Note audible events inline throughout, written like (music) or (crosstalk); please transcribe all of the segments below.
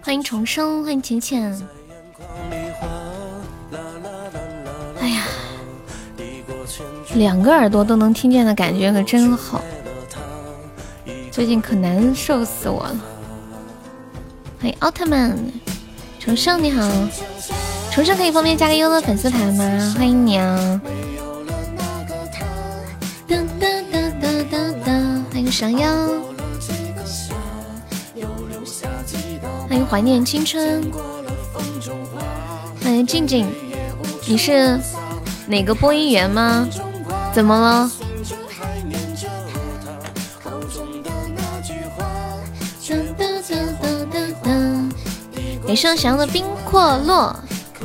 欢迎重生，欢迎浅浅。哎呀，两个耳朵都能听见的感觉可真好。最近可难受死我了。欢迎奥特曼，重生你好，重生可以方便加个优乐粉丝团吗？欢迎你啊！哒哒哒哒哒哒，欢迎闪耀，欢迎怀念青春，欢迎静静，你是哪个播音员吗？怎么了？感谢我想要的冰阔落，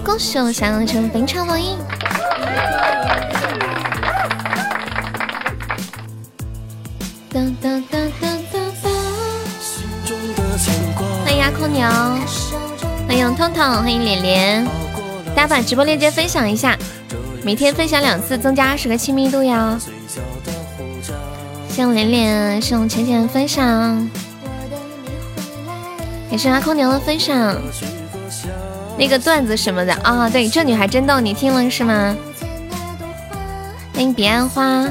恭喜我想要成本场榜一。欢迎阿空鸟，欢迎彤彤，欢迎脸脸，大家把直播链接分享一下，每天分享两次，增加二十个亲密度哟。谢谢脸脸，谢谢浅浅分享。感谢阿空牛的分享，那个段子什么的啊，对，这女孩真逗，你听了是吗？欢迎彼岸花，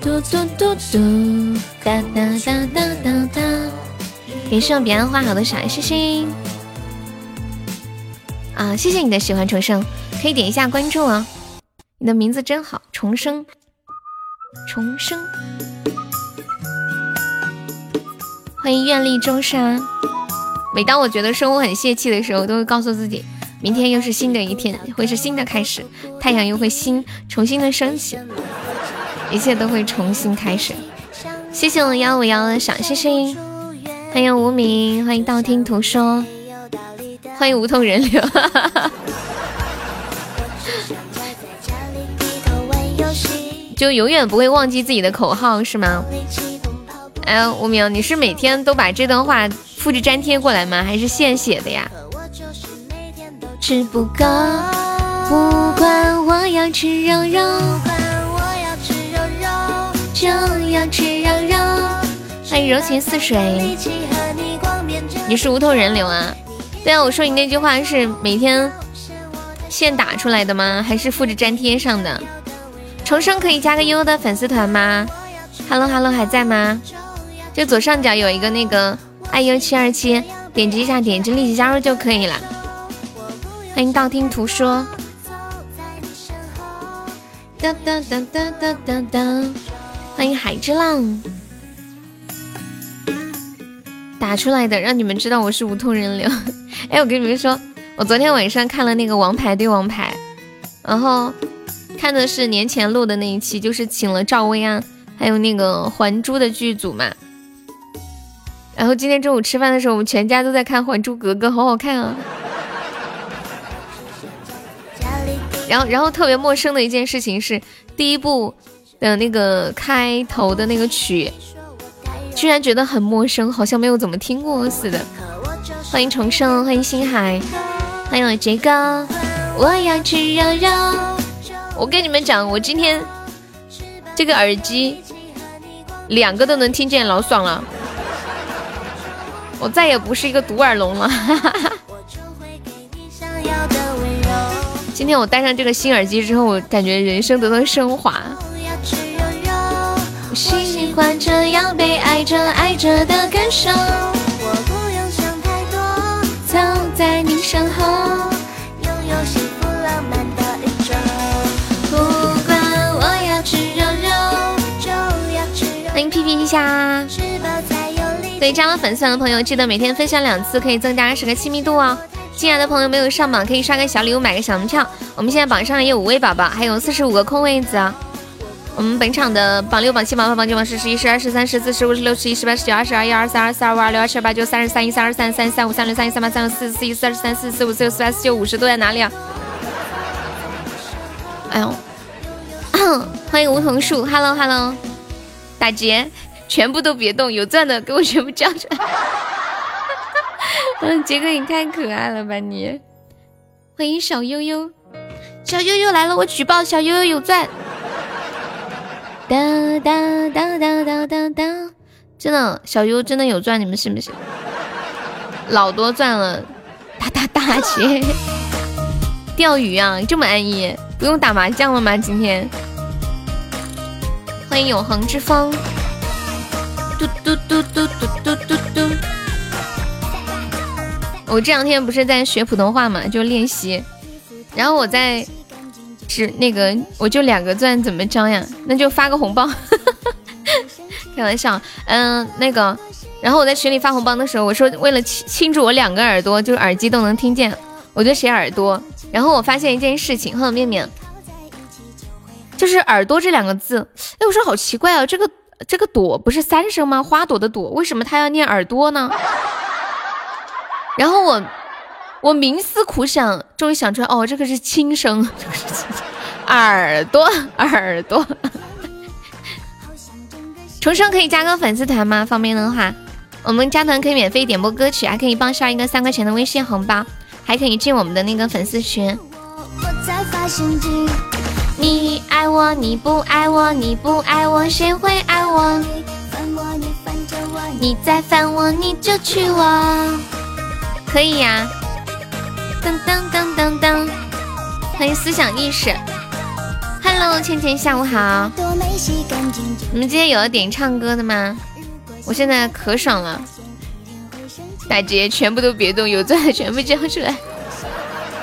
嘟嘟嘟嘟，哒哒哒哒哒哒，感谢彼岸花好的小爱心，啊，谢谢你的喜欢重生，可以点一下关注啊，你的名字真好，重生，重生。欢迎愿力中山。每当我觉得生活很泄气的时候，都会告诉自己，明天又是新的一天，会是新的开始，太阳又会新重新的升起，一切都会重新开始。谢谢我幺五幺的小星星，欢迎无名，欢迎道听途说，欢迎无痛人流。就永远不会忘记自己的口号是吗？哎，无名，你是每天都把这段话复制粘贴过来吗？还是现写的呀？吃不够，不管我要吃肉肉，就要吃肉肉。欢迎柔情似水，你是无头人流啊？对啊，我说你那句话是每天现打出来的吗？还是复制粘贴上的？重生可以加个悠悠的粉丝团吗？Hello Hello，还在吗？就左上角有一个那个爱优七二七，点击一下，点击立即加入就可以了。欢迎道听途说。哒哒哒哒哒哒哒。欢迎海之浪。打出来的，让你们知道我是无痛人流。哎，我跟你们说，我昨天晚上看了那个《王牌对王牌》，然后看的是年前录的那一期，就是请了赵薇啊，还有那个《还珠》的剧组嘛。然后今天中午吃饭的时候，我们全家都在看《还珠格格》，好好看啊！然后，然后特别陌生的一件事情是，第一部的那个开头的那个曲，居然觉得很陌生，好像没有怎么听过似的。欢迎重生，欢迎星海，欢迎我杰哥，我要吃肉肉。我跟你们讲，我今天这个耳机两个都能听见，老爽了。我再也不是一个独耳聋了。今天我戴上这个新耳机之后，我感觉人生得到升华。喜欢这样被爱着爱着的感受。我不用想太多，走在你身后，拥有幸福浪漫的宇宙。不管我要吃肉肉，就要吃肉。欢迎屁屁一下。对加了粉丝团的朋友，记得每天分享两次，可以增加二十个亲密度哦。进来的朋友没有上榜，可以刷个小礼物，买个小门票。我们现在榜上也有五位宝宝，还有四十五个空位子啊。我们本场的榜六、榜七、榜八、榜九、榜十、十一、十二、十三、十四、十五、十六、十一、十八、十九、二十、二一、二三、二四、二五、二六、二七、二八、九、三十三、一三、二三、三三五、三六、三七、三八、三九、四十四、一四、二十三、四四五、四六、四八、四九、五十都在哪里啊？哎呦，欢迎梧桐树，Hello Hello，打劫。全部都别动，有钻的给我全部交出来。(laughs) 嗯，杰哥你太可爱了吧你！欢迎小悠悠，小悠悠来了，我举报小悠悠有钻。哒哒哒哒哒哒哒，真的，小悠真的有钻，你们信不信？老多钻了，大大大姐，钓鱼啊，这么安逸，不用打麻将了吗？今天，欢迎永恒之风，嘟嘟嘟嘟嘟嘟嘟嘟。我这两天不是在学普通话嘛，就练习，然后我在。是那个，我就两个钻，怎么张呀？那就发个红包，(laughs) 开玩笑。嗯，那个，然后我在群里发红包的时候，我说为了庆祝我两个耳朵，就是耳机都能听见，我就写耳朵。然后我发现一件事情，哼，面面，就是耳朵这两个字，哎，我说好奇怪啊，这个这个朵不是三声吗？花朵的朵，为什么他要念耳朵呢？然后我。我冥思苦想，终于想出来，哦，这个是轻声，(laughs) 耳朵，耳朵。重生可以加个粉丝团吗？方便的话，我们加团可以免费点播歌曲，还可以报销一个三块钱的微信红包，还可以进我们的那个粉丝群。你爱我，你不爱我，你不爱我，谁会爱我？你再烦我，你就娶我，可以呀。噔噔噔噔噔，欢迎思想意识。Hello，倩倩，下午好。你们今天有要点唱歌的吗？我现在可爽了。大姐，全部都别动，有钻的全部交出来。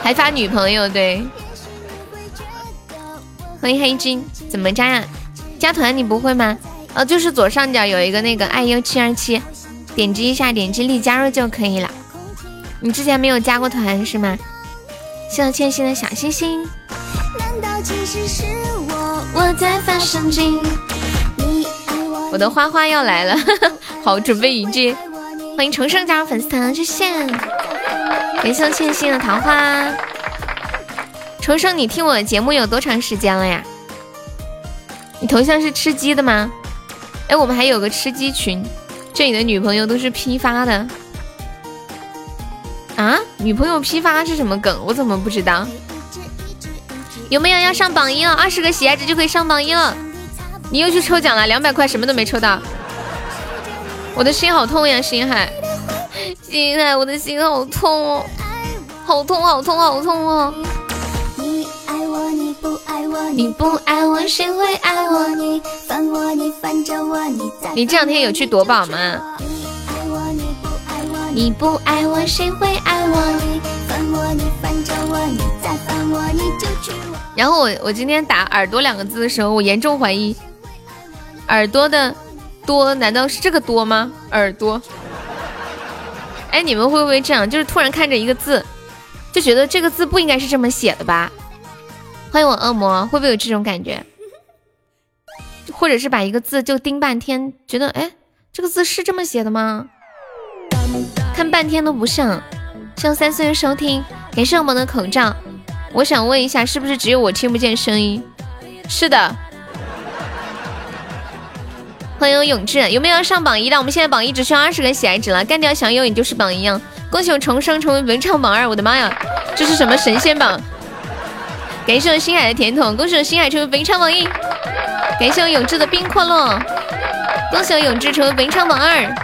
还发女朋友，对。欢迎黑金，怎么加呀？加团你不会吗？哦，就是左上角有一个那个爱优七二七，点击一下，点击立加入就可以了。你之前没有加过团是吗？谢谢千心的小星星。我的花花要来了，(laughs) 好，准备迎接。欢迎重生加入粉丝团，谢谢。感谢千心的桃花。重生，你听我的节目有多长时间了呀？你头像是吃鸡的吗？哎，我们还有个吃鸡群，这里的女朋友都是批发的。啊，女朋友批发是什么梗？我怎么不知道？有没有要上榜一了？二十个喜爱值就可以上榜一了。你又去抽奖了，两百块什么都没抽到。我的心好痛呀，心海，心海，我的心好痛哦，好痛，好痛，好痛哦。你不爱我，谁会爱我？你烦我，你烦着我，你在。你这两天有去夺宝吗？你不爱我，谁会爱我？你烦我，你烦着我，你再烦我，你就娶我。然后我我今天打耳朵两个字的时候，我严重怀疑耳朵的多难道是这个多吗？耳朵？哎，你们会不会这样？就是突然看着一个字，就觉得这个字不应该是这么写的吧？欢迎我恶魔，会不会有这种感觉？或者是把一个字就盯半天，觉得哎，这个字是这么写的吗？看半天都不像，向三岁收听，感谢我们的口罩。我想问一下，是不是只有我听不见声音？是的。欢迎永志，有没有上榜一的？我们现在榜一只需要二十个喜爱值了，干掉小优你就是榜一。恭喜我重生成为文昌榜二，我的妈呀，这是什么神仙榜？感谢我星海的甜筒，恭喜我星海成为本场榜一。感谢我永志的冰阔落，恭喜我永志成为本场榜二。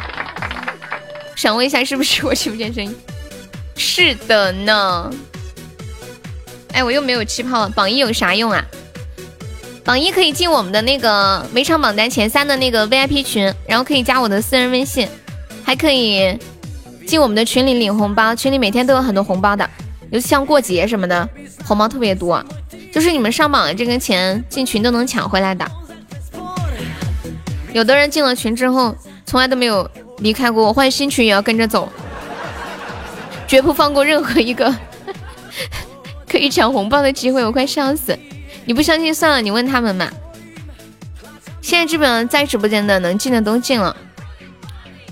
想问一下，是不是我听不见声音？是的呢。哎，我又没有气泡，榜一有啥用啊？榜一可以进我们的那个每场榜单前三的那个 VIP 群，然后可以加我的私人微信，还可以进我们的群里领红包。群里每天都有很多红包的，尤其像过节什么的，红包特别多。就是你们上榜的这个钱进群都能抢回来的。有的人进了群之后，从来都没有。离开过我，换新群也要跟着走，绝不放过任何一个 (laughs) 可以抢红包的机会。我快笑死！你不相信算了，你问他们嘛。现在基本上在直播间的能进的都进了。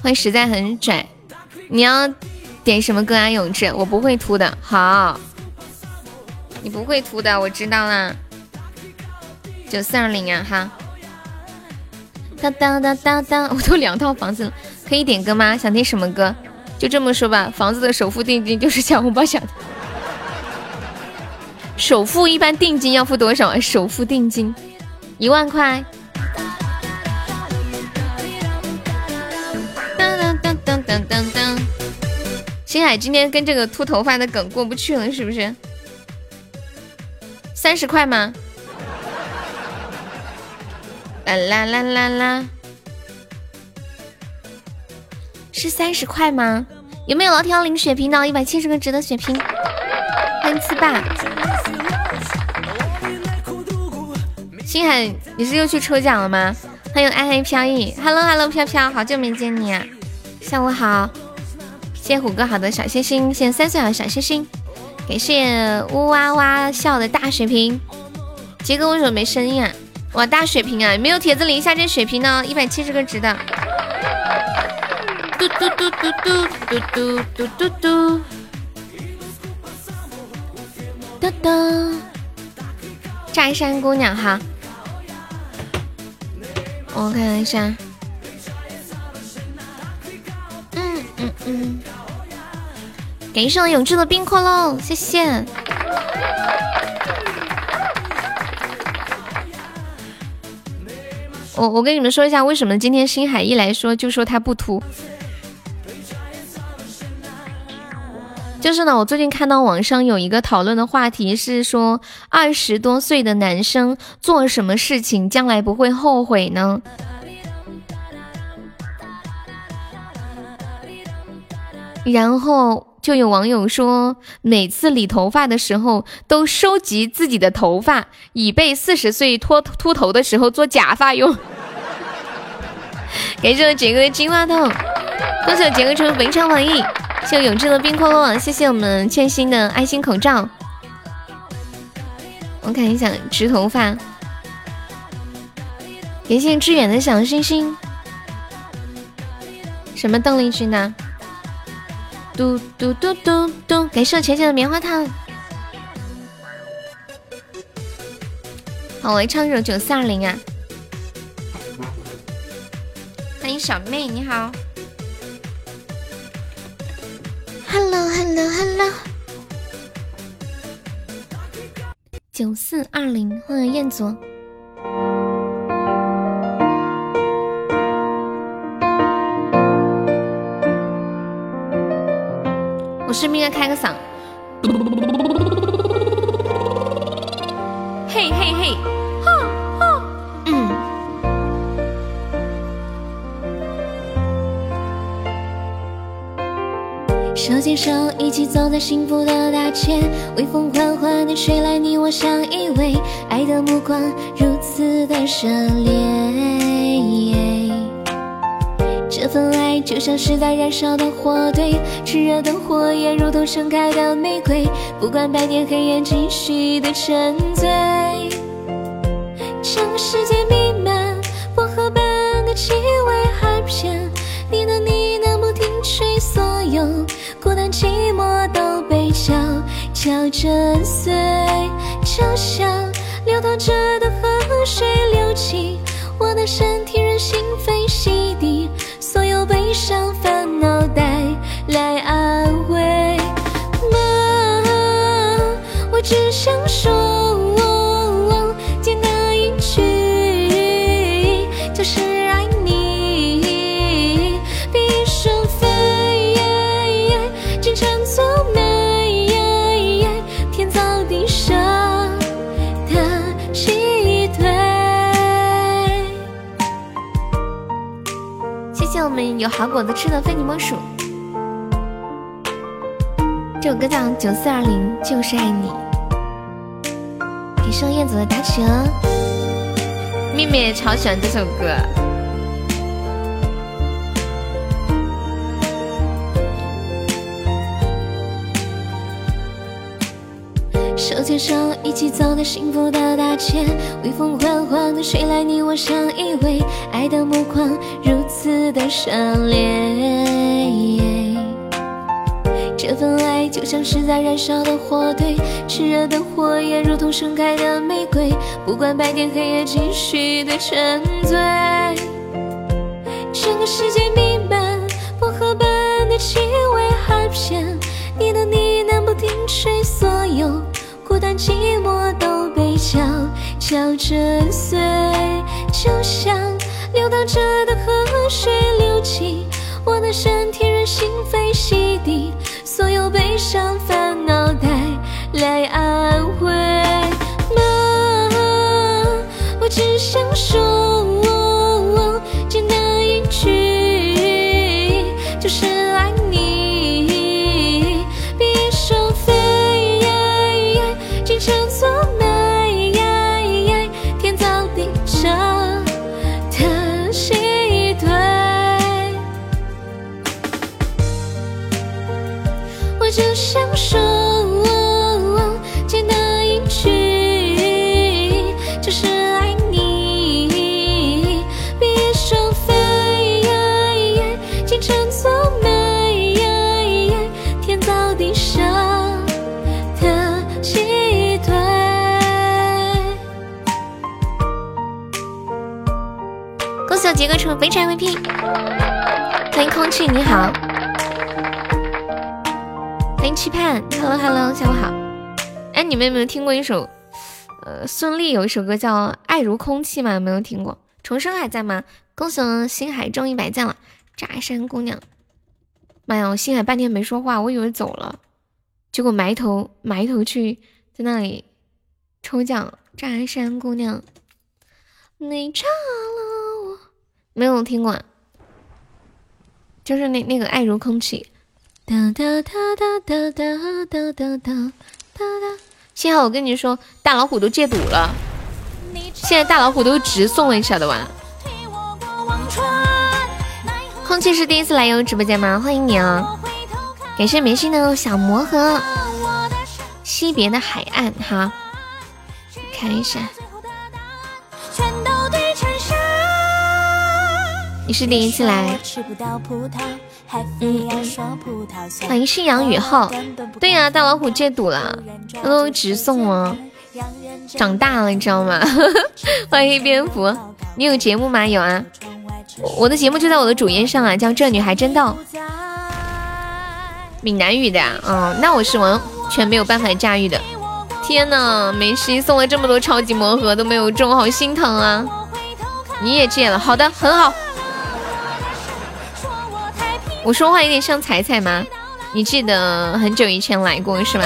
欢迎实在很拽，你要点什么歌啊？永志，我不会涂的。好，你不会涂的，我知道啦。九四二零啊，哈。哒哒哒哒哒，(laughs) 我都两套房子了。可以点歌吗？想听什么歌？就这么说吧，房子的首付定金就是抢红包抢的。首付一般定金要付多少啊？首付定金一万块。星海今天跟这个秃头发的梗过不去了，是不是？三十块吗？啦啦啦啦啦，是三十块吗？有没有老铁要领血瓶的？一百七十个值的血瓶，欢迎七爸。星海，你是又去抽奖了吗？欢迎暗黑飘逸，Hello Hello 飘飘，好久没见你啊！下午好，谢谢虎哥好的小心心，谢谢三岁好的小心心。感谢呜哇哇笑的大水瓶，杰哥为什么没声音啊？哇，大水瓶啊，没有铁子领一下这水瓶呢？一百七十个值的。嘟嘟嘟嘟嘟嘟嘟嘟嘟嘟。哒哒。寨山姑娘哈，我看一下。嗯嗯嗯。感谢我永志的冰块喽，谢谢。我我跟你们说一下，为什么今天星海一来说就说他不秃，就是呢，我最近看到网上有一个讨论的话题是说，二十多岁的男生做什么事情将来不会后悔呢？然后。就有网友说，每次理头发的时候都收集自己的头发，以备四十岁脱秃头的时候做假发用。感谢我杰哥的金话筒，恭喜我杰哥出非常满意。谢谢永志的冰块网，谢谢我们欠薪的爱心口罩。我看一下直头发，感谢致远的小星星。什么邓丽君呢？嘟嘟嘟嘟嘟，感谢我浅浅的棉花糖。好，我来唱一首九四二零啊。欢迎小妹，你好。Hello Hello Hello。九四二零，欢迎彦祖。我是不是应该开个嗓？嘿嘿嘿，哈哈，嗯。手牵手一起走在幸福的大街，微风缓缓地吹来，你我相依偎，爱的目光如此的热烈。这份爱就像是在燃烧的火堆，炽热的火焰如同盛开的玫瑰，不管白天黑夜，继续的沉醉。整个世界弥漫薄荷般的气味，海边你的呢喃不停吹，所有孤单寂寞都被悄悄震碎，就像流淌着的河水流进我的身体，任心飞洗涤。上烦恼带来有好果子吃的非你莫属。这首歌叫《九四二零就是爱你》，给盛燕子的打起鹅。妹妹也超喜欢这首歌。手牵手一起走在幸福的大街，微风缓缓的吹来，你我相依偎，爱的目光如此的热烈。这份爱就像是在燃烧的火堆，炽热的火焰如同盛开的玫瑰，不管白天黑夜，继续的沉醉。整个世界弥漫薄荷般的气味，耳边你的呢喃不停吹，所有。孤单寂寞都被悄悄震碎，就像流淌着的河水流进我的身体，任心扉洗涤所有悲伤烦恼，带来安慰。妈，我只想说。杰哥成非常 MVP，欢迎空气，你好，欢迎期盼，Hello Hello，下午好。哎，你们有没有听过一首，呃，孙俪有一首歌叫《爱如空气》吗？有没有听过？重生还在吗？恭喜星海中一百赞了，炸山姑娘。妈呀，我星海半天没说话，我以为走了，结果埋头埋头去在那里抽奖。炸山姑娘，你炸了。没有听过，就是那那个爱如空气。哒哒哒哒哒哒哒哒哒哒。幸好我跟你说，大老虎都戒赌了，现在大老虎都直送了，你晓得吧？空气是第一次来悠悠直播间吗？欢迎你啊！感谢明星的小魔盒，惜别的海岸哈，看一下。你是第一次来，嗯，欢迎信阳雨浩。对呀，大老虎戒赌了，都直送了，长大了，你知道吗？(laughs) 欢迎蝙蝠，你有节目吗？有啊，我的节目就在我的主页上啊，叫这女孩真逗，闽南语的，嗯，那我是完全没有办法驾驭的。天呐，梅西送了这么多超级魔盒都没有中，好心疼啊！你也戒了，好的，很好。我说话有点像彩彩吗？你记得很久以前来过是吗？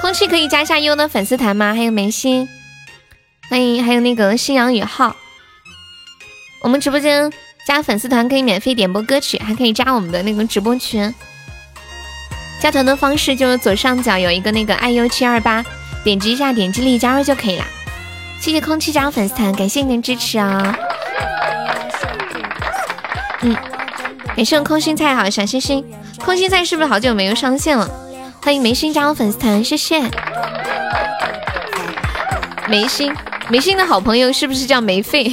空气可以加一下优的粉丝团吗？还有梅心，欢迎，还有那个夕阳雨浩。我们直播间加粉丝团可以免费点播歌曲，还可以加我们的那个直播群。加团的方式就是左上角有一个那个爱优七二八，点击一下，点击立即加入就可以了。谢谢空气加入粉丝团，感谢您的支持啊！嗯。感谢空心菜好小心心，空心菜是不是好久没有上线了？欢迎眉心加入粉丝团，谢谢。眉心，眉心的好朋友是不是叫梅费？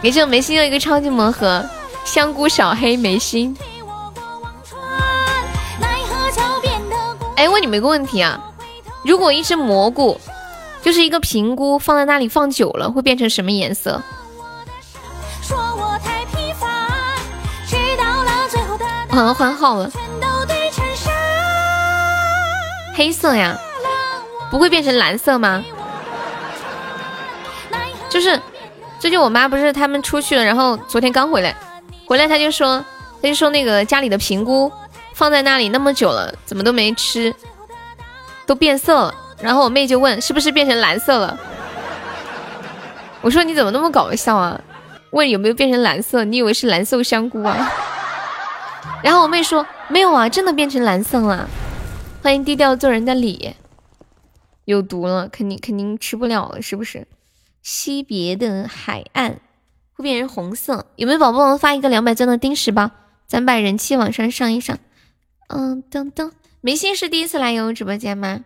感谢我眉心又一个超级魔盒，香菇小黑眉心。哎，问你们一个问题啊，如果一只蘑菇，就是一个平菇，放在那里放久了，会变成什么颜色？好像换号了，黑色呀，不会变成蓝色吗？就是，最近我妈不是他们出去了，然后昨天刚回来，回来他就说，他就说那个家里的平菇放在那里那么久了，怎么都没吃，都变色了。然后我妹就问，是不是变成蓝色了？我说你怎么那么搞笑啊？问有没有变成蓝色？你以为是蓝瘦香菇啊？然后我妹说没有啊，真的变成蓝色了。欢迎低调做人的李，有毒了，肯定肯定吃不了了，是不是？惜别的海岸会变成红色，有没有宝宝们发一个两百钻的丁石包，咱把人气往上上一上？嗯，噔噔，梅心是第一次来游直播间吗？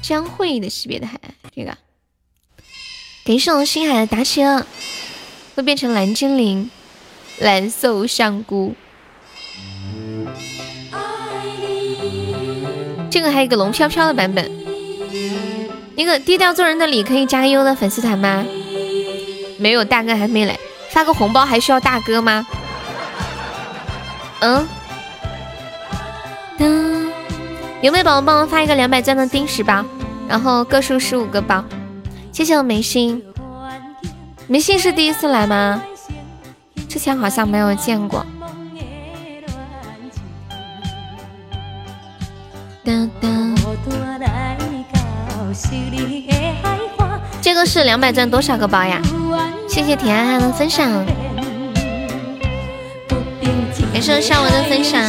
将会的惜别的海岸，这个感谢我星海的达车，会变成蓝精灵。蓝瘦香菇，这个还有一个龙飘飘的版本。那个低调做人的李可以加优的粉丝团吗？没有，大哥还没来，发个红包还需要大哥吗？嗯？有没有宝宝帮我发一个两百钻的定时包？然后个数十五个包，谢谢我眉心。眉心是第一次来吗？之前好像没有见过。这个是两百钻多少个包呀？谢谢铁憨憨的分享，感谢上文的分享。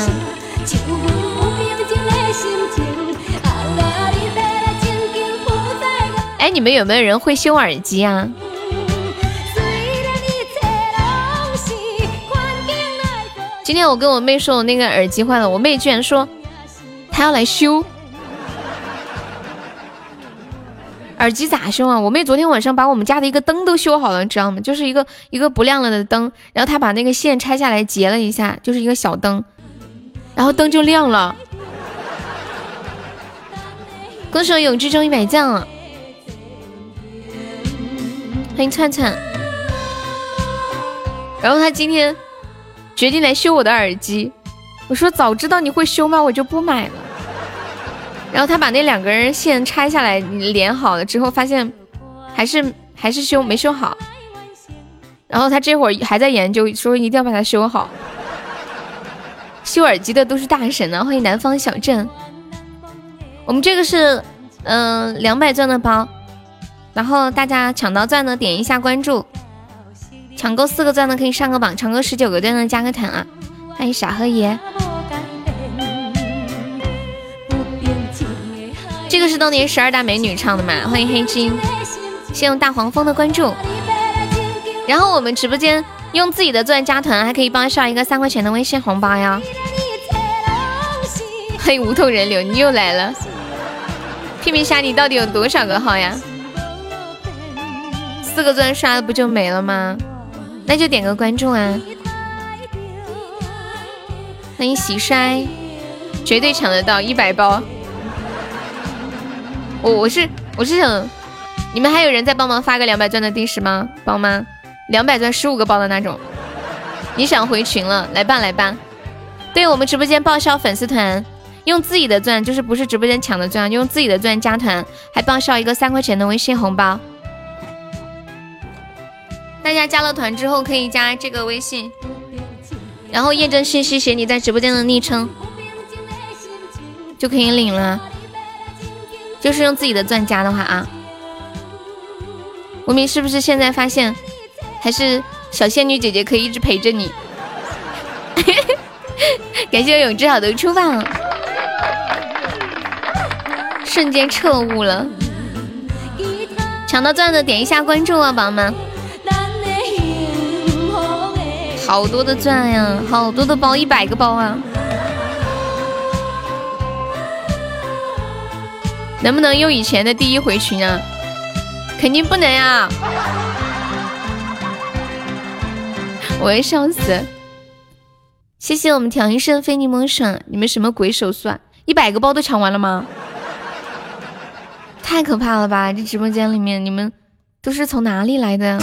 哎，你们有没有人会修耳机啊？今天我跟我妹说，我那个耳机坏了，我妹居然说她要来修。耳机咋修啊？我妹昨天晚上把我们家的一个灯都修好了，你知道吗？就是一个一个不亮了的灯，然后她把那个线拆下来截了一下，就是一个小灯，然后灯就亮了。歌手永志中一百将。欢迎灿灿，然后他今天决定来修我的耳机。我说早知道你会修吗？我就不买了。然后他把那两根线拆下来连好了之后，发现还是还是修没修好。然后他这会儿还在研究，说一定要把它修好。修耳机的都是大神呢。欢迎南方小镇。我们这个是嗯两百钻的包。然后大家抢到钻的点一下关注，抢够四个钻的可以上个榜，抢够十九个钻的加个团啊！欢迎傻喝爷，这个是当年十二大美女唱的嘛？欢迎黑金，谢谢大黄蜂的关注。然后我们直播间用自己的钻加团，还可以报销一个三块钱的微信红包呀！欢迎无痛人流，你又来了，屁屁虾，你到底有多少个号呀？四个钻刷了不就没了吗？那就点个关注啊！欢迎喜衰，绝对抢得到一百包。我我是我是想，你们还有人在帮忙发个两百钻的定时吗？帮吗？两百钻十五个包的那种。你想回群了？来吧来吧！对我们直播间报销粉丝团，用自己的钻，就是不是直播间抢的钻，用自己的钻加团，还报销一个三块钱的微信红包。大家加了团之后可以加这个微信，然后验证信息写你在直播间的昵称，就可以领了。就是用自己的钻加的话啊，无名是不是现在发现还是小仙女姐姐可以一直陪着你？(laughs) 感谢永志好的出榜，瞬间彻悟了。抢到钻的点一下关注啊，宝宝们。好多的钻呀，好多的包，一百个包啊！能不能用以前的第一回群啊？肯定不能呀！我要笑死！谢谢我们调音生非柠檬爽，你们什么鬼手速啊？一百个包都抢完了吗？太可怕了吧！这直播间里面你们都是从哪里来的？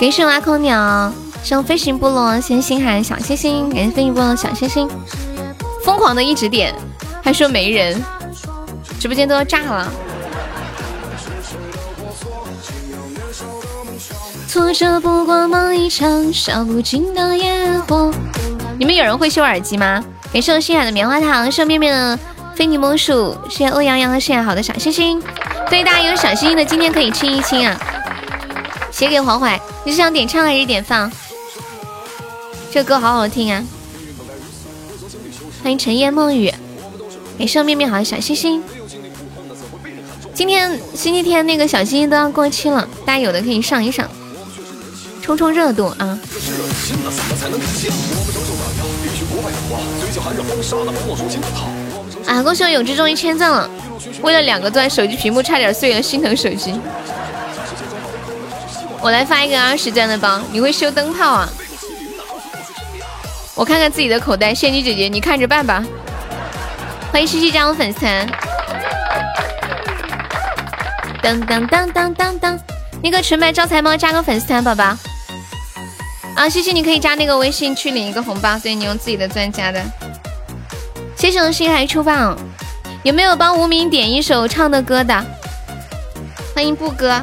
感谢挖空鸟，谢飞行部落，谢星海小星星，感谢飞行部落小星星，疯狂的一直点，还说没人，直播间都要炸了。挫折不过梦一场，烧不尽的野火。你们有人会修耳机吗？感谢我星海的棉花糖，谢面面的非你莫属，谢谢欧阳阳和谢好的小星星。对大家有小星星的，今天可以亲一亲啊。写给黄淮，你是想点唱还是点放？这歌好好听啊！欢迎晨烟梦雨，给上面面好小星星。今天星期天那个小星星都要过期了，大家有的可以上一上，冲冲热度啊！啊，恭喜我永志终于签赞了！为了两个钻，手机屏幕差点碎了，心疼手机。我来发一个二十钻的包，你会修灯泡啊？我看看自己的口袋，仙女姐姐你看着办吧。欢迎西西加入粉丝团。当当当当当当，那个纯白招财猫加个粉丝团，宝宝。啊，西西你可以加那个微信去领一个红包，所以你用自己的钻加的。谢谢我心海出榜，有没有帮无名点一首唱的歌的？欢迎布哥。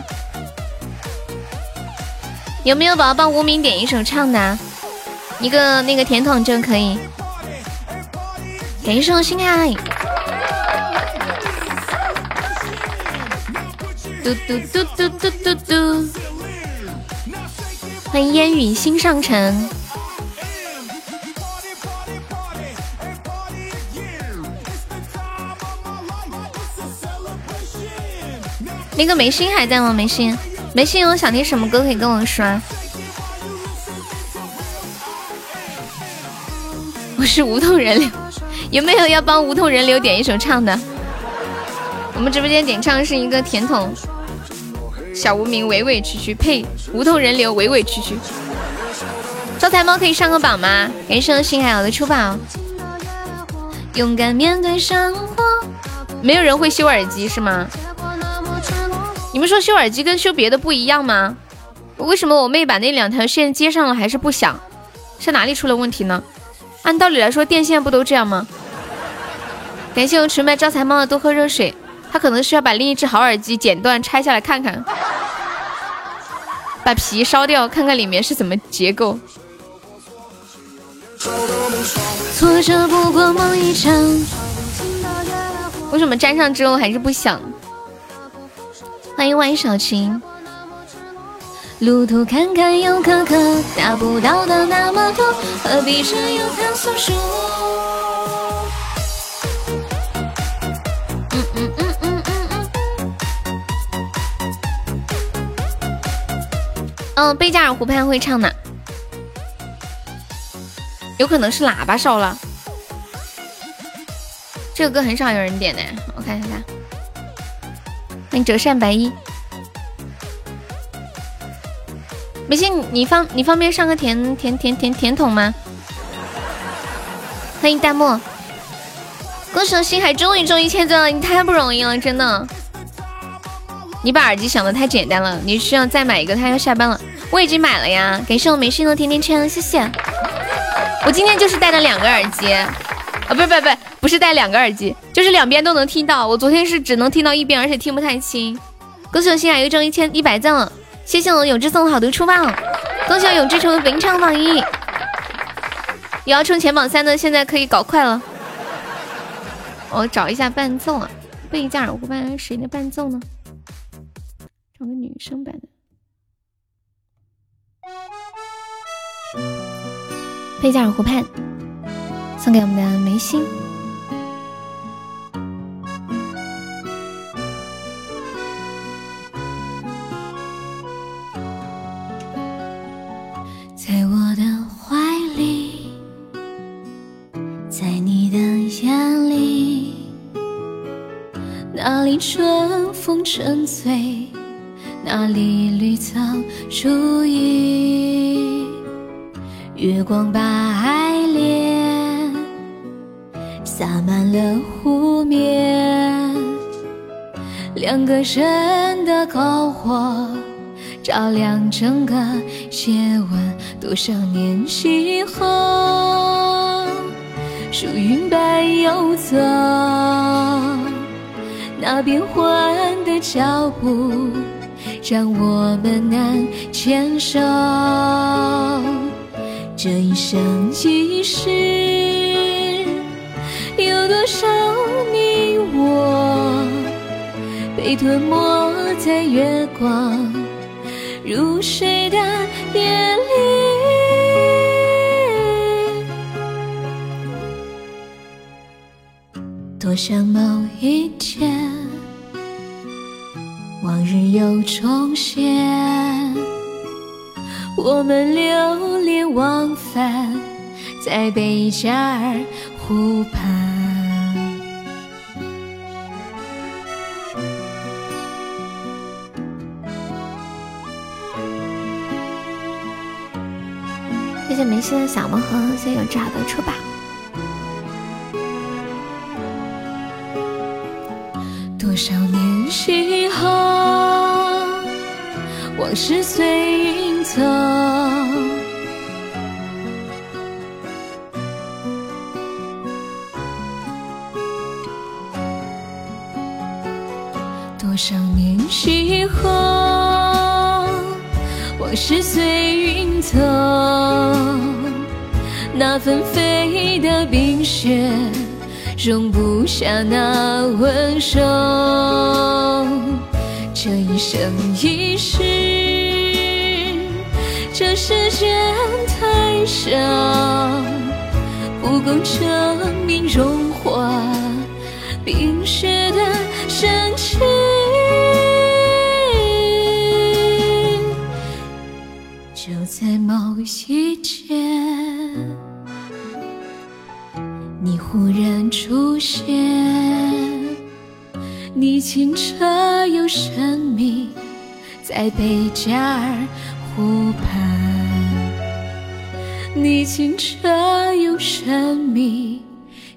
有没有宝宝帮无名点一首唱的？一个那个甜筒就可以。点一首心爱。嘟嘟嘟嘟嘟嘟嘟。欢迎烟雨心上城。那个眉心还在吗？眉心，没心有想听什么歌可以跟我说。我是无痛人流，有没有要帮无痛人流点一首唱的？我们直播间点唱是一个甜筒，小无名委委屈屈配无痛人流委委屈屈。招财猫可以上个榜吗？感谢新海瑶的出宝。勇敢面对生活。没有人会修耳机是吗？你们说修耳机跟修别的不一样吗？为什么我妹把那两条线接上了还是不响？是哪里出了问题呢？按道理来说电线不都这样吗？感谢我纯白招财猫的多喝热水，他可能是要把另一只好耳机剪断拆下来看看，把皮烧掉看看里面是怎么结构。挫折不过梦一场，为什么粘上之后还是不响？欢迎万小晴，路途坎坎又坷坷，达不到的那么多，何必只有他诉说？嗯嗯嗯嗯嗯嗯。嗯，贝加尔湖畔会唱的，有可能是喇叭烧了。这个歌很少有人点的，我看一下。欢迎折扇白衣，美心，你方你方便上个甜甜甜甜甜筒吗？欢迎弹幕，恭喜星海终于中一千钻了，你太不容易了，真的。你把耳机想的太简单了，你需要再买一个，他要下班了。我已经买了呀，感谢我美心的甜甜圈，谢谢。我今天就是带了两个耳机。啊，不是不是不是，不是戴两个耳机，就是两边都能听到。我昨天是只能听到一边，而且听不太清。恭喜我心海又中一千一百赞了，谢谢我永志送的好多出棒。恭喜我永志成为本场榜一，也要冲前榜三的，现在可以搞快了。我找一下伴奏啊，贝加尔湖畔谁的伴奏呢？找个女生版的。贝加尔湖畔。送给我们的眉心。在我的怀里，在你的眼里，哪里春风沉醉，哪里绿草如茵，月光把爱。洒满了湖面，两个人的篝火照亮整个夜晚。多少年以后，树云般游走，那变幻的脚步让我们难牵手。这一生一世。有多少你我被吞没在月光如水的夜里？多想某一天，往日又重现，我们流连忘返在贝加尔湖畔。没事的小萌盒先有这好出吧。多少年以后往事随云走多少年以后往事随云走，那纷飞的冰雪容不下那温柔。这一生一世，这世间太少，不够证明融化冰雪的深细节，你忽然出现，你清澈又神秘，在贝加尔湖畔。你清澈又神秘，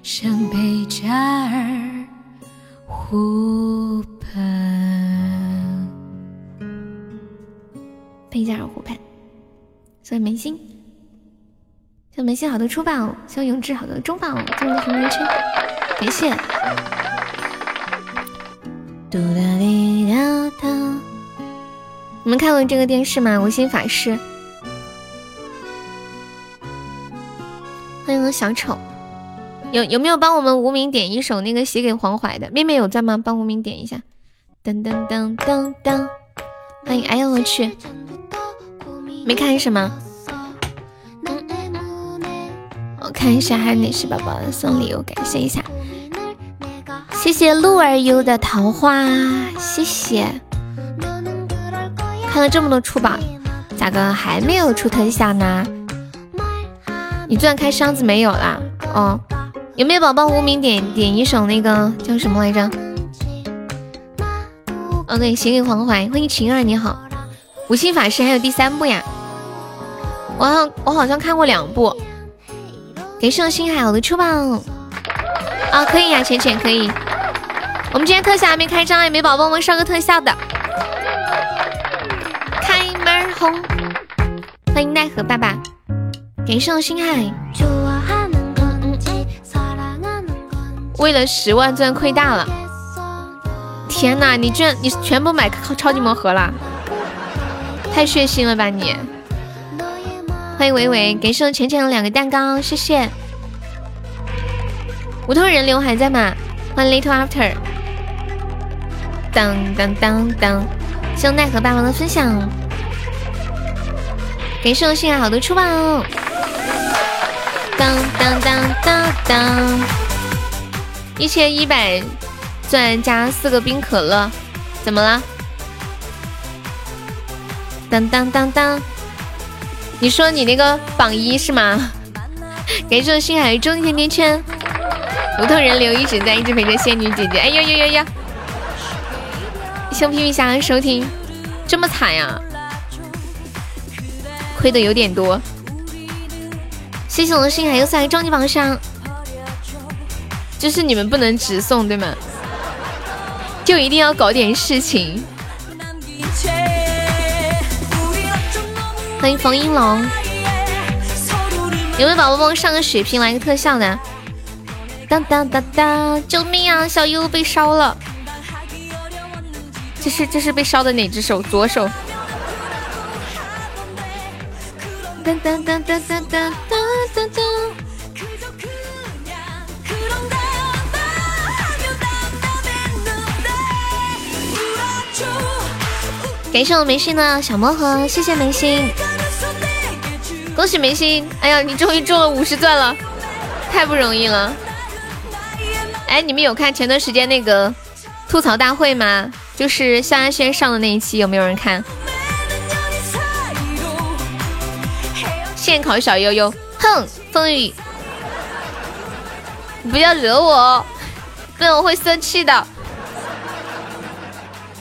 像贝加尔湖畔。贝加尔湖畔，谢谢眉心，谢谢眉心好多初宝，谢谢永志好多中宝，谢谢红人圈，感谢。嘟哒滴哒哒，你们看过这个电视吗？无心法师，欢迎我小丑，有有没有帮我们无名点一首那个写给黄淮的？妹妹有在吗？帮无名点一下。噔噔噔噔噔，欢迎，哎呦我去，没看什么？我看一下还有哪些宝宝送礼物，感谢一下，谢谢鹿儿优的桃花，谢谢。看了这么多出宝，咋个还没有出特效呢？你钻开箱子没有啦？哦，有没有宝宝无名点点一首那个叫什么来着？哦对，写给黄淮，欢迎晴儿，你好。无心法师还有第三部呀？我我好像看过两部。给上星海，我的出宝啊，可以呀，浅浅可以。我们今天特效还没开张，有没宝宝们上个特效的？开门红，欢迎奈何爸爸，给上星海。为了十万钻亏大了，天哪！你居然你全部买超级魔盒了，太血腥了吧你！欢迎伟伟，给送浅浅的两个蛋糕，谢谢。无头人流还在吗？欢迎 Little After。当当当当，谢奈何霸王的分享，给送幸运好多出宝。当当当当当，一千一百钻加四个冰可乐，怎么了？当当当当。你说你那个榜一是吗？(laughs) 感谢星海中甜甜圈，无头人流一直在，一直陪着仙女姐姐。哎呦呦呦呦！谢皮皮虾收听，这么惨呀？亏的有点多。谢谢我的星海又在终极榜上，就是你们不能直送对吗？就一定要搞点事情。欢迎冯英龙，有没有宝宝帮我上个血瓶来个特效的？当当当当！救命啊！小优被烧了，这是这是被烧的哪只手？左手。当当当当当当当当！感谢我眉心的小魔盒，谢谢眉心。恭喜眉心！哎呀，你终于中了五十钻了，太不容易了。哎，你们有看前段时间那个吐槽大会吗？就是萧亚轩上的那一期，有没有人看？现考小悠悠，哼，风雨，你不要惹我，不然我会生气的。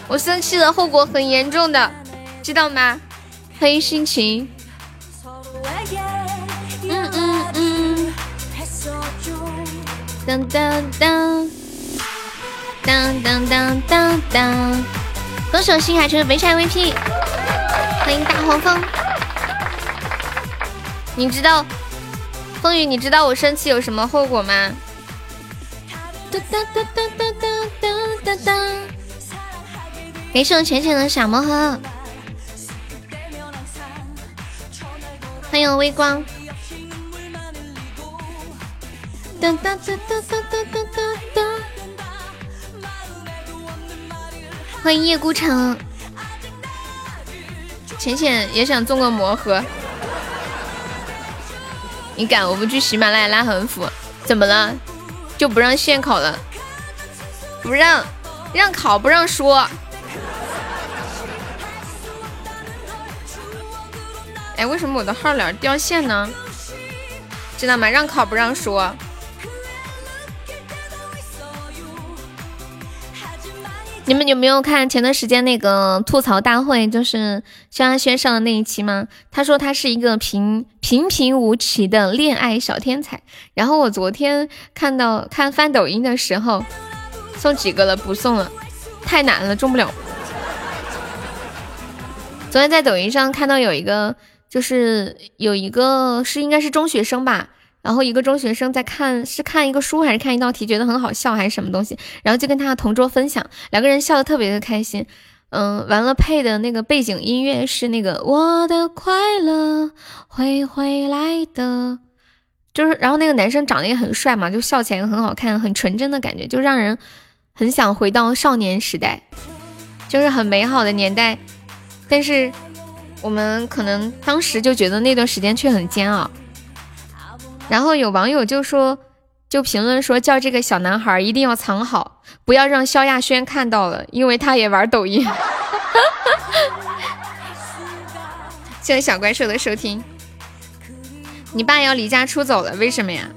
我生气的后果很严重的，知道吗？欢迎心情。当当当，当当当当当。歌手星海成为北产 VP，欢迎大黄蜂。你知道风雨？你知道我生气有什么后果吗？哒哒哒哒哒哒哒哒哒。感谢我浅浅的小魔盒，欢迎微光。哒哒哒哒哒哒哒哒。欢迎叶孤城，浅浅也想中个魔盒。你敢？我们去喜马拉雅拉横幅，怎么了？就不让现考了？不让，让考不让说。哎，为什么我的号脸掉线呢？知道吗？让考不让说。你们有没有看前段时间那个吐槽大会，就是萧亚轩上的那一期吗？他说他是一个平平平无奇的恋爱小天才。然后我昨天看到看翻抖音的时候，送几个了？不送了，太难了，中不了。昨天在抖音上看到有一个，就是有一个是应该是中学生吧。然后一个中学生在看，是看一个书还是看一道题，觉得很好笑还是什么东西，然后就跟他的同桌分享，两个人笑得特别的开心。嗯，完了配的那个背景音乐是那个我的快乐会回来的，就是然后那个男生长得也很帅嘛，就笑起来很好看，很纯真的感觉，就让人很想回到少年时代，就是很美好的年代。但是我们可能当时就觉得那段时间却很煎熬。然后有网友就说，就评论说叫这个小男孩一定要藏好，不要让萧亚轩看到了，因为他也玩抖音。(laughs) 谢谢小怪兽的收听。你爸要离家出走了，为什么呀？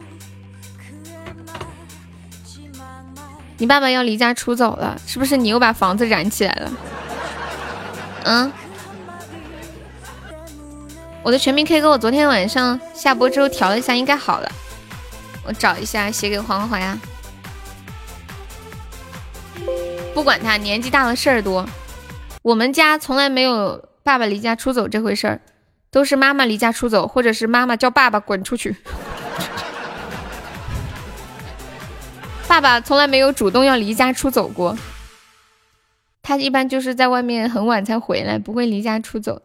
你爸爸要离家出走了，是不是你又把房子燃起来了？嗯。我的全民 K 歌，我昨天晚上下播之后调了一下，应该好了。我找一下写给黄淮啊。不管他年纪大了事儿多，我们家从来没有爸爸离家出走这回事儿，都是妈妈离家出走，或者是妈妈叫爸爸滚出去。爸爸从来没有主动要离家出走过，他一般就是在外面很晚才回来，不会离家出走。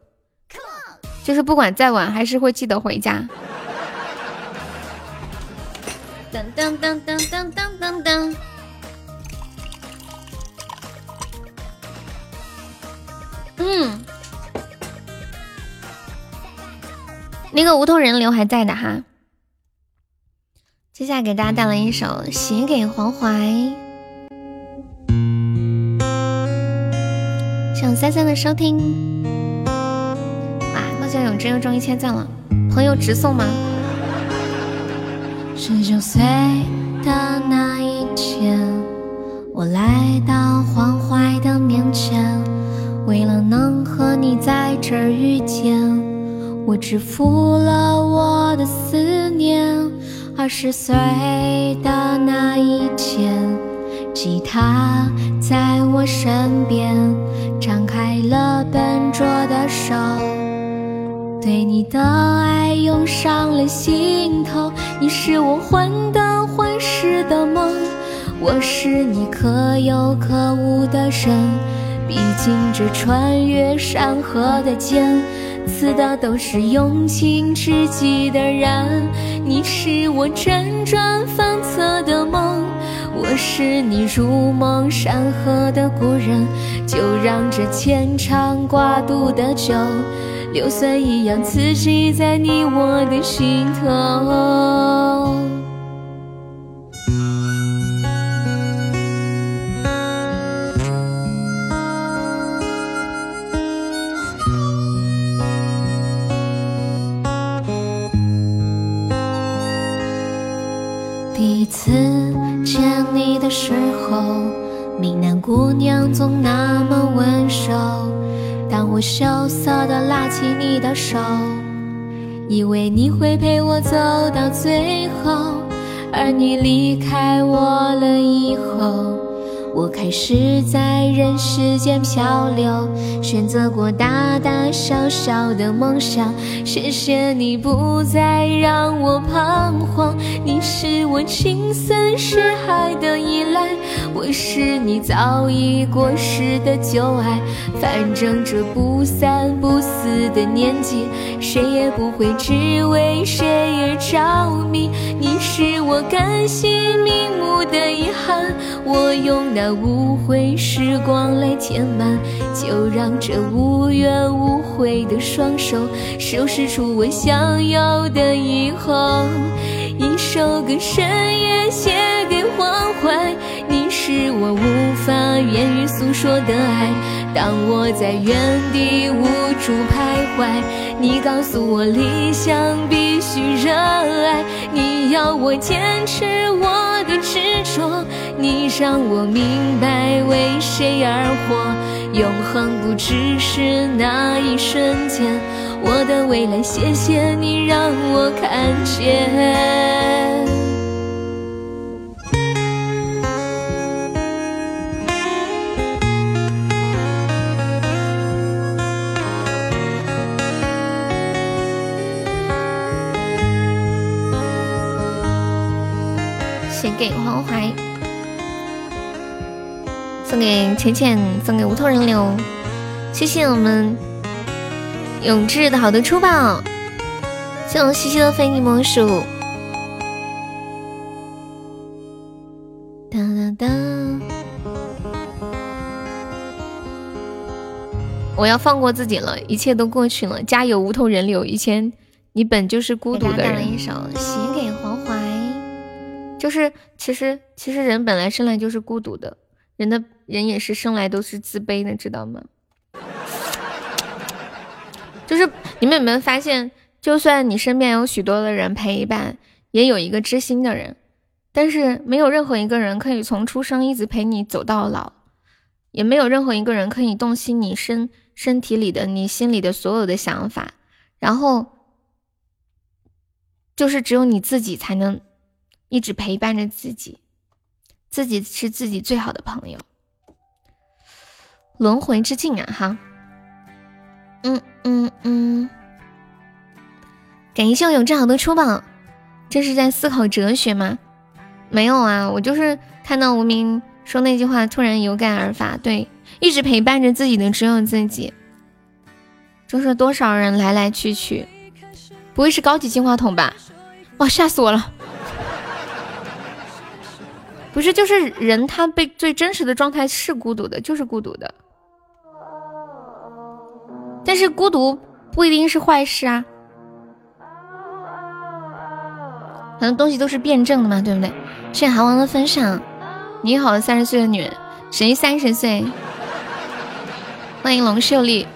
就是不管再晚，还是会记得回家。噔噔噔噔噔噔噔噔。嗯，那个无头人流还在的哈。接下来给大家带来一首《写给黄淮》，谢三三的收听。小永真又中一千赞了，朋友直送吗？十九岁的那一天，我来到黄淮的面前，为了能和你在这儿遇见，我支付了我的思念。二十岁的那一天，吉他在我身边，张开了笨拙的手。对你的爱涌上了心头，你是我患得患失的梦，我是你可有可无的人。毕竟这穿越山河的剑，刺的都是用情至极的人。你是我辗转反侧的梦，我是你如梦山河的故人。就让这牵肠挂肚的酒。硫酸一样刺激在你我的心头。羞涩的拉起你的手，以为你会陪我走到最后，而你离开我了以后，我开始在人世间漂流，选择过大大小小的梦想。谢谢你不再让我彷徨，你是我情深似海的依赖，我是你早已过时的旧爱。反正这不三不四的年纪，谁也不会只为谁而着迷。你是我甘心瞑目的遗憾，我用那无悔时光来填满，就让这无怨无悔的双手收拾出我想要的以后。一首歌深夜写给黄淮，你是我无法言语诉说的爱。当我在原地无助徘徊，你告诉我理想必须热爱，你要我坚持我的执着，你让我明白为谁而活。永恒不只是那一瞬间，我的未来，谢谢你让我看见。给黄淮，送给浅浅，送给无头人流，谢谢我们永志的好的出宝，谢我西西的非你莫属。哒哒哒！我要放过自己了，一切都过去了，加油，无头人流！以前你本就是孤独的人。一首写给。就是其实其实人本来生来就是孤独的，人的人也是生来都是自卑的，知道吗？就是你们有没有发现，就算你身边有许多的人陪伴，也有一个知心的人，但是没有任何一个人可以从出生一直陪你走到老，也没有任何一个人可以洞悉你身身体里的、你心里的所有的想法，然后就是只有你自己才能。一直陪伴着自己，自己是自己最好的朋友。轮回之境啊，哈，嗯嗯嗯，感谢我永志好多出宝，这是在思考哲学吗？没有啊，我就是看到无名说那句话，突然有感而发。对，一直陪伴着自己的只有自己。就是多少人来来去去，不会是高级金话筒吧？哇，吓死我了！不是，就是人，他被最真实的状态是孤独的，就是孤独的。但是孤独不一定是坏事啊，很多东西都是辩证的嘛，对不对？谢谢韩王的分享。你好，三十岁的女人，谁三十岁？欢迎龙秀丽。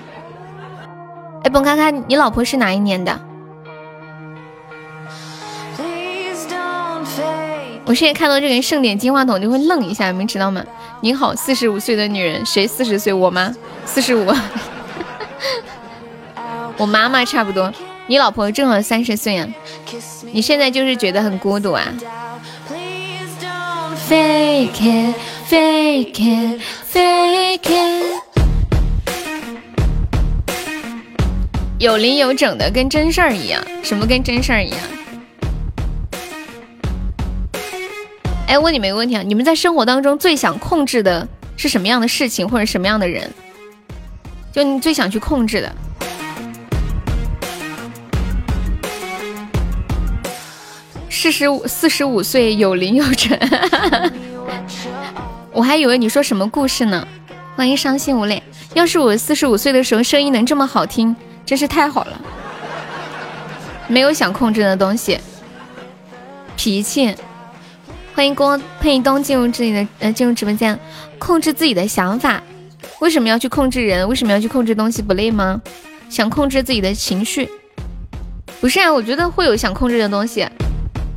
哎，蹦咔咔，你老婆是哪一年的？我现在看到这个盛典金话筒就会愣一下，你们知道吗？您好，四十五岁的女人，谁四十岁？我吗？四十五，(laughs) 我妈妈差不多。你老婆正好三十岁啊，你现在就是觉得很孤独啊？Fake it, fake it, fake it。有零有整的，跟真事儿一样。什么跟真事儿一样？哎，问你们一个问题啊，你们在生活当中最想控制的是什么样的事情或者什么样的人？就你最想去控制的？四十五四十五岁有零有整，(laughs) 我还以为你说什么故事呢？欢迎伤心无泪。要是我四十五岁的时候声音能这么好听，真是太好了。没有想控制的东西，脾气。欢迎郭佩东进入这里的呃进入直播间，控制自己的想法。为什么要去控制人？为什么要去控制东西？不累吗？想控制自己的情绪？不是啊，我觉得会有想控制的东西，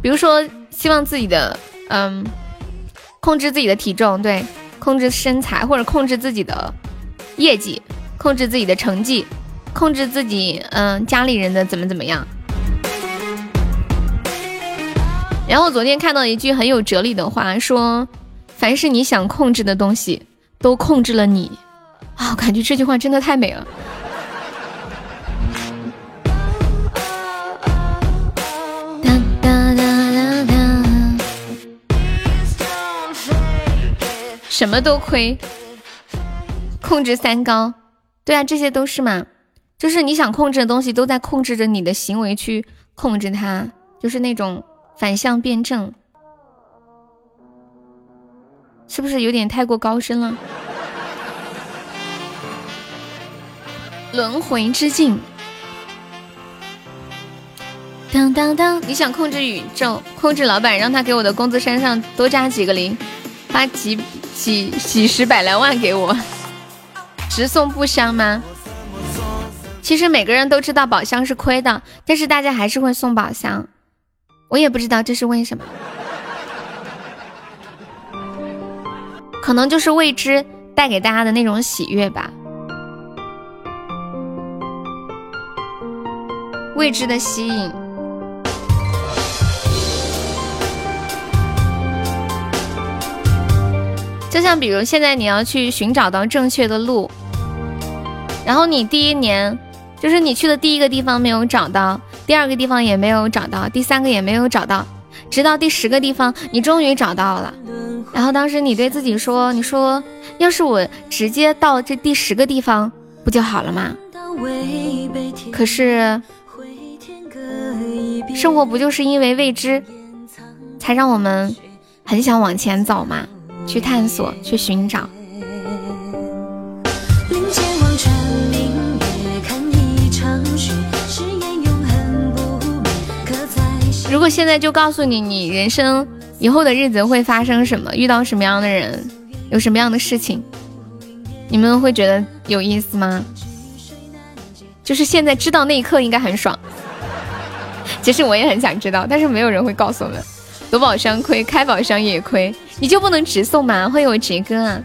比如说希望自己的嗯，控制自己的体重，对，控制身材，或者控制自己的业绩，控制自己的成绩，控制自己嗯家里人的怎么怎么样。然后昨天看到一句很有哲理的话，说凡是你想控制的东西，都控制了你。啊，我感觉这句话真的太美了。哒哒哒哒哒，什么都亏，控制三高。对啊，这些都是嘛，就是你想控制的东西，都在控制着你的行为去控制它，就是那种反向辩证，是不是有点太过高深了？(laughs) 轮回之境，当当当！你想控制宇宙，控制老板，让他给我的工资山上多加几个零，发几几几十百来万给我，直送不香吗？其实每个人都知道宝箱是亏的，但是大家还是会送宝箱，我也不知道这是为什么，可能就是未知带给大家的那种喜悦吧。未知的吸引，就像比如现在你要去寻找到正确的路，然后你第一年就是你去的第一个地方没有找到，第二个地方也没有找到，第三个也没有找到，直到第十个地方你终于找到了，然后当时你对自己说：“你说要是我直接到这第十个地方不就好了吗？”可是。生活不就是因为未知，才让我们很想往前走吗？去探索，去寻找。如果现在就告诉你，你人生以后的日子会发生什么，遇到什么样的人，有什么样的事情，你们会觉得有意思吗？就是现在知道那一刻应该很爽。(laughs) 其实我也很想知道，但是没有人会告诉我们。夺宝箱亏，开宝箱也亏，你就不能直送吗？欢迎我杰哥啊！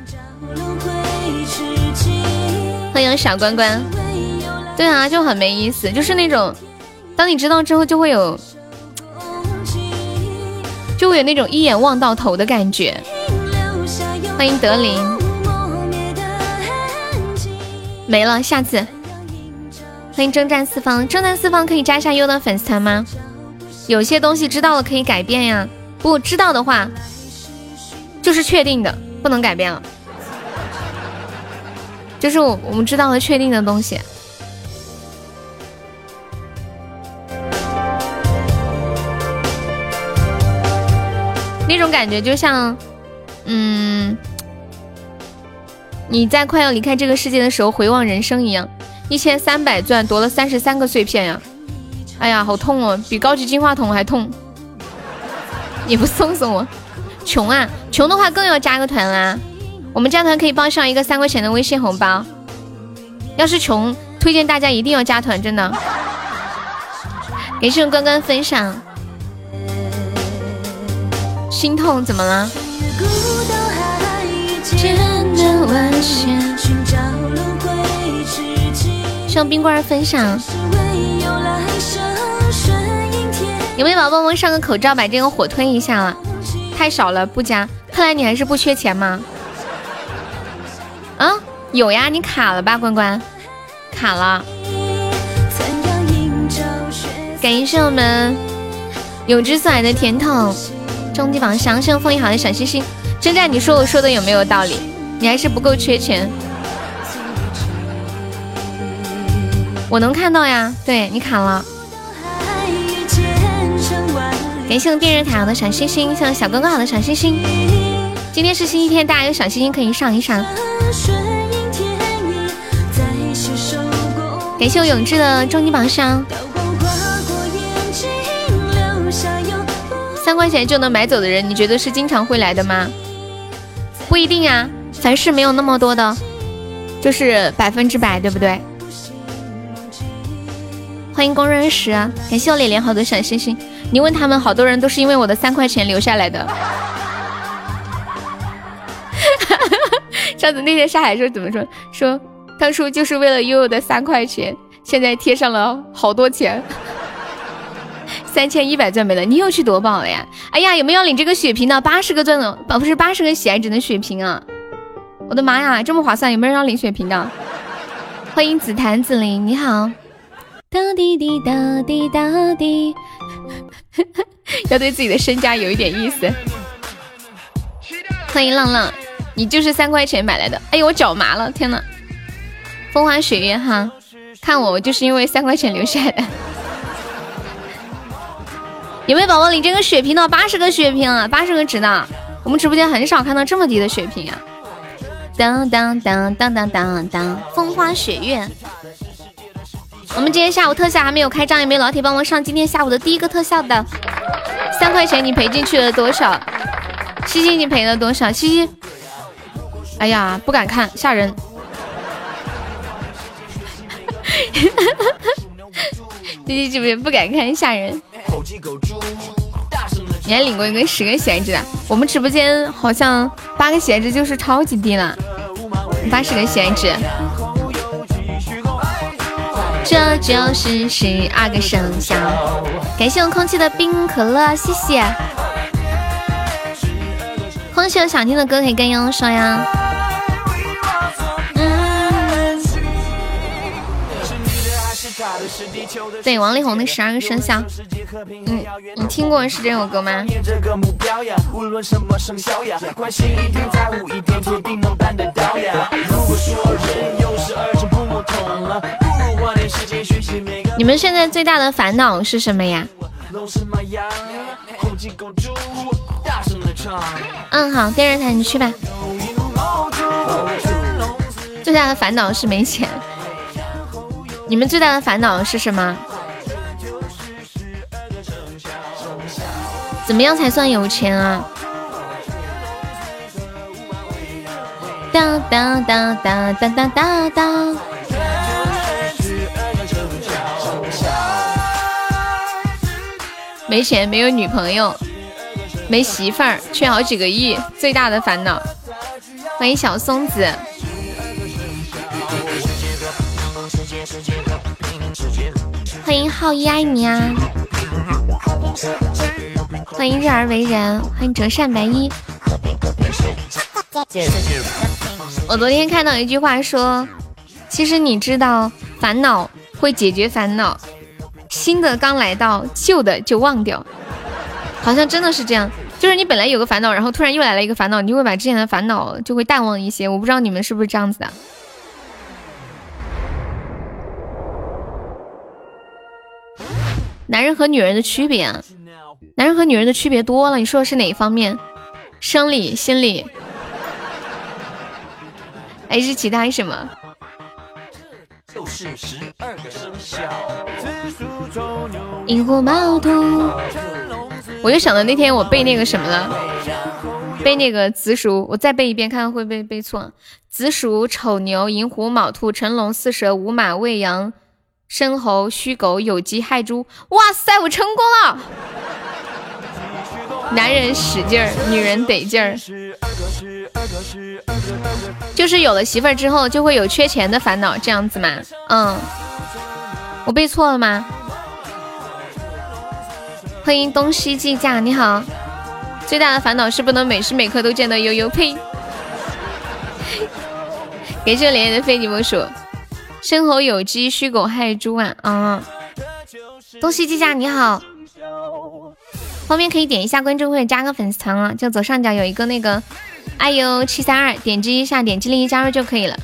欢迎傻关关。对啊，就很没意思，就是那种，当你知道之后，就会有，就会有那种一眼望到头的感觉。欢迎德林。没了，下次。欢迎征战四方，征战四方可以加一下优的粉丝团吗？有些东西知道了可以改变呀，不知道的话就是确定的，不能改变了。就是我我们知道了确定的东西，那种感觉就像，嗯，你在快要离开这个世界的时候回望人生一样。一千三百钻夺了三十三个碎片呀！哎呀，好痛哦，比高级金话筒还痛！你不送送我？穷啊，穷的话更要加个团啦！我们加团可以包上一个三块钱的微信红包。要是穷，推荐大家一定要加团，真的。感谢关关分享。心痛怎么了？向冰棍儿分享，有没有宝宝们上个口罩，把这个火推一下了？太少了，不加。看来你还是不缺钱吗？啊，有呀，你卡了吧，关关？卡了。感谢我们有之送来的甜筒，终极榜上，谢谢风一好的小心心。真战，你说我说的有没有道理？你还是不够缺钱。我能看到呀，对你卡了。感谢我电热塔的小星星，谢谢小哥哥好的小星星。今天是星期天，大家有小星星可以上一上。感谢我永志的终极榜上。三块钱就能买走的人，你觉得是经常会来的吗？不一定啊，凡事没有那么多的，就是百分之百，对不对？欢迎光认识啊，感谢我脸脸好多小星星。你问他们，好多人都是因为我的三块钱留下来的。上次那天下海时候怎么说？说当初就是为了悠悠的三块钱，现在贴上了好多钱。三千一百钻没了，你又去夺宝了呀？哎呀，有没有领这个血瓶的？八十个钻的，不是八十个喜爱值的血瓶啊！我的妈呀，这么划算，有没有人要领血瓶的？欢迎紫檀紫菱，你好。哒滴滴哒滴哒滴，(laughs) 要对自己的身家有一点意思。欢迎浪浪，你就是三块钱买来的。哎呦，我脚麻了，天呐！风花雪月哈，看我，我就是因为三块钱留下来的。有没有宝宝领这个血瓶的？八十个血瓶啊，八十个值的。我们直播间很少看到这么低的血瓶啊！当当当当当当当，风花雪月。我们今天下午特效还没有开张，有没有老铁帮忙上今天下午的第一个特效的？三块钱你赔进去了多少？西西你赔了多少？西西，哎呀，不敢看，吓人。西西是不是不敢看，吓人？你还领过一个十个喜值啊？我们直播间好像八个喜值就是超级低了，八十个喜值。这就是十二个生肖。感谢我空气的冰可乐，谢谢。空气有想听的歌可以跟悠悠说呀。对，王力宏的十二个生肖。嗯，你听过是这首歌吗？你们现在最大的烦恼是什么呀？嗯，好，电视台你去吧。最大的烦恼是没钱。你们最大的烦恼是什么？怎么样才算有钱啊？当当当当当当当当。没钱，没有女朋友，没媳妇儿，缺好几个亿，最大的烦恼。欢迎小松子，欢迎浩一爱你啊，欢迎日而为人，欢迎折扇白衣。我昨天看到一句话说，其实你知道，烦恼会解决烦恼。新的刚来到，旧的就忘掉，好像真的是这样。就是你本来有个烦恼，然后突然又来了一个烦恼，你就会把之前的烦恼就会淡忘一些。我不知道你们是不是这样子的。男人和女人的区别，男人和女人的区别多了。你说的是哪一方面？生理、心理，还是其他什么？就是十二个生肖。萤火猫兔，我就想到那天我背那个什么了，背那个子鼠，我再背一遍，看看会不会背错。子鼠、丑牛、寅虎、卯兔、辰龙、巳蛇、午马、未羊、申猴、戌狗、酉鸡、亥猪。哇塞，我成功了！男人使劲儿，女人得劲儿。就是有了媳妇儿之后，就会有缺钱的烦恼，这样子吗？嗯，我背错了吗？欢迎东西计价，你好。最大的烦恼是不能每时每刻都见到悠悠，呸！(laughs) 感谢连连的非你莫属。申猴酉鸡戌狗亥猪啊！嗯，东西计价你好。方便可以点一下关注或者加个粉丝团啊，就左上角有一个那个。哎呦，七三二，点击一下，点击立即加入就可以了。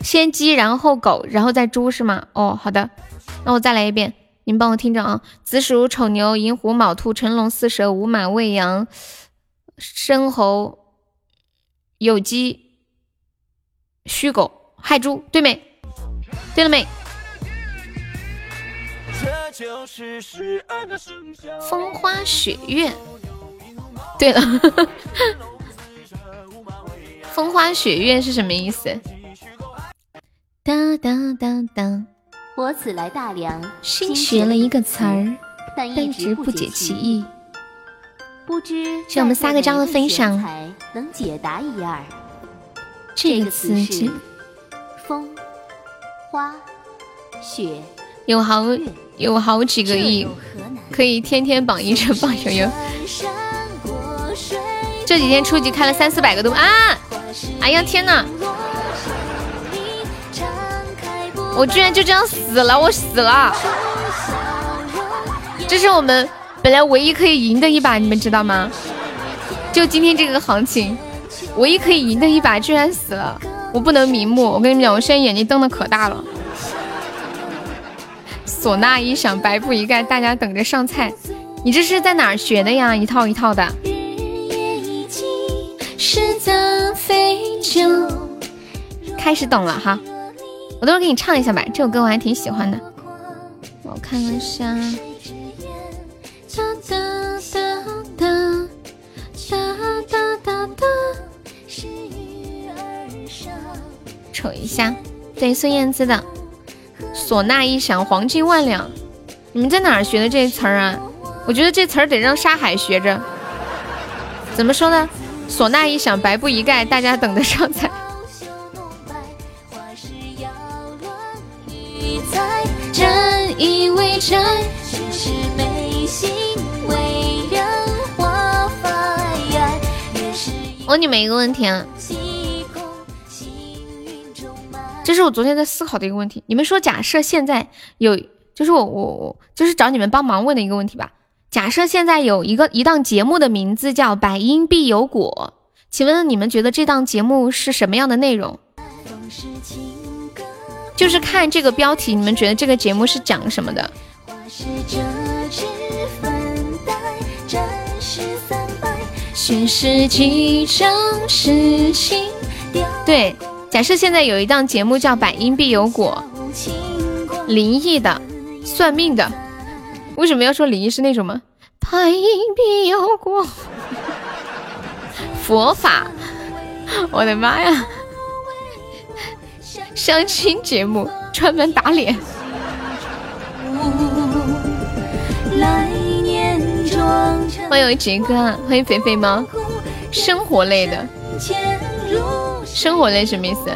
先鸡，然后狗，然后再猪是吗？哦，好的，那我再来一遍，你们帮我听着啊。子鼠、丑牛、寅虎、卯兔、辰龙、巳蛇、午马、未羊、申猴、酉鸡、戌狗、亥猪，对没？对了没？风花雪月。对了。(laughs) 风花雪月是什么意思？哒哒哒哒！我此来大梁，新学了一个词儿，但一直不解其意。不知是我们三个章的分享，能解答一二。这个词是风花雪有好有好几个亿，可以天天榜一成榜悠悠。这几天初级开了三四百个都啊！哎呀天呐！我居然就这样死了，我死了！这是我们本来唯一可以赢的一把，你们知道吗？就今天这个行情，唯一可以赢的一把居然死了，我不能瞑目。我跟你们讲，我现在眼睛瞪得可大了。唢呐一响，白布一盖，大家等着上菜。你这是在哪儿学的呀？一套一套的。开始懂了哈，我等会给你唱一下吧，这首歌我还挺喜欢的。我看一下。瞅一下，对孙燕姿的。唢呐一响，黄金万两。你们在哪儿学的这词儿啊？我觉得这词儿得让沙海学着。怎么说呢？唢呐一响，白布一盖，大家等着上菜。问你们一个问题啊。这是我昨天在思考的一个问题。你们说，假设现在有，就是我我我，就是找你们帮忙问的一个问题吧。假设现在有一个一档节目的名字叫《百因必有果》，请问你们觉得这档节目是什么样的内容？就是看这个标题，你们觉得这个节目是讲什么的？对。假设现在有一档节目叫《百因必有果》，灵异的、算命的，为什么要说灵异是那种吗？百因必有果，佛法，我的妈呀！相亲节目专门打脸。欢迎杰哥，欢迎肥肥猫，生活类的。生活类什么意思？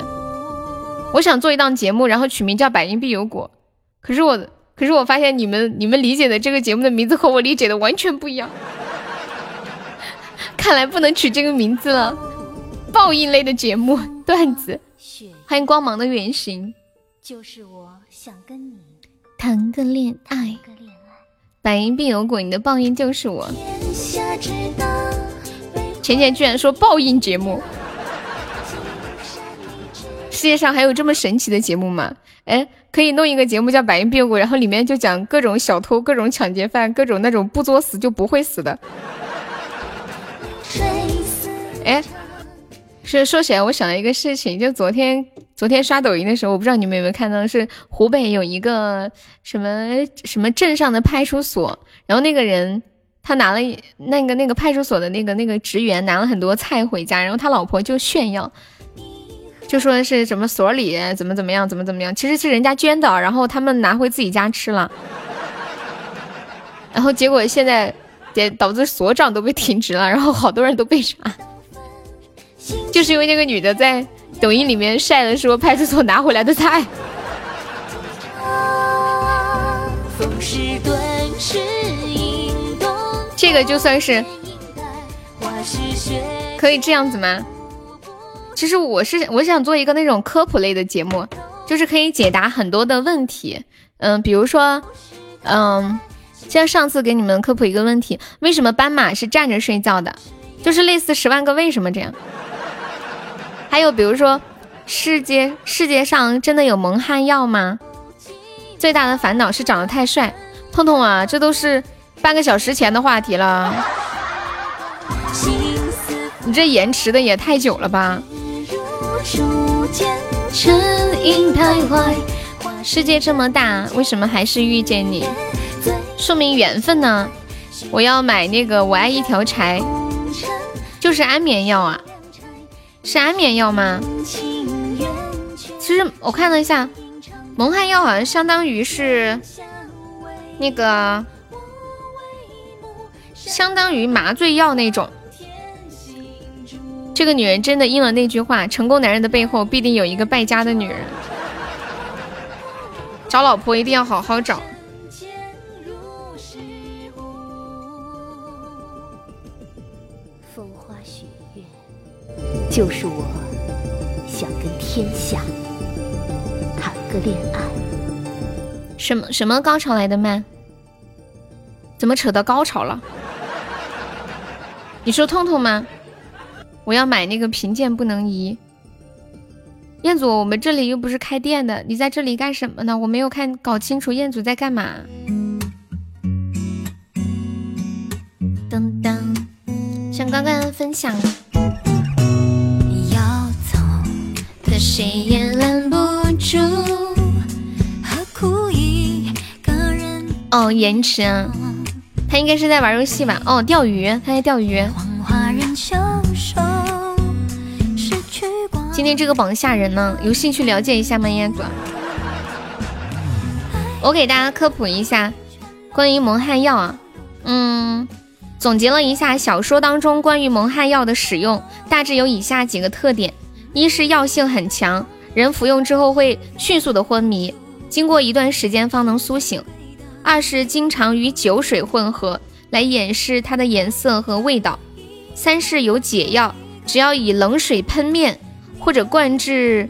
我想做一档节目，然后取名叫《百因必有果》，可是我，可是我发现你们你们理解的这个节目的名字和我理解的完全不一样，(laughs) 看来不能取这个名字了。报应类的节目段子，欢迎光芒的原型，就是我想跟你谈个恋爱，百因必有果，你的报应就是我。浅浅居然说报应节目。世界上还有这么神奇的节目吗？哎，可以弄一个节目叫《百因必有果》，然后里面就讲各种小偷、各种抢劫犯、各种那种不作死就不会死的。哎，是说起来，我想了一个事情，就昨天昨天刷抖音的时候，我不知道你们有没有看到，是湖北有一个什么什么镇上的派出所，然后那个人他拿了那个那个派出所的那个那个职员拿了很多菜回家，然后他老婆就炫耀。就说是什么所里怎么怎么样怎么怎么样，其实是人家捐的，然后他们拿回自己家吃了，(laughs) 然后结果现在也导致所长都被停职了，然后好多人都被查，就是因为那个女的在抖音里面晒了说派出所拿回来的菜。这个就算是可以这样子吗？其实我是我想做一个那种科普类的节目，就是可以解答很多的问题。嗯，比如说，嗯，像上次给你们科普一个问题，为什么斑马是站着睡觉的？就是类似十万个为什么这样。还有比如说，世界世界上真的有蒙汗药吗？最大的烦恼是长得太帅。痛痛啊，这都是半个小时前的话题了，你这延迟的也太久了吧？世界这么大，为什么还是遇见你？说明缘分呢。我要买那个我爱一条柴，就是安眠药啊，是安眠药吗？其实我看了一下，蒙汗药好像相当于是那个，相当于麻醉药那种。这个女人真的应了那句话：成功男人的背后必定有一个败家的女人。找老婆一定要好好找。风花雪月，就是我想跟天下谈个恋爱。什么什么高潮来的慢？怎么扯到高潮了？你说痛痛吗？我要买那个贫贱不能移。彦祖，我们这里又不是开店的，你在这里干什么呢？我没有看搞清楚彦祖在干嘛。噔噔，向刚刚分享。要走的谁也拦不住，何苦一个人？哦，延迟啊，他应该是在玩游戏吧？哦，钓鱼，他在钓鱼。今天这个榜吓人呢，有兴趣了解一下吗？燕子，我给大家科普一下关于蒙汗药啊，嗯，总结了一下小说当中关于蒙汗药的使用，大致有以下几个特点：一是药性很强，人服用之后会迅速的昏迷，经过一段时间方能苏醒；二是经常与酒水混合来掩饰它的颜色和味道；三是有解药，只要以冷水喷面。或者灌制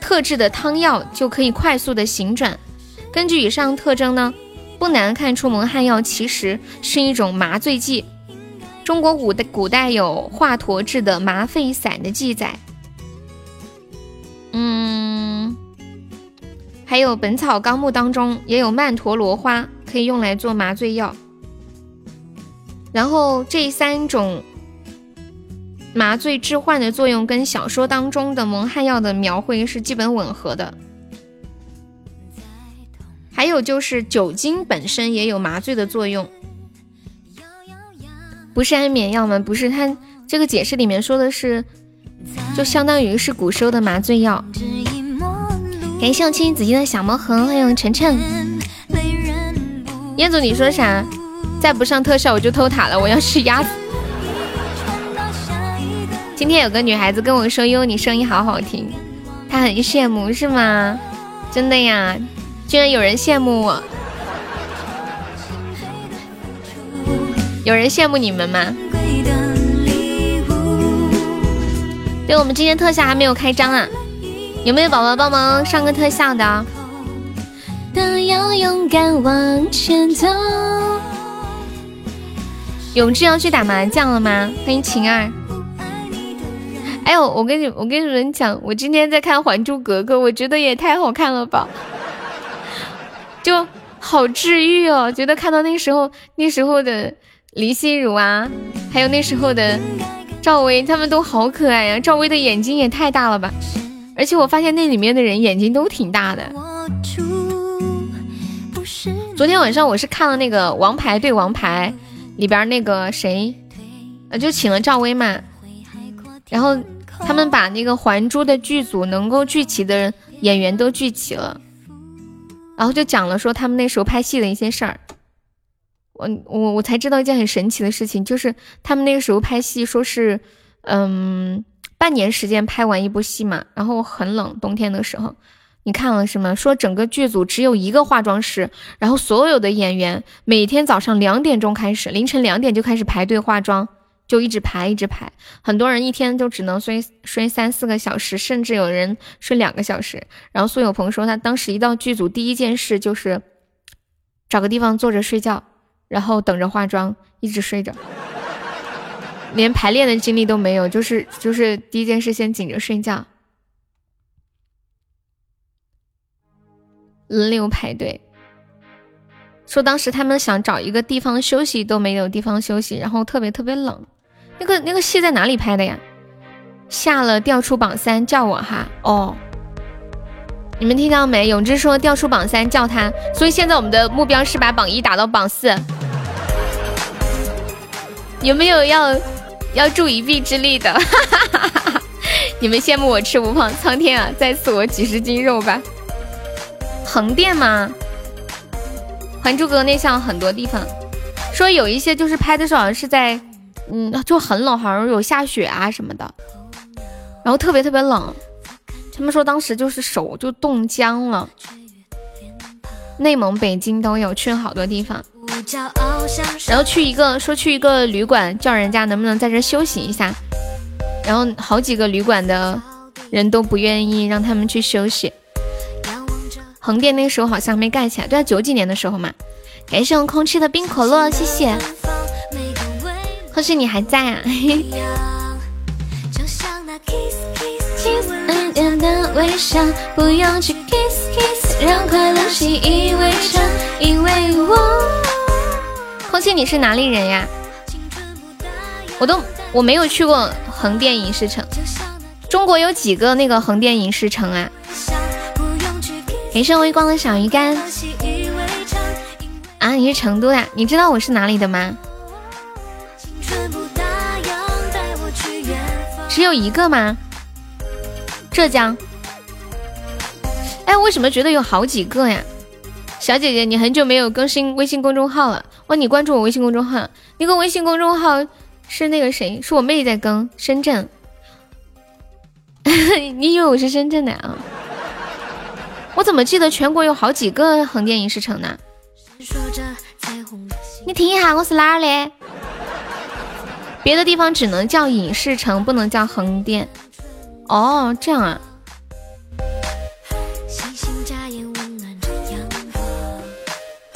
特制的汤药就可以快速的醒转。根据以上特征呢，不难看出蒙汗药其实是一种麻醉剂。中国古代古代有华佗制的麻沸散的记载，嗯，还有《本草纲目》当中也有曼陀罗花可以用来做麻醉药。然后这三种。麻醉致幻的作用跟小说当中的蒙汗药的描绘是基本吻合的。还有就是酒精本身也有麻醉的作用，不是安眠药吗？不是，它这个解释里面说的是，就相当于是古时候的麻醉药。感谢我青青子衿的小魔盒，欢迎晨晨。燕总，你说啥？再不上特效我就偷塔了，我要吃鸭子。今天有个女孩子跟我说：“哟，你声音好好听。”她很羡慕，是吗？真的呀，居然有人羡慕我。有人羡慕你们吗？对，我们今天特效还没有开张啊，有没有宝宝帮忙上个特效的？永志要去打麻将了吗？欢迎晴儿。哎呦，我跟你我跟你们讲，我今天在看《还珠格格》，我觉得也太好看了吧，就好治愈哦。觉得看到那时候那时候的林心如啊，还有那时候的赵薇，他们都好可爱呀。赵薇的眼睛也太大了吧，而且我发现那里面的人眼睛都挺大的。昨天晚上我是看了那个《王牌对王牌》里边那个谁，呃，就请了赵薇嘛，然后。他们把那个《还珠》的剧组能够聚齐的演员都聚齐了，然后就讲了说他们那时候拍戏的一些事儿。我我我才知道一件很神奇的事情，就是他们那个时候拍戏，说是嗯半年时间拍完一部戏嘛，然后很冷，冬天的时候，你看了是吗？说整个剧组只有一个化妆师，然后所有的演员每天早上两点钟开始，凌晨两点就开始排队化妆。就一直排，一直排，很多人一天就只能睡睡三四个小时，甚至有人睡两个小时。然后苏有朋说，他当时一到剧组，第一件事就是找个地方坐着睡觉，然后等着化妆，一直睡着，连排练的精力都没有，就是就是第一件事先紧着睡觉，轮流排队。说当时他们想找一个地方休息都没有地方休息，然后特别特别冷。那个那个戏在哪里拍的呀？下了调出榜三叫我哈哦，你们听到没？永志说调出榜三叫他，所以现在我们的目标是把榜一打到榜四。有没有要要助一臂之力的？(laughs) 你们羡慕我吃不胖，苍天啊，再赐我几十斤肉吧。横店吗？还珠格格那像很多地方，说有一些就是拍的时候好像是在。嗯，就很冷，好像有下雪啊什么的，然后特别特别冷。他们说当时就是手就冻僵了。内蒙、北京都有，去了好多地方。然后去一个说去一个旅馆，叫人家能不能在这休息一下。然后好几个旅馆的人都不愿意让他们去休息。横店那时候好像没盖起来，对啊，九几年的时候嘛。感谢我空气的冰可乐，谢谢。或许你还在啊。空气，你是哪里人呀？我都我没有去过横店影视城。中国有几个那个横店影视城啊？感谢微光的小鱼干。啊，你是成都的？你知道我是哪里的吗？只有一个吗？浙江。哎，为什么觉得有好几个呀？小姐姐，你很久没有更新微信公众号了。哇，你关注我微信公众号？那个微信公众号是那个谁？是我妹在更深圳。(laughs) 你以为我是深圳的啊？我怎么记得全国有好几个横店影视城呢？你听一下，我是哪儿的？别的地方只能叫影视城，不能叫横店。哦，这样啊。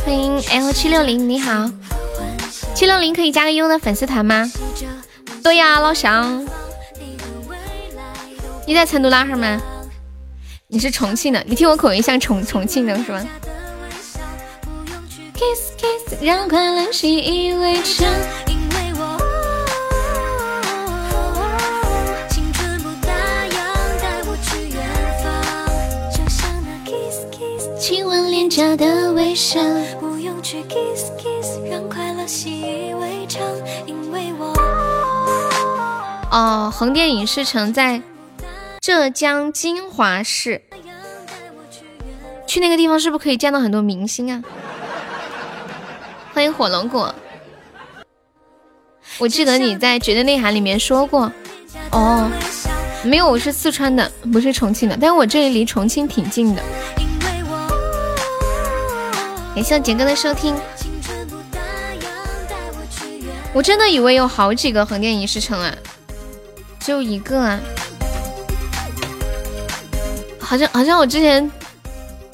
欢迎 L 七六零，你好。七六零可以加个 U 的粉丝团吗？对呀，老乡。你在成都哪儿吗？你是重庆的，你听我口音像重重庆的是吗？的微笑，不用去 kiss kiss，让快乐习以为常，因为我。哦，横店影视城在。浙江金华市，去那个地方是不是可以见到很多明星啊？欢迎火龙果，我记得你在《绝对内涵》里面说过，哦，没有，我是四川的，不是重庆的，但是我这里离重庆挺近的。感谢杰哥的收听，我真的以为有好几个横店影视城啊，只有一个啊。好像好像我之前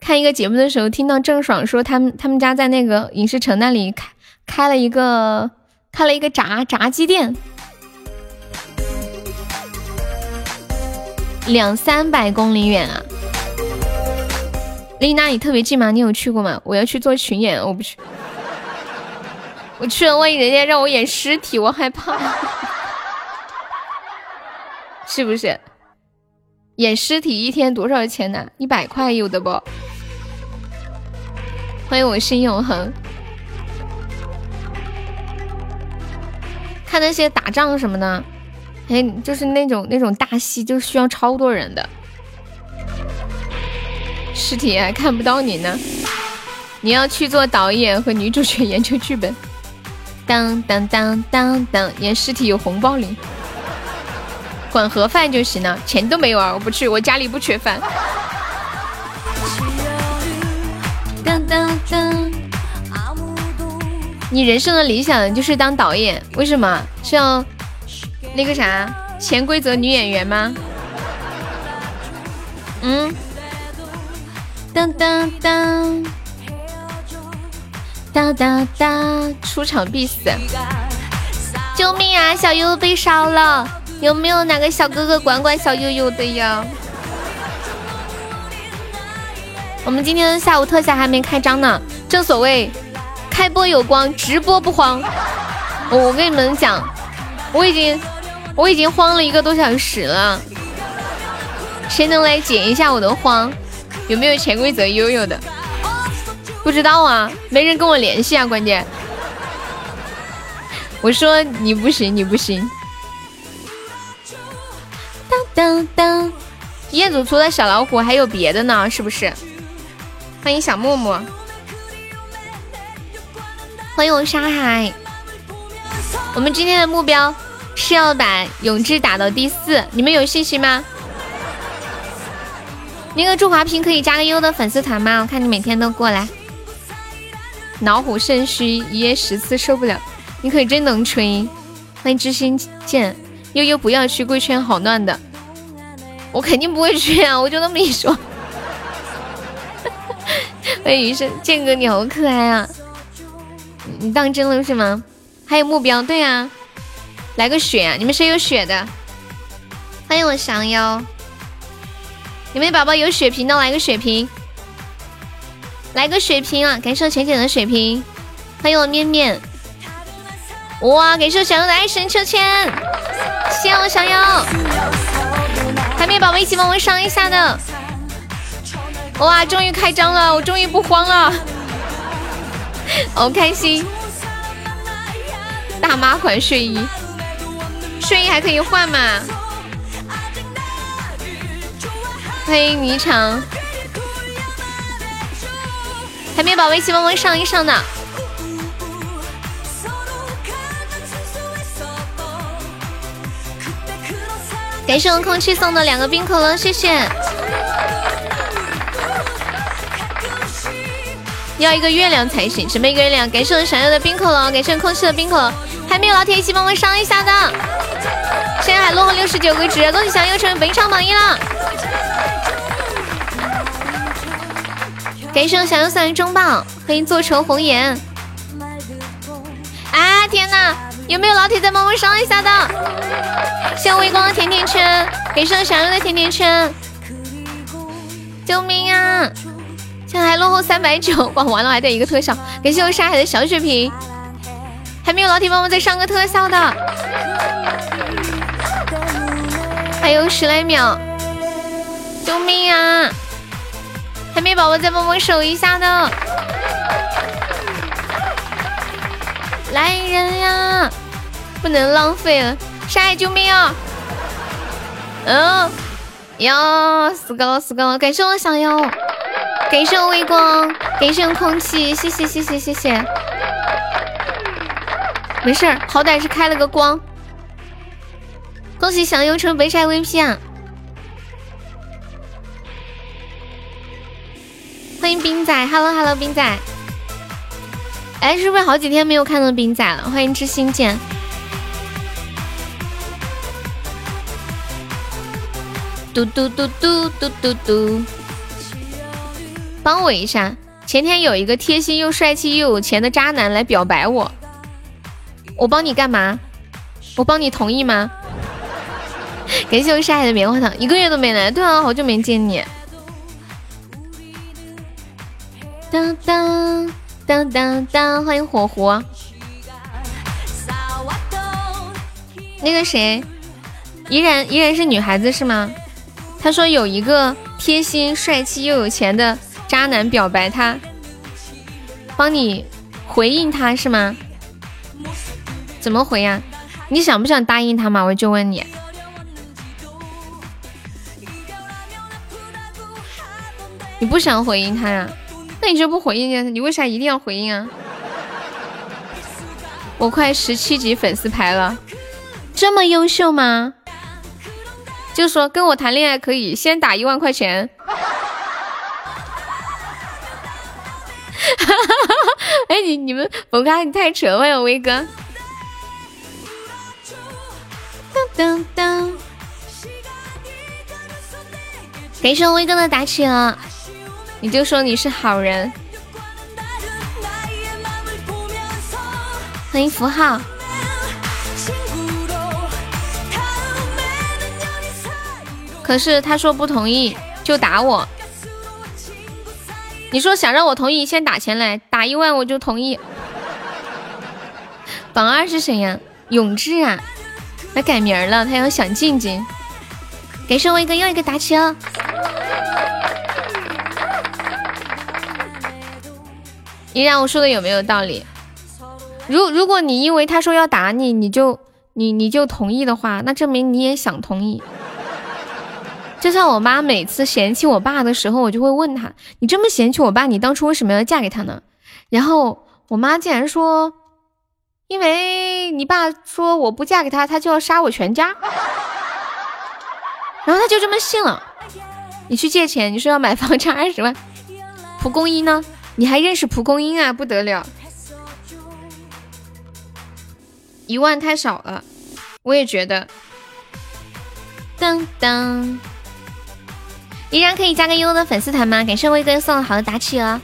看一个节目的时候，听到郑爽说他们他们家在那个影视城那里开开了一个开了一个炸炸鸡店，两三百公里远啊！离那里特别近吗？你有去过吗？我要去做群演，我不去，我去了万一人家让我演尸体，我害怕，(laughs) 是不是？演尸体一天多少钱呢？一百块有的不？欢迎我心永恒。看那些打仗什么的，哎，就是那种那种大戏，就需要超多人的。尸体还看不到你呢，你要去做导演和女主角研究剧本。当当当当当，演尸体有红包领。管盒饭就行了，钱都没有啊！我不去，我家里不缺饭。你人生的理想就是当导演，为什么？是要那个啥潜规则女演员吗？嗯。当当当，哒哒哒，出场必死！救命啊！小优被烧了。有没有哪个小哥哥管管小悠悠的呀？我们今天下午特效还没开张呢，正所谓开播有光，直播不慌。我跟你们讲，我已经我已经慌了一个多小时了，谁能来解一下我的慌？有没有潜规则悠悠的？不知道啊，没人跟我联系啊，关键。我说你不行，你不行。当当当，业主除了小老虎还有别的呢，是不是？欢迎小木木，欢迎我沙海。我们今天的目标是要把永志打到第四，你们有信心吗？那个祝华平可以加个优的粉丝团吗？我看你每天都过来。老虎肾虚，一夜十次受不了。你可真能吹！欢迎知心剑，悠悠不要去贵圈好乱的，我肯定不会去啊！我就那么一说。(laughs) 欢迎余生，剑哥你好可爱啊！你当真了是吗？还有目标，对啊，来个血，啊你们谁有血的？欢迎我降妖，有没有宝宝有血瓶的？来个血瓶，来个血瓶啊！感谢浅浅的血瓶，欢迎我面面，哇！感谢小妖的爱神秋千，谢谢我小妖，还没宝宝一起帮我上一下的，哇！终于开张了，我终于不慌了，好开心。大妈款睡衣，睡衣还可以换吗？欢迎霓裳，还没有宝贝，请帮忙上一上的。感谢我们空气送的两个冰可乐，谢谢。要一个月亮才行，准备一个月亮。感谢我们闪耀的冰可乐，感谢我们空气的冰可乐。还没有老铁一起帮忙上一下的，现在还落后六十九个值，恭喜小优成为本场榜一了。感谢我小优送的中宝，欢迎做成红颜。啊天哪，有没有老铁再帮忙上一下的？谢谢微光的甜甜圈，感谢我小优的甜甜圈。救命啊！现在还落后三百九，(laughs) 哇完了还得一个特效。感谢我沙海的小血瓶。还没有老铁帮我再上个特效的，还有十来秒，救命啊！还没宝宝再帮忙守一下的，来人呀！不能浪费了，沙海救命啊！嗯，呀，死高了死高了！感谢我小妖，感谢我微光，感谢我空气，谢谢谢谢谢谢。没事儿，好歹是开了个光。恭喜小优成本场 VP 啊！欢迎冰仔，Hello Hello，冰仔。哎，是不是好几天没有看到冰仔了？欢迎知心剑。嘟嘟嘟嘟嘟嘟嘟，帮我一下。前天有一个贴心又帅气又有钱的渣男来表白我。我帮你干嘛？我帮你同意吗？感谢我沙海的棉花糖，一个月都没来，对啊，好久没见你。当当当当当，欢迎火狐。那个谁，依然依然是女孩子是吗？他说有一个贴心、帅气又有钱的渣男表白他，帮你回应他是吗？怎么回呀？你想不想答应他嘛？我就问你。你不想回应他呀？那你就不回应他？你为啥一定要回应啊？我快十七级粉丝牌了，这么优秀吗？就说跟我谈恋爱可以先打一万块钱。哈哈哈哎，你你们冯哥你太扯了呀，威哥。当当，感谢威哥的打起了，你就说你是好人。欢迎符号。可是他说不同意就打我，你说想让我同意先打钱来，打一万我就同意。榜二是谁呀？永志啊。他改名了，他要想静静。给上我一个又一个打起哦。依然，我说的有没有道理？如如果你因为他说要打你，你就你你就同意的话，那证明你也想同意。就像我妈每次嫌弃我爸的时候，我就会问他：“你这么嫌弃我爸，你当初为什么要嫁给他呢？”然后我妈竟然说。因为你爸说我不嫁给他，他就要杀我全家，然后他就这么信了。你去借钱，你说要买房差二十万，蒲公英呢？你还认识蒲公英啊？不得了，一万太少了，我也觉得。当当，依然可以加个悠悠的粉丝团吗？感谢威哥送的好的打气哦。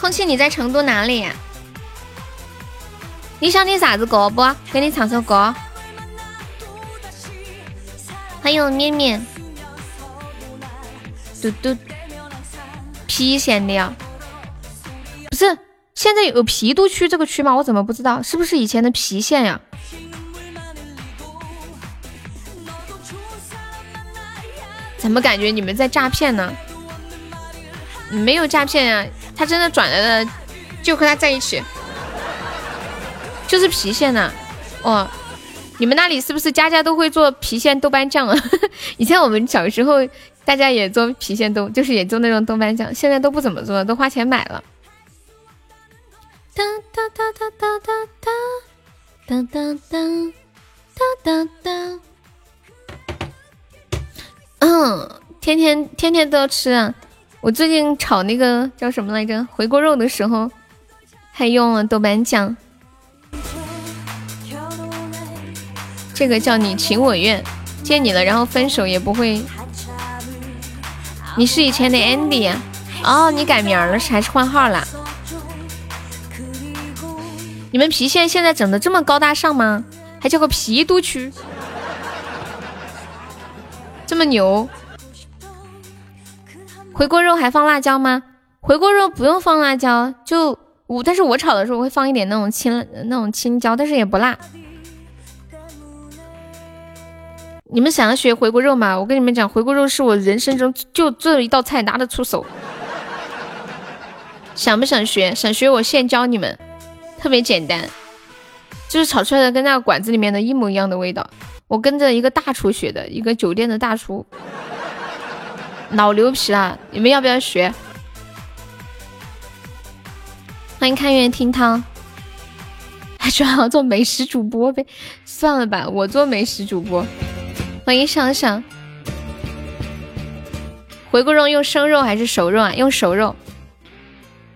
空气，你在成都哪里呀？你想听啥子歌不？给你唱首歌。欢迎面面，嘟嘟，郫县的呀？不是，现在有郫都区这个区吗？我怎么不知道？是不是以前的郫县呀？怎么感觉你们在诈骗呢？没有诈骗呀，他真的转来了，就和他在一起，就是郫县的。哦，你们那里是不是家家都会做郫县豆瓣酱啊？(laughs) 以前我们小时候大家也做郫县豆，就是也做那种豆瓣酱，现在都不怎么做了，都花钱买了。哒哒哒哒哒哒哒哒哒哒哒哒。嗯，天天天天都要吃啊！我最近炒那个叫什么来着回锅肉的时候，还用了豆瓣酱。这个叫你情我愿，见你了然后分手也不会。你是以前的 Andy 哦，你改名了是还是换号了？你们郫县现在整的这么高大上吗？还叫个郫都区？这么牛，回锅肉还放辣椒吗？回锅肉不用放辣椒，就我，但是我炒的时候会放一点那种青那种青椒，但是也不辣。你们想要学回锅肉吗？我跟你们讲，回锅肉是我人生中就这一道菜拿得出手。想不想学？想学我现教你们，特别简单，就是炒出来的跟那个馆子里面的一模一样的味道。我跟着一个大厨学的，一个酒店的大厨，老牛皮了。你们要不要学？欢迎看月听汤，还说要做美食主播呗？算了吧，我做美食主播。欢迎想想，回锅肉用生肉还是熟肉啊？用熟肉。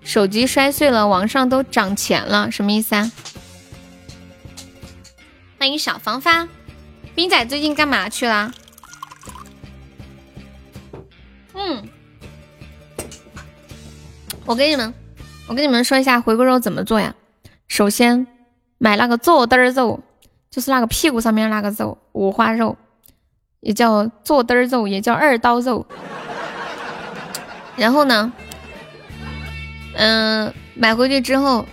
手机摔碎了，网上都涨钱了，什么意思啊？欢迎小芳芳。冰仔最近干嘛去了？嗯，我给你们，我跟你们说一下回锅肉怎么做呀。首先买那个坐墩儿肉，就是那个屁股上面那个肉，五花肉，也叫坐墩肉，也叫二刀肉。然后呢，嗯，买回去之后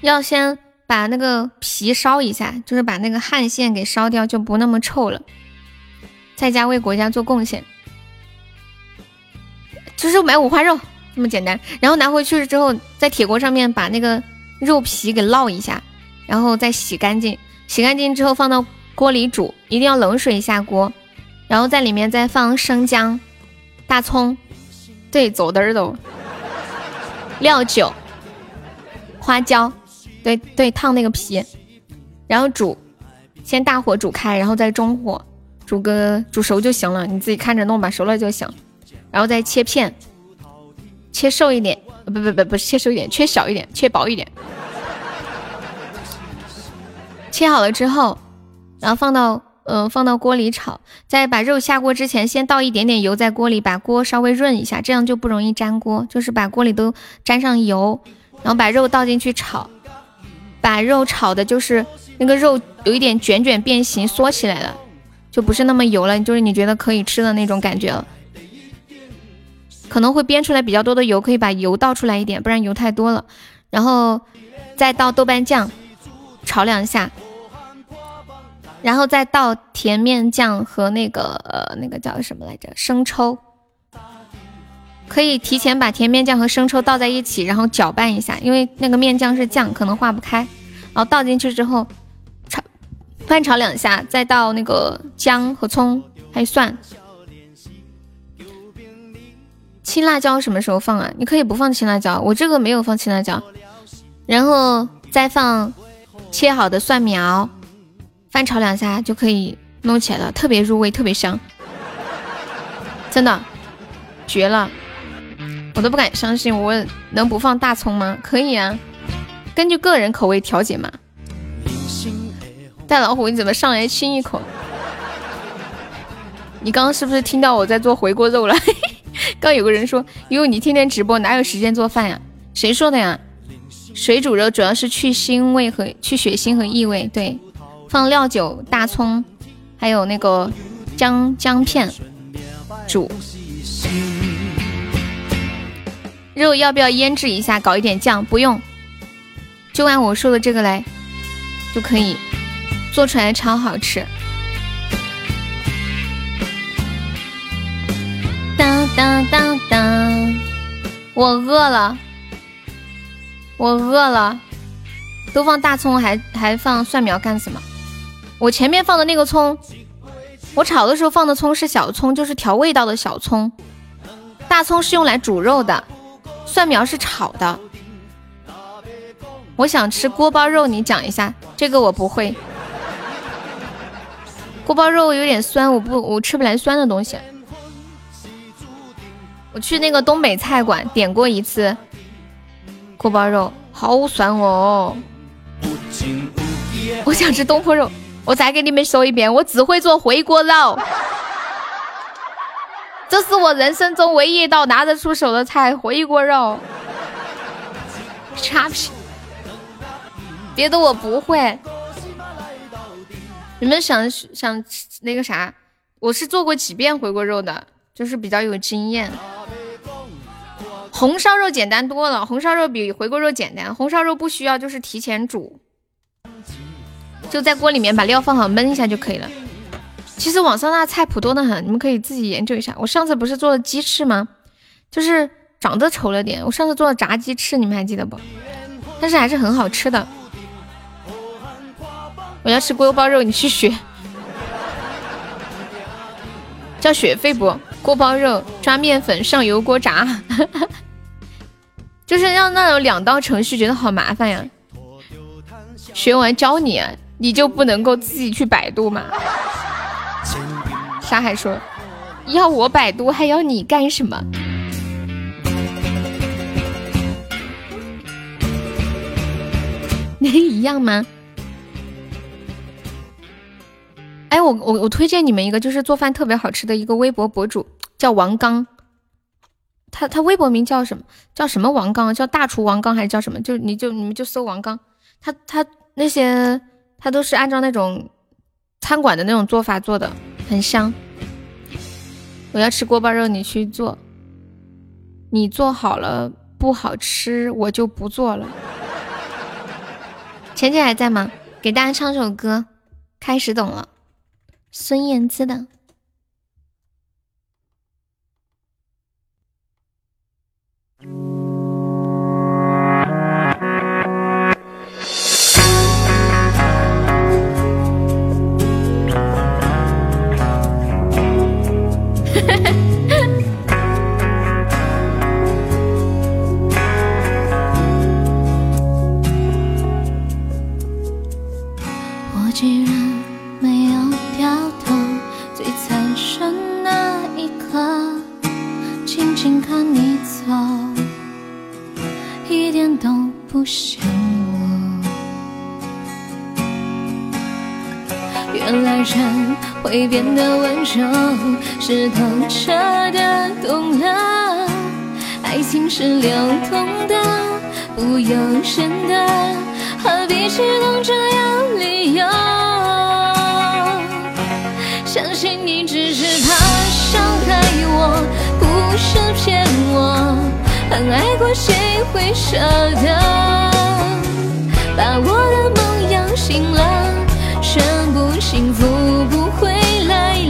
要先。把那个皮烧一下，就是把那个汗腺给烧掉，就不那么臭了。在家为国家做贡献，就是买五花肉这么简单。然后拿回去之后，在铁锅上面把那个肉皮给烙一下，然后再洗干净。洗干净之后放到锅里煮，一定要冷水下锅。然后在里面再放生姜、大葱，对，走的儿都，料酒、花椒。对对，烫那个皮，然后煮，先大火煮开，然后再中火煮个煮熟就行了，你自己看着弄吧，熟了就行。然后再切片，切瘦一点，不不不不，切瘦一点，切小一点，切薄一点。切好了之后，然后放到嗯放到锅里炒，在把肉下锅之前，先倒一点点油在锅里，把锅稍微润一下，这样就不容易粘锅，就是把锅里都沾上油，然后把肉倒进去炒。把肉炒的，就是那个肉有一点卷卷变形，缩起来了，就不是那么油了，就是你觉得可以吃的那种感觉了。可能会煸出来比较多的油，可以把油倒出来一点，不然油太多了。然后再倒豆瓣酱，炒两下，然后再倒甜面酱和那个呃那个叫什么来着生抽。可以提前把甜面酱和生抽倒在一起，然后搅拌一下，因为那个面酱是酱，可能化不开。然后倒进去之后，炒翻炒两下，再倒那个姜和葱，还有蒜。青辣椒什么时候放啊？你可以不放青辣椒，我这个没有放青辣椒。然后再放切好的蒜苗，翻炒两下就可以弄起来了，特别入味，特别香，真的绝了。我都不敢相信，我能不放大葱吗？可以啊，根据个人口味调节嘛。大老虎，你怎么上来亲一口？你刚刚是不是听到我在做回锅肉了？(laughs) 刚有个人说，因为你天天直播，哪有时间做饭呀？谁说的呀？水煮肉主要是去腥味和去血腥和异味，对，放料酒、大葱，还有那个姜姜片煮。肉要不要腌制一下，搞一点酱？不用，就按我说的这个来就可以，做出来超好吃。当当当当，我饿了。我饿了，都放大葱还还放蒜苗干什么？我前面放的那个葱，我炒的时候放的葱是小葱，就是调味道的小葱。大葱是用来煮肉的，蒜苗是炒的。我想吃锅包肉，你讲一下，这个我不会。锅包肉有点酸，我不我吃不来酸的东西。我去那个东北菜馆点过一次。锅包肉好酸哦！我想吃东坡肉。我再给你们说一遍，我只会做回锅肉，(laughs) 这是我人生中唯一一道拿得出手的菜——回锅肉。差评，别的我不会。你们想想那个啥，我是做过几遍回锅肉的，就是比较有经验。红烧肉简单多了，红烧肉比回锅肉简单。红烧肉不需要，就是提前煮，就在锅里面把料放好，焖一下就可以了。其实网上那菜谱多得很，你们可以自己研究一下。我上次不是做了鸡翅吗？就是长得丑了点。我上次做的炸鸡翅，你们还记得不？但是还是很好吃的。我要吃锅包肉，你去学。交学费不？锅包肉抓面粉上油锅炸。(laughs) 就是要那种两道程序觉得好麻烦呀，学完教你，你就不能够自己去百度吗？沙海说，要我百度还要你干什么？能一样吗？哎，我我我推荐你们一个，就是做饭特别好吃的一个微博博主，叫王刚。他他微博名叫什么？叫什么王刚？叫大厨王刚还是叫什么？就你就你们就搜王刚，他他那些它都是按照那种餐馆的那种做法做的，很香。我要吃锅包肉，你去做。你做好了不好吃，我就不做了。浅浅还在吗？给大家唱首歌，开始懂了。孙燕姿的。会变得温柔，是透彻的懂了，爱情是流动的，不由人的，何必去懂这样理由？相信你只是怕伤害我，不是骗我。很爱过，谁会舍得把我的梦摇醒了？全部幸福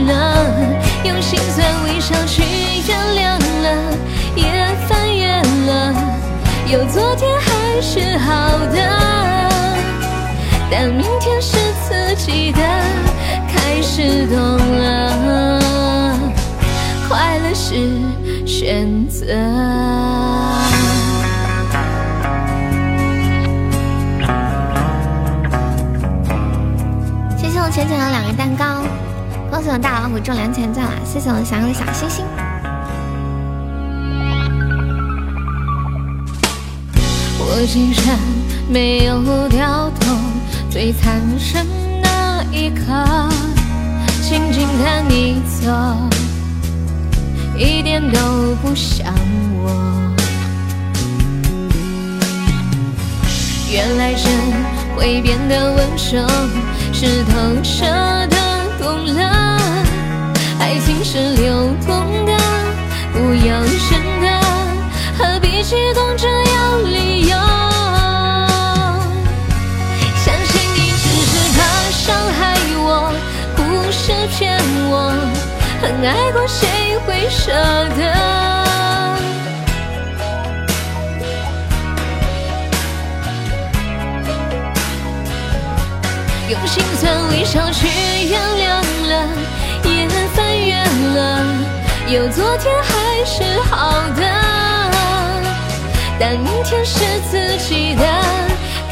了，用心酸微笑去原谅了，也翻越了，有昨天还是好的，但明天是自己的，开始懂了，快乐是选择。谢谢我浅浅的两个蛋糕，恭喜我大老虎中两千赞了！谢谢我小小的小星星。我竟然没有掉头，最残忍那一刻，静静看你走，一点都不像我。原来人会变得温柔，是透彻的懂了，爱情是流动的，不要真的，何必激动着要理由？相信你只是怕伤害我，不是骗我，很爱过谁会舍得？用心酸微笑去原谅，了，有昨天还是好的，但明天是自己的，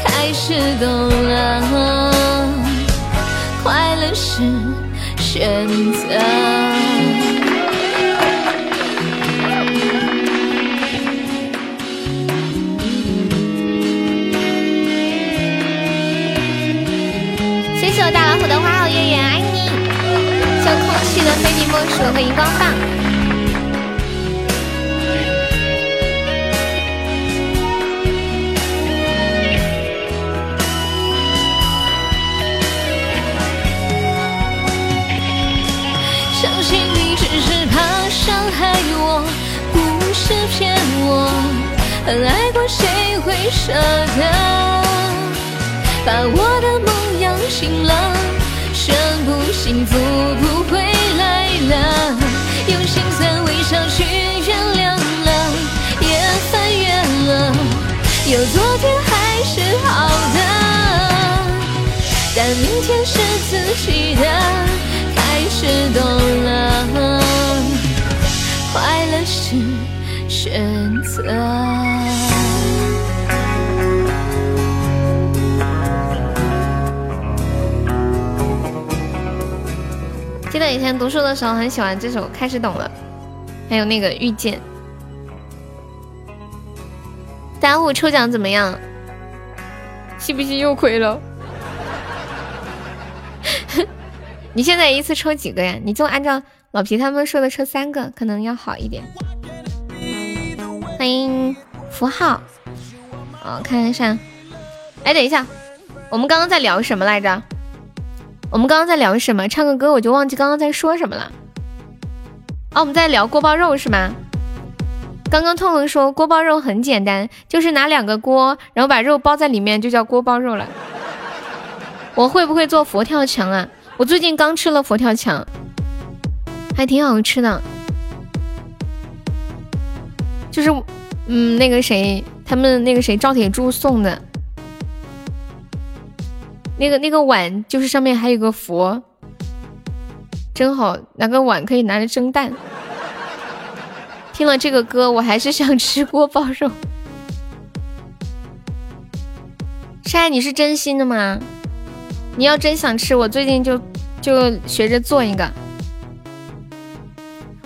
开始懂了，快乐是选择。谢谢我大老虎的花好月圆，爱你！谢空气的飞你莫属和荧光棒。相信你只是怕伤害我，不是骗我，很爱过谁会舍得？把我的梦摇醒了，宣布幸福不会来了。用心酸微笑去原谅了，也翻越了，有昨天还是好的，但明天是自己的，开始懂了，快乐是选择。得以前读书的时候很喜欢这首，开始懂了。还有那个遇见。大家抽奖怎么样？信不信又亏了？(laughs) 你现在一次抽几个呀？你就按照老皮他们说的抽三个，可能要好一点。欢迎符号。哦，看一下。哎，等一下，我们刚刚在聊什么来着？我们刚刚在聊什么？唱个歌我就忘记刚刚在说什么了。哦，我们在聊锅包肉是吗？刚刚痛痛说锅包肉很简单，就是拿两个锅，然后把肉包在里面，就叫锅包肉了。我会不会做佛跳墙啊？我最近刚吃了佛跳墙，还挺好吃的。就是，嗯，那个谁，他们那个谁赵铁柱送的。那个那个碗就是上面还有个佛，真好，拿个碗可以拿来蒸蛋。听了这个歌，我还是想吃锅包肉。晒，你是真心的吗？你要真想吃，我最近就就学着做一个。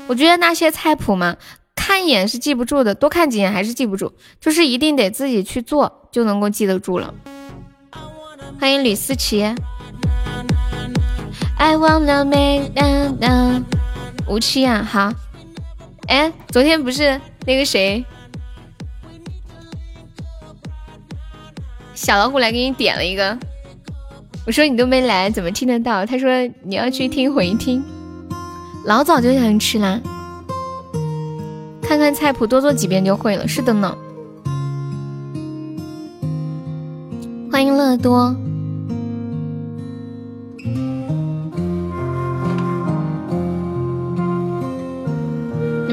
我觉得那些菜谱嘛，看一眼是记不住的，多看几眼还是记不住，就是一定得自己去做，就能够记得住了。欢迎吕思琪。I wanna make a 无期啊，好。哎，昨天不是那个谁，小老虎来给你点了一个。我说你都没来，怎么听得到？他说你要去听回听。老早就想吃啦，看看菜谱，多做几遍就会了。是的呢。欢迎乐多。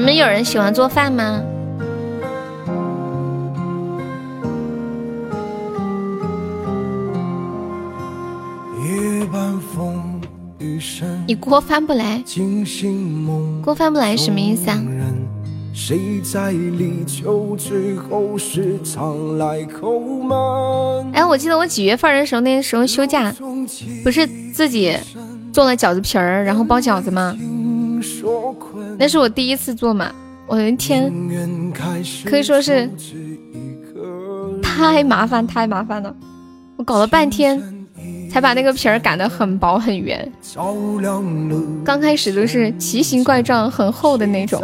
们有人喜欢做饭吗？你锅翻不来，锅翻不来什么意思啊？哎，我记得我几月份的时候，那时候休假，不是自己做了饺子皮儿，然后包饺子吗？那是我第一次做嘛，我的天，可以说是太麻烦，太麻烦了，我搞了半天才把那个皮儿擀得很薄很圆。刚开始都是奇形怪状、很厚的那种。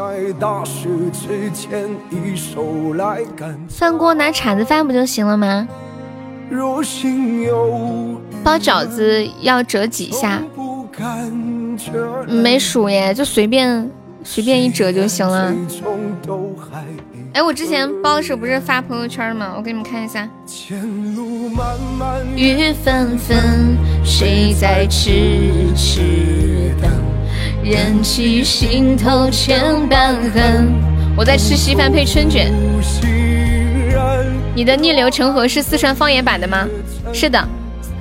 翻锅拿铲子翻不就行了吗？包饺子要折几下？没数耶，就随便随便一折就行了。哎，我之前包的时候不是发朋友圈吗？我给你们看一下。雨纷纷，谁在痴痴等？忍起心头千般恨。我在吃稀饭配春卷。你的逆流成河是四川方言版的吗？是的，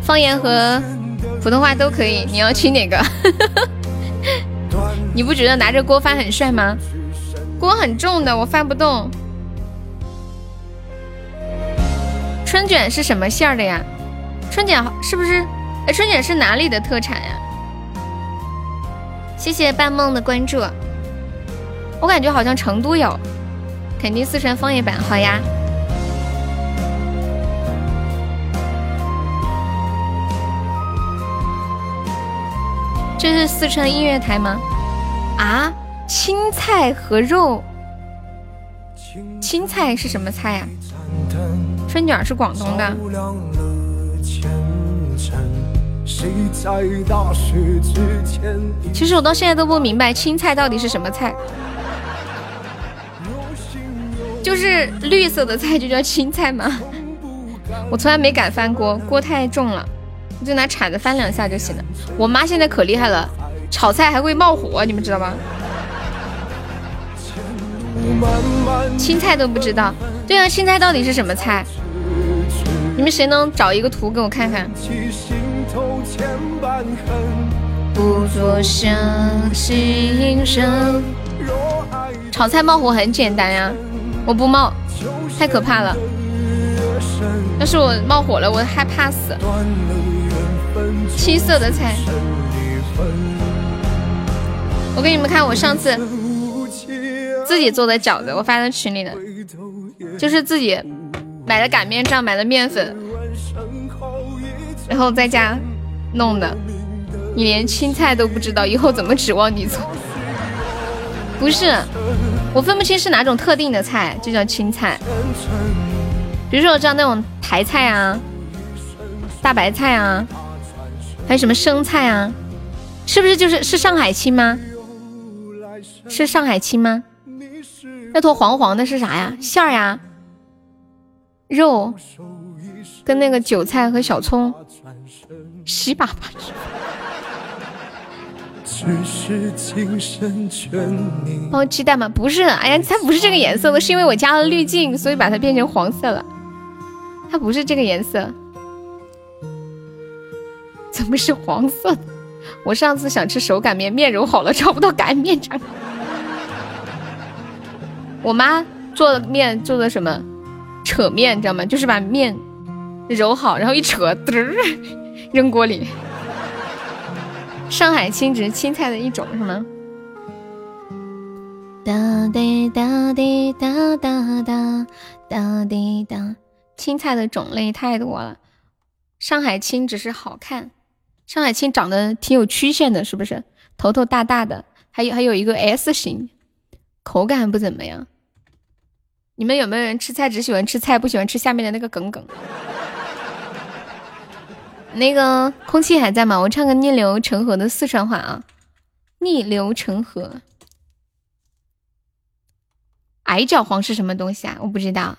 方言和普通话都可以。你要听哪个？(laughs) 你不觉得拿着锅翻很帅吗？锅很重的，我翻不动。春卷是什么馅儿的呀？春卷是不是？哎，春卷是哪里的特产呀？谢谢半梦的关注。我感觉好像成都有，肯定四川方言版。好呀。这是四川音乐台吗？啊，青菜和肉。青菜是什么菜呀？春卷是广东的。其实我到现在都不明白青菜到底是什么菜，就是绿色的菜就叫青菜吗？我从来没敢翻锅，锅太重了，我就拿铲子翻两下就行了。我妈现在可厉害了，炒菜还会冒火，你们知道吗？青菜都不知道，对啊，青菜到底是什么菜？你们谁能找一个图给我看看？炒菜冒火很简单呀，我不冒，太可怕了。要是我冒火了，我害怕死。青色的菜，我给你们看，我上次。自己做的饺子，我发在群里的，就是自己买的擀面杖，买的面粉，然后在家弄的。你连青菜都不知道，以后怎么指望你做？不是，我分不清是哪种特定的菜，就叫青菜。比如说我知道那种台菜啊、大白菜啊，还有什么生菜啊，是不是就是是上海青吗？是上海青吗？那坨黄黄的是啥呀？馅儿呀，肉，跟那个韭菜和小葱，稀巴巴。包鸡蛋吗？不是，哎呀，它不是这个颜色的，是因为我加了滤镜，所以把它变成黄色了。它不是这个颜色，怎么是黄色的？我上次想吃手擀面，面揉好了找不到擀面杖。我妈做的面做的什么扯面，你知道吗？就是把面揉好，然后一扯，嘚儿扔锅里。上海青只是青菜的一种，是吗？哒滴哒滴哒哒哒哒滴哒，青菜的种类太多了。上海青只是好看，上海青长得挺有曲线的，是不是？头头大大的，还有还有一个 S 型，口感不怎么样。你们有没有人吃菜只喜欢吃菜，不喜欢吃下面的那个梗梗？(laughs) 那个空气还在吗？我唱个逆流成河的四川话啊！逆流成河，矮脚黄是什么东西啊？我不知道。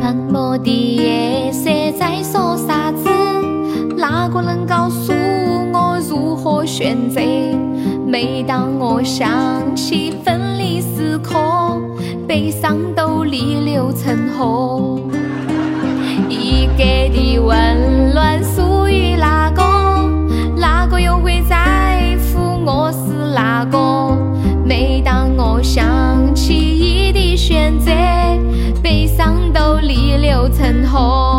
斑驳的夜色在说？不能告诉我如何选择？每当我想起分离时刻，悲伤都逆流成河。一个的温暖属于哪个？哪个又会在乎我是哪个？每当我想起一的选择。悲伤都逆流成河。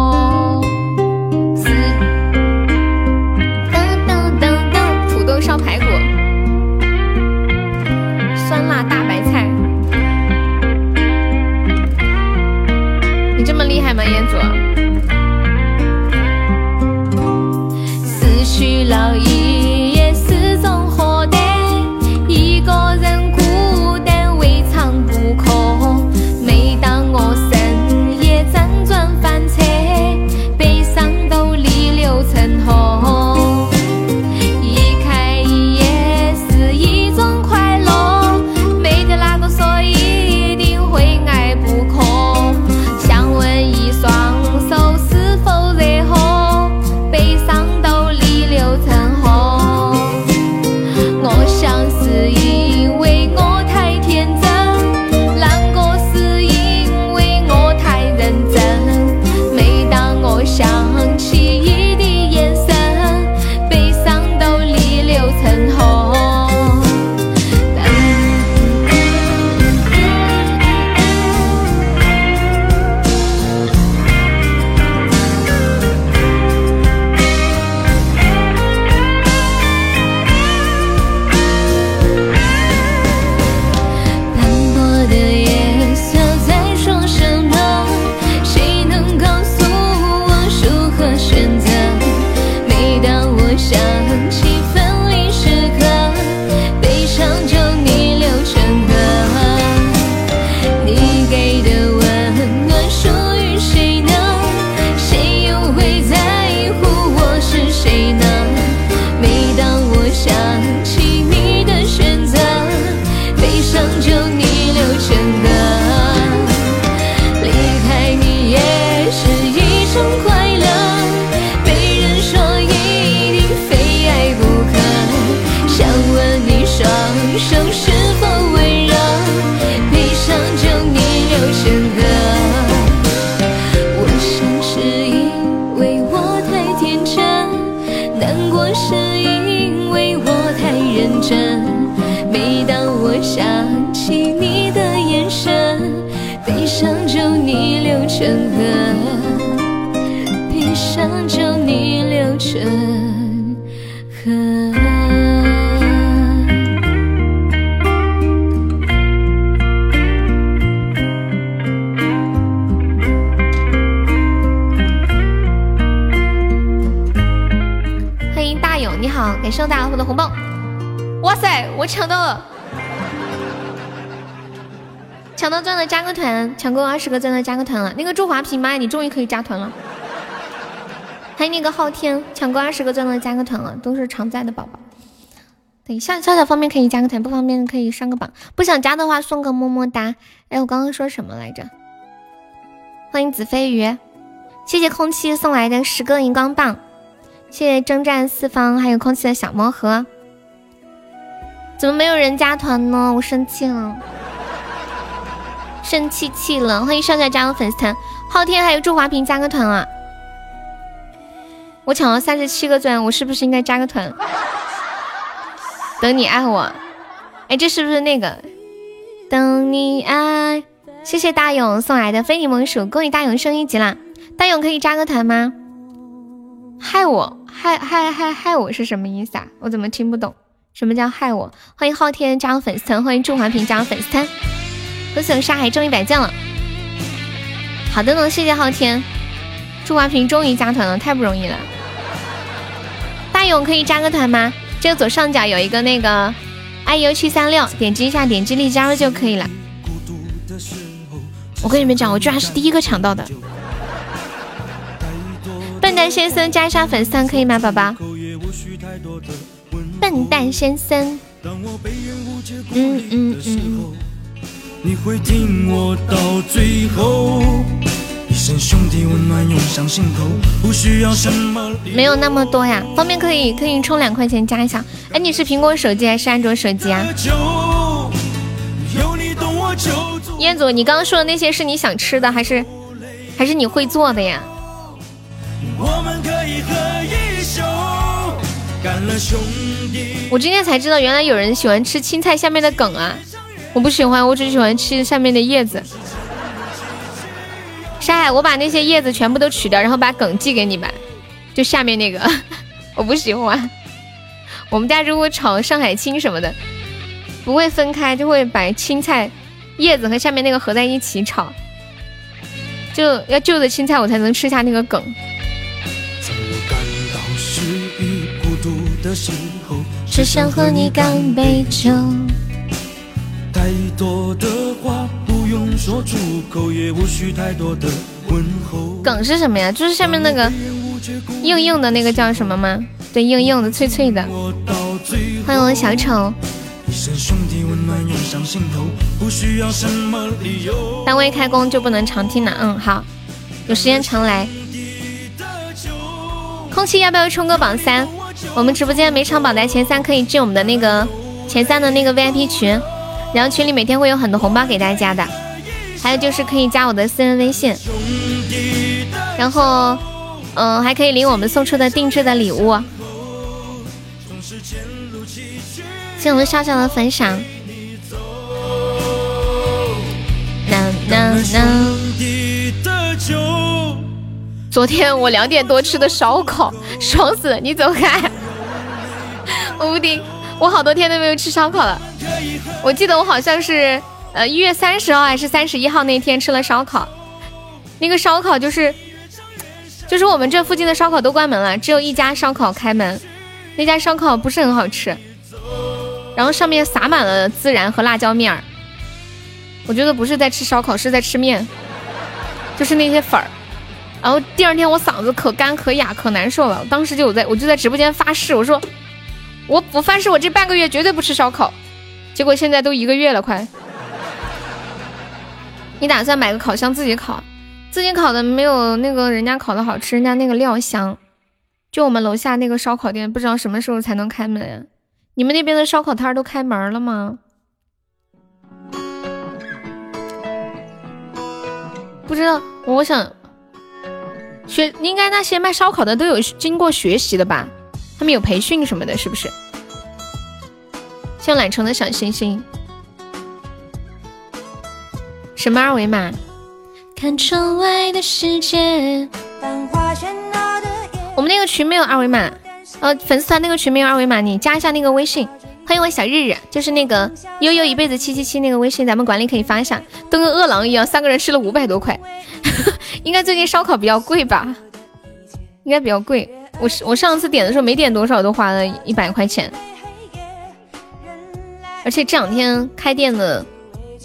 红包！哇塞，我抢到了！抢到钻的加个团，抢够二十个钻的加个团了，那个祝华平妈，你终于可以加团了。还有那个昊天，抢够二十个钻的加个团了，都是常在的宝宝。对，笑笑笑方便可以加个团，不方便可以上个榜。不想加的话送个么么哒。哎，我刚刚说什么来着？欢迎子飞鱼，谢谢空气送来的十个荧光棒，谢谢征战四方，还有空气的小魔盒。怎么没有人加团呢？我生气了。(laughs) 生气气了，欢迎少帅加入粉丝团，昊天还有祝华平加个团啊！我抢了三十七个钻，我是不是应该加个团？等你爱我，哎，这是不是那个？等你爱，谢谢大勇送来的非你莫属，恭喜大勇升一级啦！大勇可以加个团吗？害我，害害害害我是什么意思啊？我怎么听不懂？什么叫害我？欢迎昊天加入粉丝团，欢迎祝华平加入粉丝团。恭喜我沙海中一百将了，好的呢，谢谢昊天，祝华平终于加团了，太不容易了。大勇可以加个团吗？这个左上角有一个那个 iu 七三六，点击一下，点击立加入就可以了。我跟你们讲，我居然是第一个抢到的。笨蛋先生加一下粉丝团可以吗，宝宝？笨蛋先生，嗯嗯嗯。你会听我到最后，一声兄弟温暖涌上心头，不需要什么。没有那么多呀，方便可以可以充两块钱加一下。哎，你是苹果手机还是安卓手机啊？彦祖，你刚刚说的那些是你想吃的，还是还是你会做的呀？我们可以和一我今天才知道，原来有人喜欢吃青菜下面的梗啊。我不喜欢，我只喜欢吃上面的叶子。沙海，我把那些叶子全部都取掉，然后把梗寄给你吧。就下面那个，(laughs) 我不喜欢。我们家如果炒上海青什么的，不会分开，就会把青菜叶子和下面那个合在一起炒。就要旧的青菜，我才能吃下那个梗。的时候，只想和你干杯酒。太多的话不用说出口，也无需太多的问候。梗是什么呀？就是下面那个硬硬的那个叫什么吗？对，硬硬的、脆脆的。欢迎我小丑。单位开工就不能常听了，嗯，好，有时间常来。空气要不要冲个榜三？我们直播间每场榜单前三可以进我们的那个前三的那个 VIP 群，然后群里每天会有很多红包给大家的，还有就是可以加我的私人微信，然后嗯还可以领我们送出的定制的礼物。谢我们笑笑的分享。昨天我两点多吃的烧烤，(laughs) 爽死了！你走开，(laughs) 我不听。我好多天都没有吃烧烤了。我记得我好像是呃一月三十号还是三十一号那天吃了烧烤。那个烧烤就是，就是我们这附近的烧烤都关门了，只有一家烧烤开门。那家烧烤不是很好吃，然后上面撒满了孜然和辣椒面儿。我觉得不是在吃烧烤，是在吃面，就是那些粉儿。然后第二天我嗓子可干可哑可难受了，当时就我在我就在直播间发誓，我说我我发誓我这半个月绝对不吃烧烤。结果现在都一个月了，快。(laughs) 你打算买个烤箱自己烤？自己烤的没有那个人家烤的好吃，人家那个料香。就我们楼下那个烧烤店，不知道什么时候才能开门。你们那边的烧烤摊都开门了吗？不知道，我想学，应该那些卖烧烤的都有经过学习的吧？他们有培训什么的，是不是？像懒虫的小星星，什么二维码？看窗外的世界。我们那个群没有二维码，呃，粉丝团那个群没有二维码，你加一下那个微信。欢迎我小日日，就是那个悠悠一辈子七七七那个微信，咱们管理可以发一下。都跟饿狼一样，三个人吃了五百多块，(laughs) 应该最近烧烤比较贵吧？应该比较贵。我我上次点的时候没点多少，都花了一百块钱。而且这两天开店的，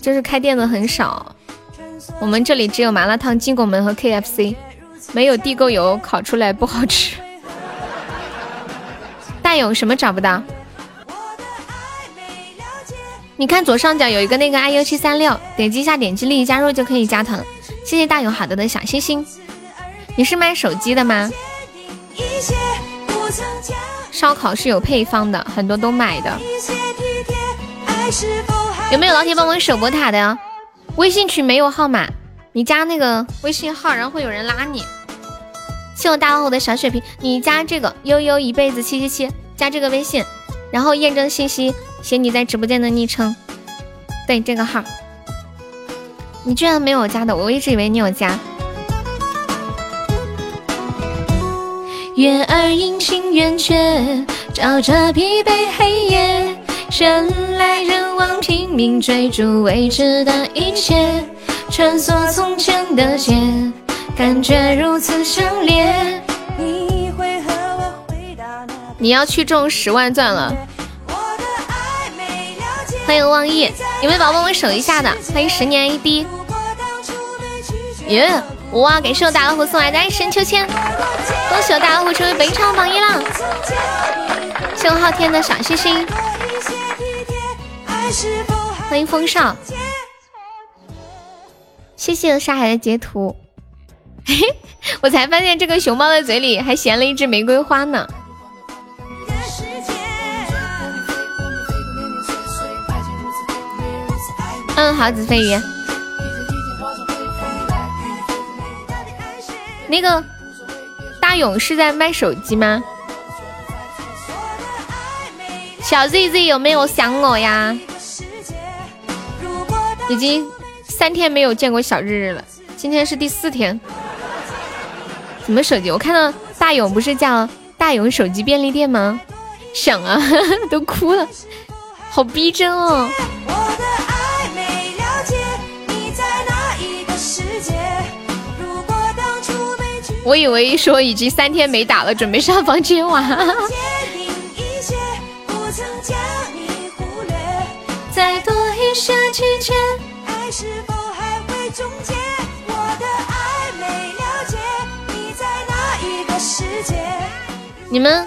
就是开店的很少。我们这里只有麻辣烫、金拱门和 KFC，没有地沟油，烤出来不好吃。大勇什么找不到？你看左上角有一个那个 iu 七三六，点击一下点击立即加入就可以加团。谢谢大勇好的的小心心。你是卖手机的吗？烧烤是有配方的，很多都买的。有没有老铁帮我守波塔的呀？微信群没有号码，你加那个微信号，然后会有人拉你。谢我大老虎的小血瓶，你加这个悠悠一辈子七七七，加这个微信，然后验证信息。写你在直播间的昵称，对这个号，你居然没有加的，我一直以为你有加。月儿阴晴圆缺，照着疲惫黑夜，人来人往，拼命追逐未知的一切，穿梭从前的街，感觉如此强烈。你会和我回到那你要去中十万钻了。欢迎望意，有没有宝宝帮我守一下的？欢迎十年 AD，耶！哇，感谢我大老虎送来的爱神秋千，恭喜我大老虎成为本场榜一了！谢我昊天的小心心，欢迎风少，谢谢沙海的截图，嘿，我才发现这个熊猫的嘴里还衔了一支玫瑰花呢。嗯，好，子飞鱼。那个大勇是在卖手机吗？小 Z Z 有没有想我呀？已经三天没有见过小日日了，今天是第四天。什么手机？我看到大勇不是叫大勇手机便利店吗？想啊，(laughs) 都哭了，好逼真哦。我以为说已经三天没打了，准备上房间玩。再多一些期间，爱是否还会终结？我的爱没了解，你在哪一个世界？你们，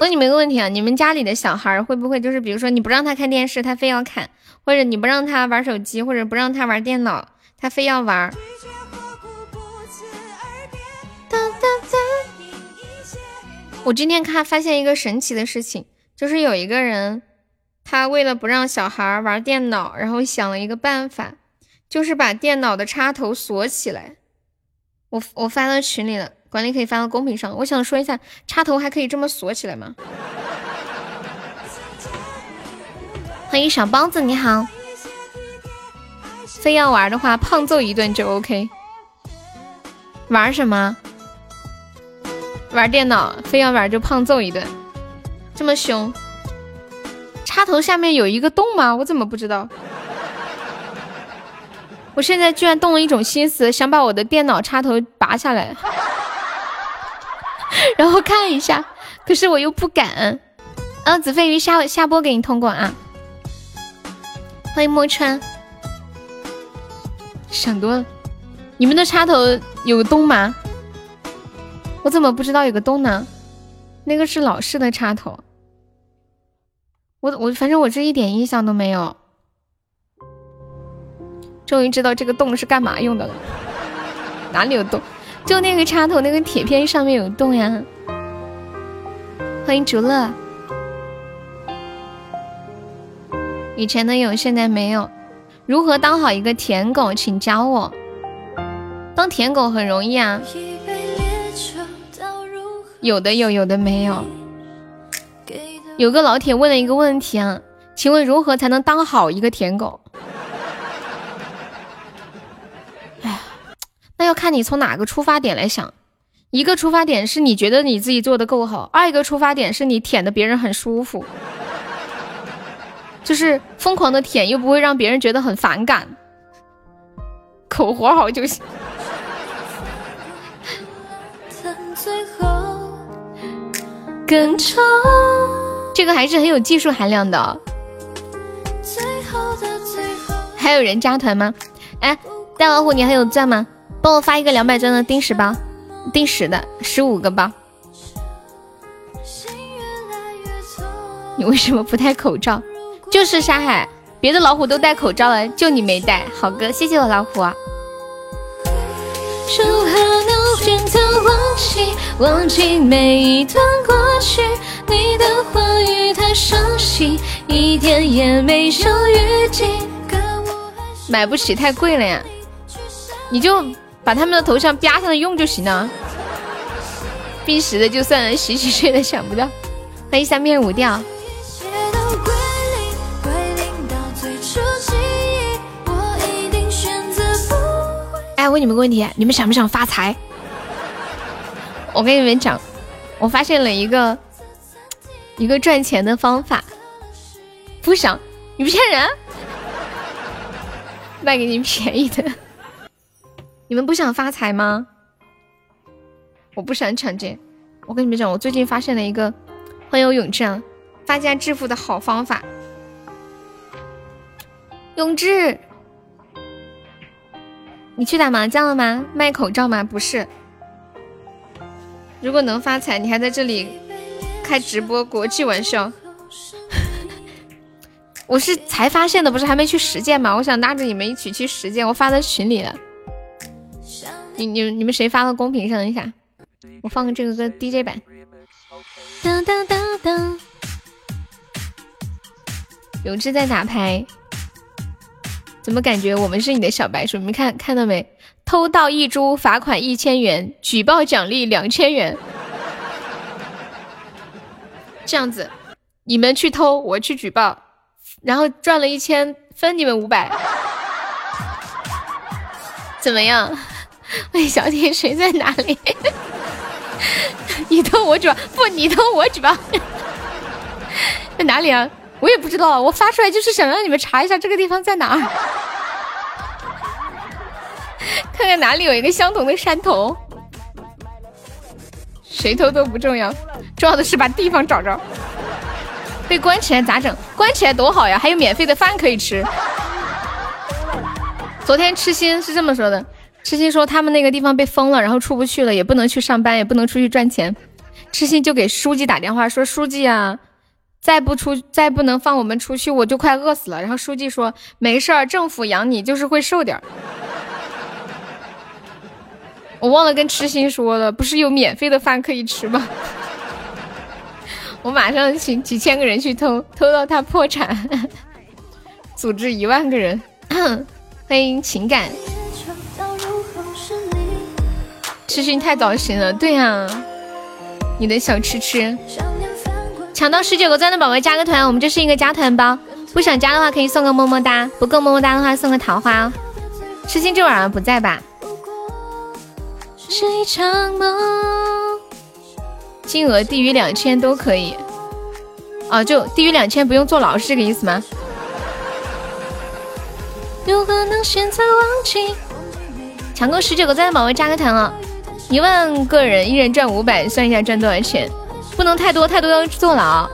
问你们一个问题啊，你们家里的小孩会不会就是，比如说你不让他看电视，他非要看；或者你不让他玩手机，或者不让他玩电脑，他非要玩？我今天看发现一个神奇的事情，就是有一个人，他为了不让小孩玩电脑，然后想了一个办法，就是把电脑的插头锁起来。我我发到群里了，管理可以发到公屏上。我想说一下，插头还可以这么锁起来吗？欢迎小包子，你好。非要玩的话，胖揍一顿就 OK。玩什么？玩电脑，非要玩就胖揍一顿，这么凶。插头下面有一个洞吗？我怎么不知道？我现在居然动了一种心思，想把我的电脑插头拔下来，(laughs) 然后看一下，可是我又不敢。嗯，子飞鱼下下播给你通过啊。欢迎墨川。想多了，你们的插头有洞吗？我怎么不知道有个洞呢？那个是老式的插头，我我反正我这一点印象都没有。终于知道这个洞是干嘛用的了，哪里有洞？就那个插头那个铁片上面有洞呀。欢迎竹乐，以前的有，现在没有。如何当好一个舔狗？请教我。当舔狗很容易啊。有的有，有的没有。有个老铁问了一个问题啊，请问如何才能当好一个舔狗？哎呀，那要看你从哪个出发点来想。一个出发点是你觉得你自己做的够好，二一个出发点是你舔的别人很舒服，就是疯狂的舔又不会让别人觉得很反感，口活好就行。更长，这个还是很有技术含量的。还有人加团吗？哎，大老虎，你还有钻吗？帮我发一个两百钻的定时包，定时的十五个包。你为什么不戴口罩？就是沙海，别的老虎都戴口罩了，就你没戴。好哥，谢谢我老虎。忘记每一段过去，你的话语太伤心，一点也没有。买不起，太贵了呀！你就把他们的头像啪上用就行了。必时的就算了，洗洗睡的想不到。欢迎三面五调。哎，问你们个问题，你们想不想发财？我跟你们讲，我发现了一个一个赚钱的方法。不想，你骗人，(laughs) 卖给你便宜的。你们不想发财吗？我不想抢劫。我跟你们讲，我最近发现了一个欢迎永志啊，发家致富的好方法。永志，你去打麻将了吗？卖口罩吗？不是。如果能发财，你还在这里开直播国际玩笑？(laughs) 我是才发现的，不是还没去实践吗？我想拉着你们一起去实践，我发在群里了。你、你、你们谁发到公屏上一下？我放个这个歌 DJ 版。当当当当，永志在打牌，怎么感觉我们是你的小白鼠？你们看看到没？偷盗一株，罚款一千元；举报奖励两千元。(laughs) 这样子，你们去偷，我去举报，然后赚了一千，分你们五百，(laughs) 怎么样？(laughs) 魏小姐，谁在哪里？你偷我举报，不，你偷我举报，在哪里啊？我也不知道，我发出来就是想让你们查一下这个地方在哪儿。(laughs) 看看哪里有一个相同的山头，谁偷都不重要，重要的是把地方找着。被关起来咋整？关起来多好呀，还有免费的饭可以吃。昨天痴心是这么说的，痴心说他们那个地方被封了，然后出不去了，也不能去上班，也不能出去赚钱。痴心就给书记打电话说：“书记啊，再不出，再不能放我们出去，我就快饿死了。”然后书记说：“没事儿，政府养你就是会瘦点儿。”我忘了跟痴心说了，不是有免费的饭可以吃吗？(laughs) 我马上请几千个人去偷，偷到他破产，(laughs) 组织一万个人。(coughs) 欢迎情感，痴心太糟心了。对呀。你的小吃吃，抢到十九个钻的宝宝加个团，我们这是一个加团包，不想加的话可以送个么么哒，不够么么哒的话送个桃花哦。痴心这晚上不在吧？是一场梦，金额低于两千都可以。哦，就低于两千不用坐牢是这个意思吗？如何能选择忘记？抢够十九个赞的宝宝加个团了。一万个人，一人赚五百，算一下赚多少钱？不能太多，太多要坐牢。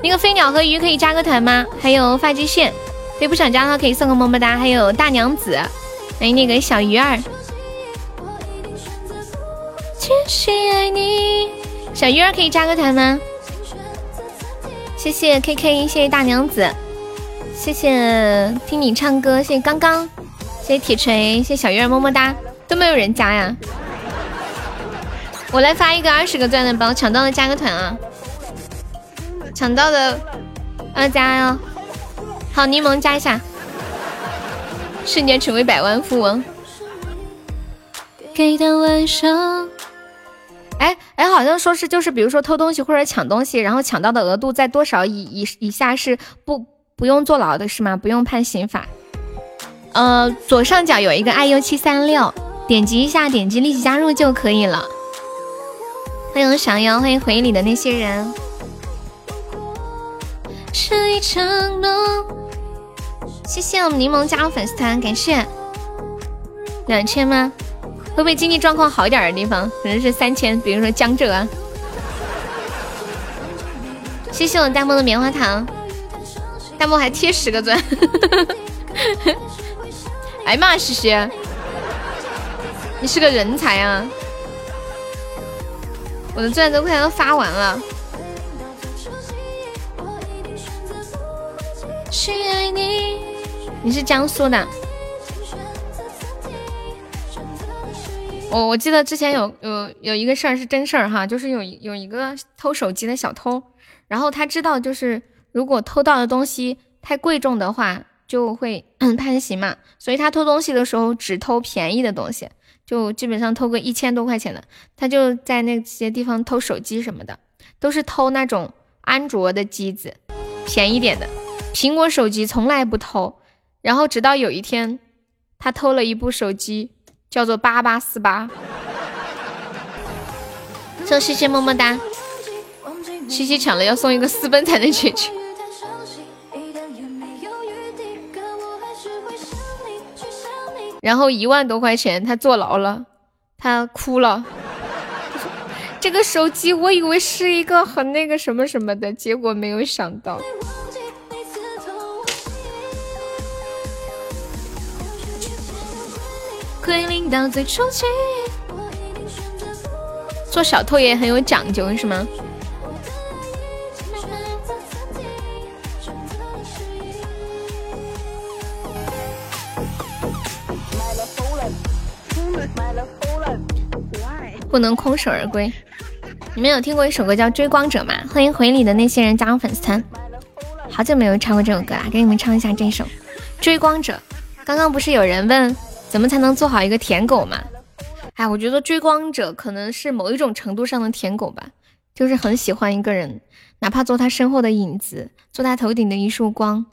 那个飞鸟和鱼可以加个团吗？还有发际线，对，不想加的话可以送个么么哒。还有大娘子，还有那个小鱼儿。真心爱你小鱼儿可以加个团吗？谢谢 K K，谢谢大娘子，谢谢听你唱歌，谢谢刚刚，谢谢铁锤，谢谢小鱼儿么么哒，都没有人加呀。我来发一个二十个钻的包，抢到的加个团啊！抢到的要加哟。好，柠檬加一下，瞬间成为百万富翁。给的晚上，哎哎，好像说是就是，比如说偷东西或者抢东西，然后抢到的额度在多少以以以下是不不用坐牢的是吗？不用判刑法。呃，左上角有一个 iu 七三六，点击一下，点击立即加入就可以了。欢迎小妖，欢迎回忆里的那些人。是一场梦。谢谢我们柠檬加入粉丝团，感谢。两千吗？会不会经济状况好一点的地方，可能是三千，比如说江浙啊。谢谢我弹幕的棉花糖，弹幕还贴十个钻。(laughs) 哎呀妈，西西，你是个人才啊！我的钻都快要发完了。去爱你，你是江苏的。我我记得之前有有有一个事儿是真事儿哈，就是有有一个偷手机的小偷，然后他知道就是如果偷到的东西太贵重的话就会 (clears throat) 判刑嘛，所以他偷东西的时候只偷便宜的东西。就基本上偷个一千多块钱的，他就在那些地方偷手机什么的，都是偷那种安卓的机子，便宜点的，苹果手机从来不偷。然后直到有一天，他偷了一部手机，叫做八八四八。送西西么么哒，西西抢了要送一个私奔才能解决。然后一万多块钱，他坐牢了，他哭了。这个手机我以为是一个很那个什么什么的，结果没有想到。归零到最初期，做小偷也很有讲究，是吗？不能空手而归。你们有听过一首歌叫《追光者》吗？欢迎回礼的那些人加入粉丝团。好久没有唱过这首歌了，给你们唱一下这首《追光者》。刚刚不是有人问怎么才能做好一个舔狗嘛？哎，我觉得追光者可能是某一种程度上的舔狗吧，就是很喜欢一个人，哪怕做他身后的影子，做他头顶的一束光，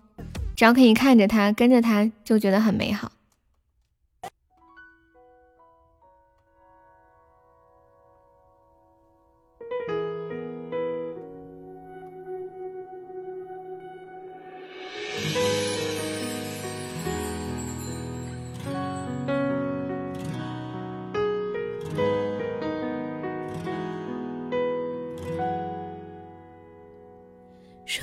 只要可以看着他，跟着他，就觉得很美好。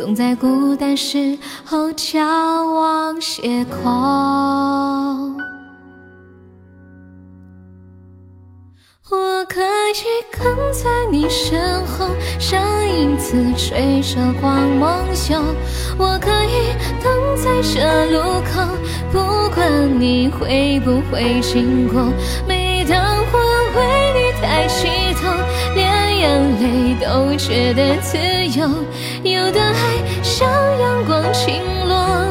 总在孤单时候眺望夜空。我可以跟在你身后，像影子追着光梦游。我可以等在这路口，不管你会不会经过。每当我为你抬起头，连眼泪都觉得自由。有的爱像阳光倾落，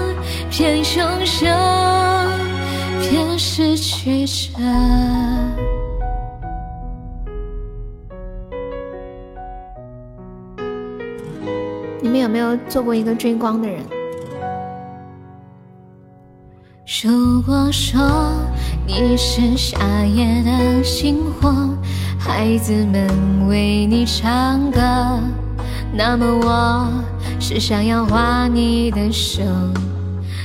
边拥有边失去着。你们有没有做过一个追光的人？如果说你是夏夜的星火，孩子们为你唱歌，那么我是想要画你的手。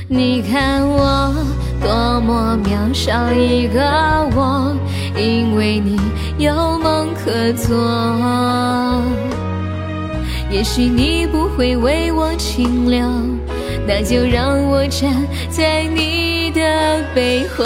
你看我多么渺小一个我，因为你有梦可做。也许你不会为我停留，那就让我站在你的背后。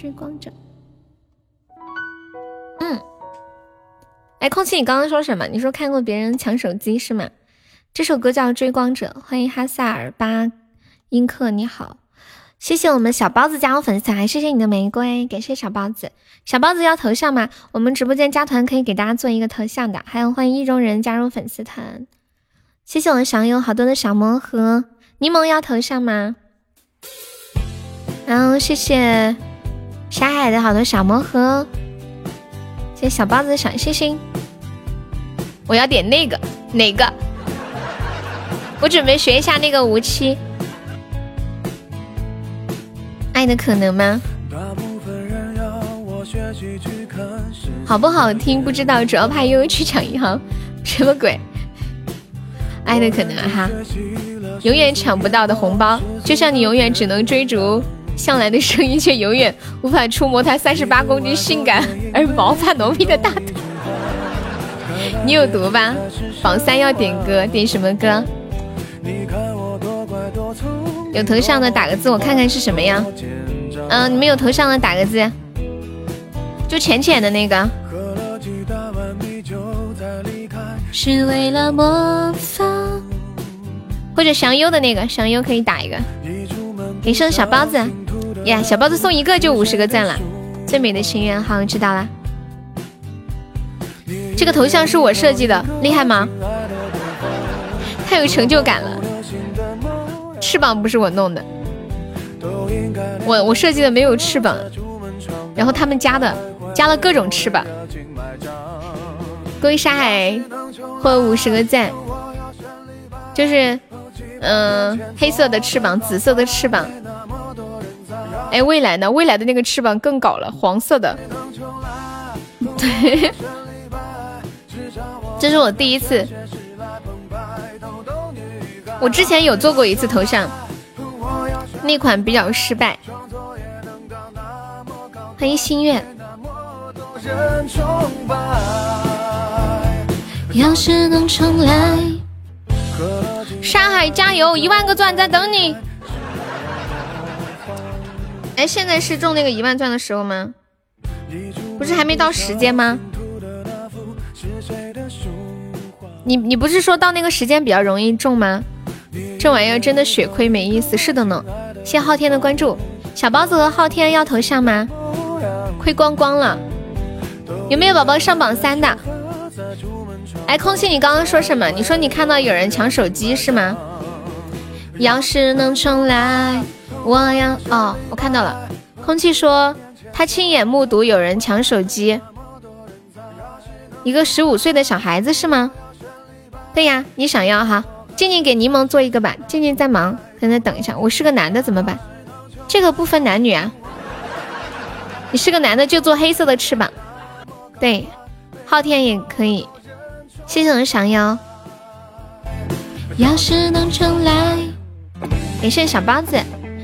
追光者，嗯，哎，空气，你刚刚说什么？你说看过别人抢手机是吗？这首歌叫《追光者》，欢迎哈萨尔巴音克，你好，谢谢我们小包子加入粉丝团，谢谢你的玫瑰，感谢小包子。小包子要头像吗？我们直播间加团可以给大家做一个头像的。还有欢迎意中人加入粉丝团，谢谢我们小友好多的小魔盒。柠檬要头像吗？然后谢谢。沙海的好多小魔盒，谢谢小包子的小星星。我要点那个哪个？我准备学一下那个无期。爱的可能吗？好不好听不知道，主要怕悠悠去抢银行，什么鬼？爱的可能哈，永远抢不到的红包，就像你永远只能追逐。向来的声音却永远无法触摸他三十八公斤性感而毛发浓密的大腿。你有毒吧？榜三要点歌，点什么歌？有头像的打个字，我看看是什么呀？嗯，你们有头像的打个字，就浅浅的那个。是为了或者祥优的那个，祥优可以打一个。给送小包子。呀，小包子送一个就五十个赞了，最美的情缘，好，知道了。这个头像是我设计的，厉害吗？太有成就感了。翅膀不是我弄的，我我设计的没有翅膀，然后他们加的加了各种翅膀。各位沙海，获五十个赞，就是嗯，黑色的翅膀，紫色的翅膀。哎，未来呢？未来的那个翅膀更搞了，黄色的。(laughs) 对，这是我第一次。我之前有做过一次头像，那款比较失败。欢迎心愿。要是能重来，山海加油，一万个钻在等你。哎，现在是中那个一万钻的时候吗？不是还没到时间吗？你你不是说到那个时间比较容易中吗？这玩意儿真的血亏没意思，是的呢。谢昊天的关注，小包子和昊天要头像吗？亏光光了。有没有宝宝上榜三的？哎，空气，你刚刚说什么？你说你看到有人抢手机是吗？要是能重来，我呀……哦，我看到了。空气说他亲眼目睹有人抢手机，一个十五岁的小孩子是吗？对呀，你想要哈？静静给柠檬做一个吧。静静在忙，在那等一下。我是个男的怎么办？这个不分男女啊。你是个男的就做黑色的翅膀。对，昊天也可以。谢谢我的闪耀。要是能重来，感谢小包子。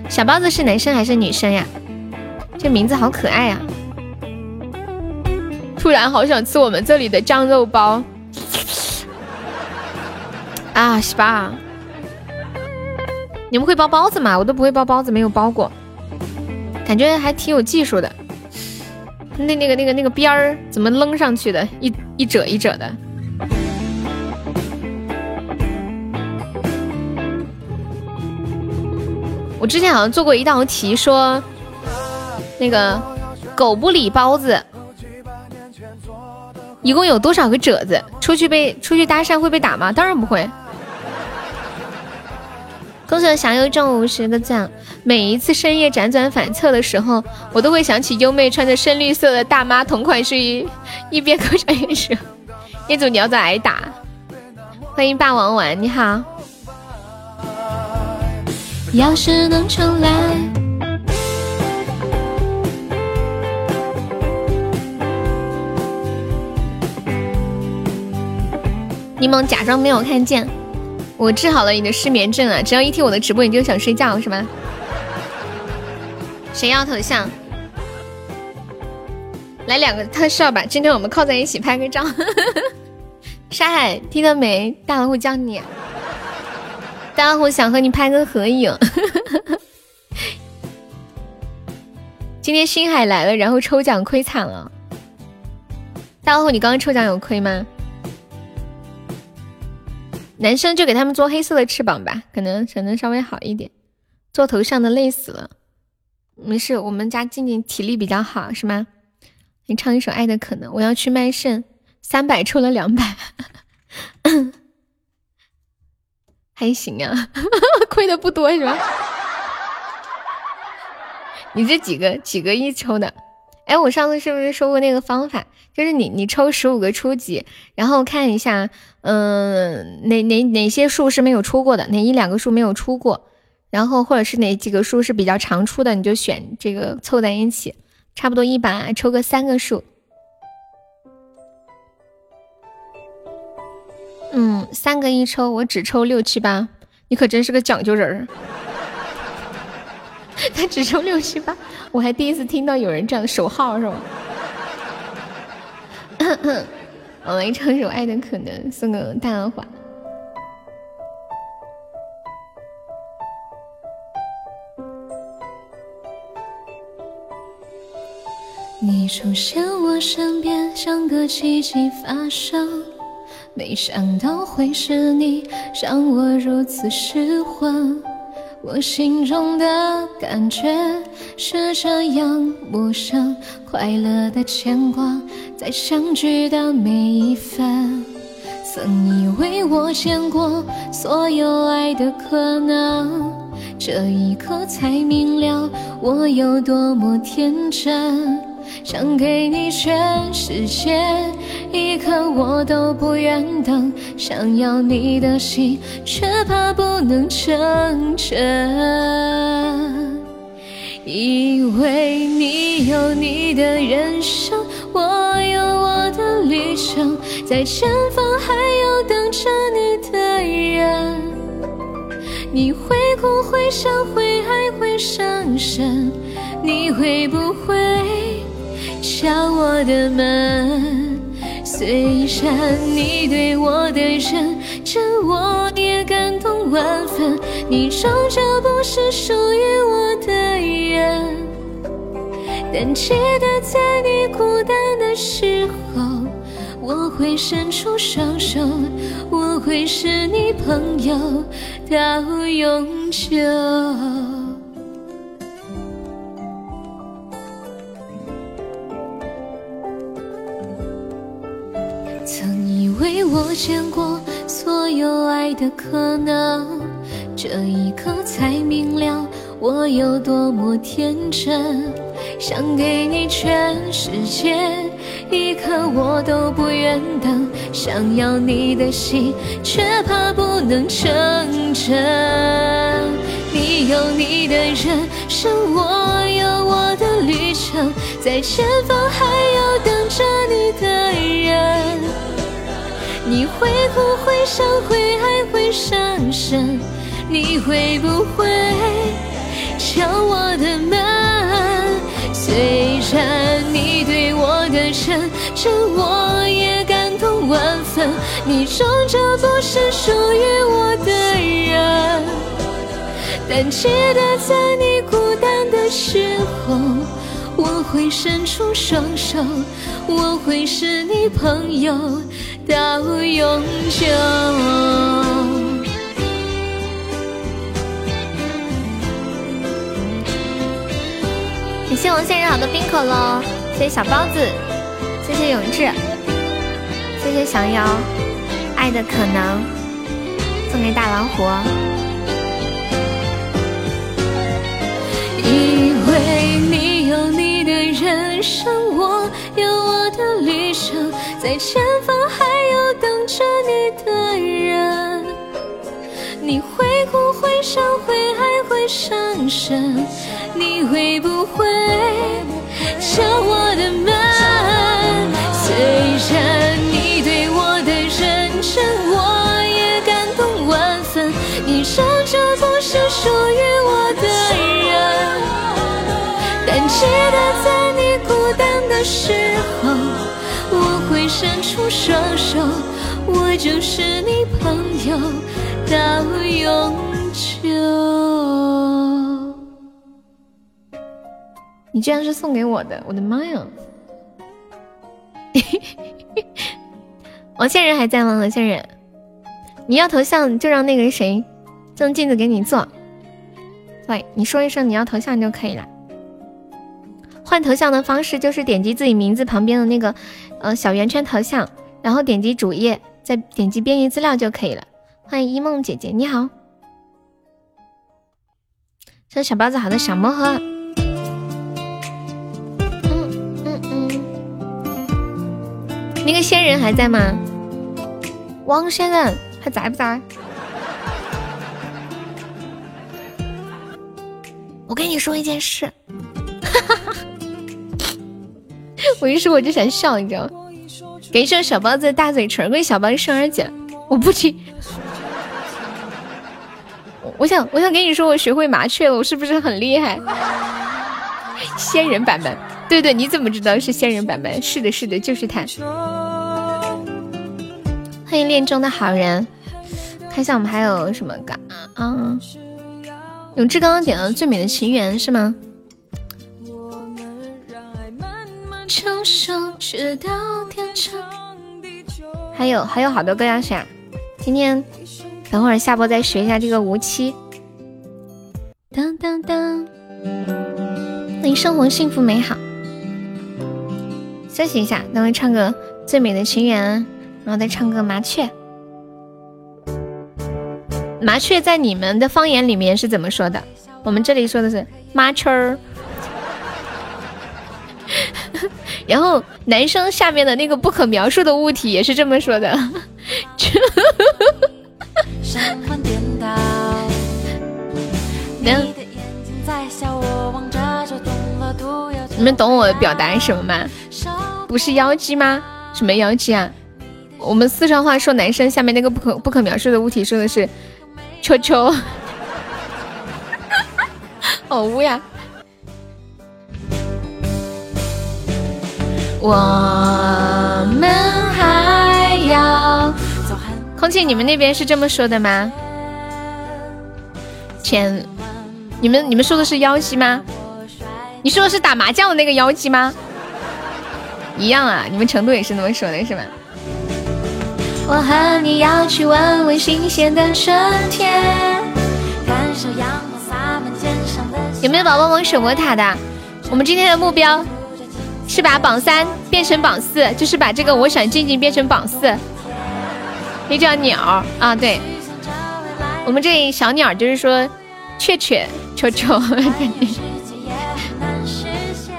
小包子是男生还是女生呀？这名字好可爱呀！突然好想吃我们这里的酱肉包。啊，是吧？你们会包包子吗？我都不会包包子，没有包过，感觉还挺有技术的。那那个那个那个边儿怎么扔上去的？一一褶一褶的。我之前好像做过一道题，说那个狗不理包子，一共有多少个褶子？出去被出去搭讪会被打吗？当然不会。恭喜小优中五十个赞！每一次深夜辗转反侧的时候，我都会想起优妹穿着深绿色的大妈同款睡衣，一边勾着一说：“业主你要在挨打。”欢迎霸王丸，你好。要是能重来，柠檬假装没有看见。我治好了你的失眠症啊！只要一听我的直播，你就想睡觉是吗？谁要头像？来两个特效吧！今天我们靠在一起拍个照。(laughs) 沙海，听到没？大老虎叫你。大老虎想和你拍个合影。(laughs) 今天星海来了，然后抽奖亏惨了。大老虎，你刚刚抽奖有亏吗？男生就给他们做黑色的翅膀吧，可能可能稍微好一点。做头像的累死了，没事，我们家静静体力比较好，是吗？你唱一首《爱的可能》，我要去卖肾，三百抽了两百，还行啊，(laughs) 亏的不多是吧？你这几个几个亿抽的？哎，我上次是不是说过那个方法？就是你你抽十五个初级，然后看一下，嗯，哪哪哪些数是没有出过的，哪一两个数没有出过，然后或者是哪几个数是比较常出的，你就选这个凑在一起，差不多一把抽个三个数。嗯，三个一抽，我只抽六七八，你可真是个讲究人儿。(laughs) 他只抽六七八，我还第一次听到有人这样守号是吧？我来唱首《爱的可能》，送个大浪花。你出现我身边，像个奇迹发生，没想到会是你，让我如此失魂。我心中的感觉是这样陌生，快乐的牵挂，在相聚的每一分。曾以为我见过所有爱的可能，这一刻才明了我有多么天真，想给你全世界，一刻我都不愿等，想要你的心，却怕不能成真。以为你有你的人生，我有我的旅程，在前方还有等着你的人。你会哭会笑会爱会伤神，你会不会敲我的门？虽然你对我的认真，我也感动万分。你终究不是属于我的人，但记得在你孤单的时候。我会伸出双手，我会是你朋友到永久。为我见过所有爱的可能，这一刻才明了我有多么天真，想给你全世界。一刻我都不愿等，想要你的心，却怕不能成真。你有你的人生，我有我的旅程，在前方还有等着你的人。你会哭会笑会爱会伤神，你会不会敲我的门？虽然你对我的真诚，我也感动万分。你终究不是属于我的人，但记得在你孤单的时候，我会伸出双手，我会是你朋友永久。感谢我生好的冰可乐，谢谢小包子，谢谢永志，谢谢小妖，爱的可能送给大老虎。因为你有你的人生，我有我的旅程，在前方还的人。你会哭会笑会爱会伤神。你会不会敲我？的门？虽然你对我？的认真，我？也感动万分。你终究不是属于我？的人，但记得在你孤单的时候，我？会伸出双手，我就是你朋友到永久。你居然是送给我的，我的妈呀！(laughs) 王仙人还在吗？王仙人，你要头像就让那个谁，郑镜子给你做。喂，你说一声你要头像就可以了。换头像的方式就是点击自己名字旁边的那个呃小圆圈头像，然后点击主页，再点击编辑资料就可以了。欢迎一梦姐姐，你好。这小包子好的小魔盒。嗯嗯嗯那个仙人还在吗？王仙人还在不在？我跟你说一件事，(laughs) 我一说我就想笑，你知道吗？给一小包子大嘴唇，给小包子生日节，我不听。我想，我想跟你说，我学会麻雀了，我是不是很厉害？仙人版本。对对，你怎么知道是仙人版本？是的，是的，就是他。欢迎恋中的好人，看一下我们还有什么歌啊？永志刚刚点了《最美的情缘》是吗？还有还有好多歌要选，今天等会儿下播再学一下这个《无期》。当当当，欢迎生活幸福美好。休息一下，等会唱个《最美的情缘》，然后再唱个《麻雀》。麻雀在你们的方言里面是怎么说的？我们这里说的是麻雀儿。然后男生下面的那个不可描述的物体也是这么说的。你们懂我表达什么吗？不是妖姬吗？什么妖姬啊？我们四川话说男生下面那个不可不可描述的物体说的是秋秋，(laughs) (laughs) 好污呀！我们还要空气，你们那边是这么说的吗？前，你们你们说的是妖姬吗？你说的是打麻将的那个妖姬吗？一样啊，你们成都也是那么说的，是吗？我和你要去闻闻新鲜的春天。有没有宝宝们守过塔的？我们今天的目标。是把榜三变成榜四，就是把这个我想静静变成榜四。那叫鸟啊，对，我们这里小鸟就是说，雀雀球球。(laughs)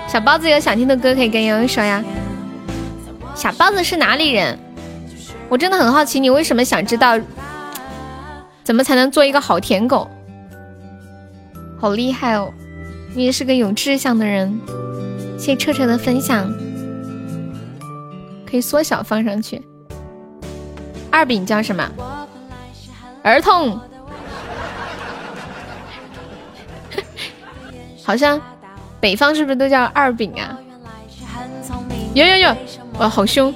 小包子有想听的歌可以跟悠悠说呀。小包子是哪里人？我真的很好奇，你为什么想知道怎么才能做一个好舔狗？好厉害哦，你也是个有志向的人。谢谢彻彻的分享，可以缩小放上去。二饼叫什么？儿童，好像北方是不是都叫二饼啊？有有有，哇，好凶！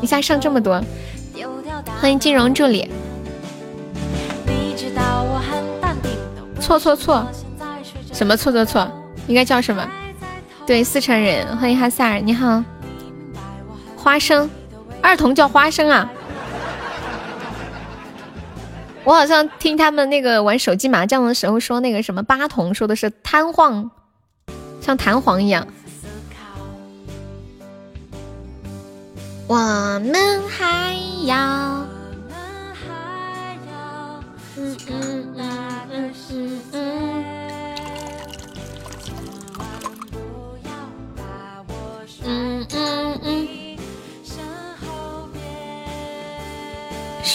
一下上这么多，欢迎金融助理。错错错，什么错错错？应该叫什么？对，四川人，欢迎哈萨尔，你好。花生，二童叫花生啊？我好像听他们那个玩手机麻将的时候说那个什么八童，说的是瘫痪，像弹簧一样。我们还要。嗯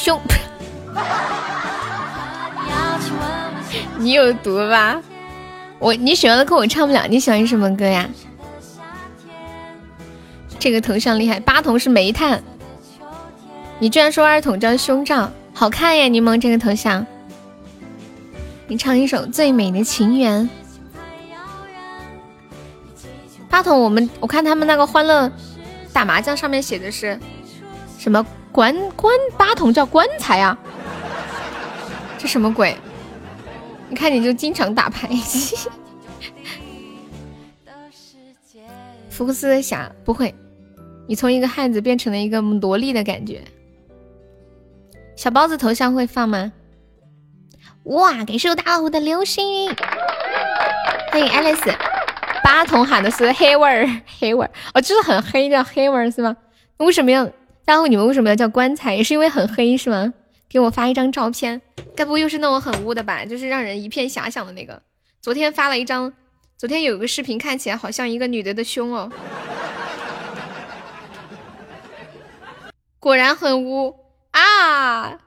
凶！你有毒吧？我你喜欢的歌我唱不了，你喜欢什么歌呀？这个头像厉害，八筒是煤炭。你居然说二筒叫胸罩，好看呀！柠檬这个头像，你唱一首《最美的情缘》。八筒，我们我看他们那个欢乐打麻将上面写的是什么棺棺八筒叫棺材啊？这什么鬼？你看你就经常打牌。(laughs) 福克斯侠不会，你从一个汉子变成了一个萝莉的感觉。小包子头像会放吗？哇，感谢我大老虎的流星雨，欢迎爱丽丝。八筒喊的是黑味儿，黑味儿哦，就是很黑叫黑味儿是吗？为什么要？然后你们为什么要叫棺材？也是因为很黑是吗？给我发一张照片，该不会又是那种很污的吧？就是让人一片遐想的那个。昨天发了一张，昨天有个视频，看起来好像一个女的的胸哦。果然很污啊！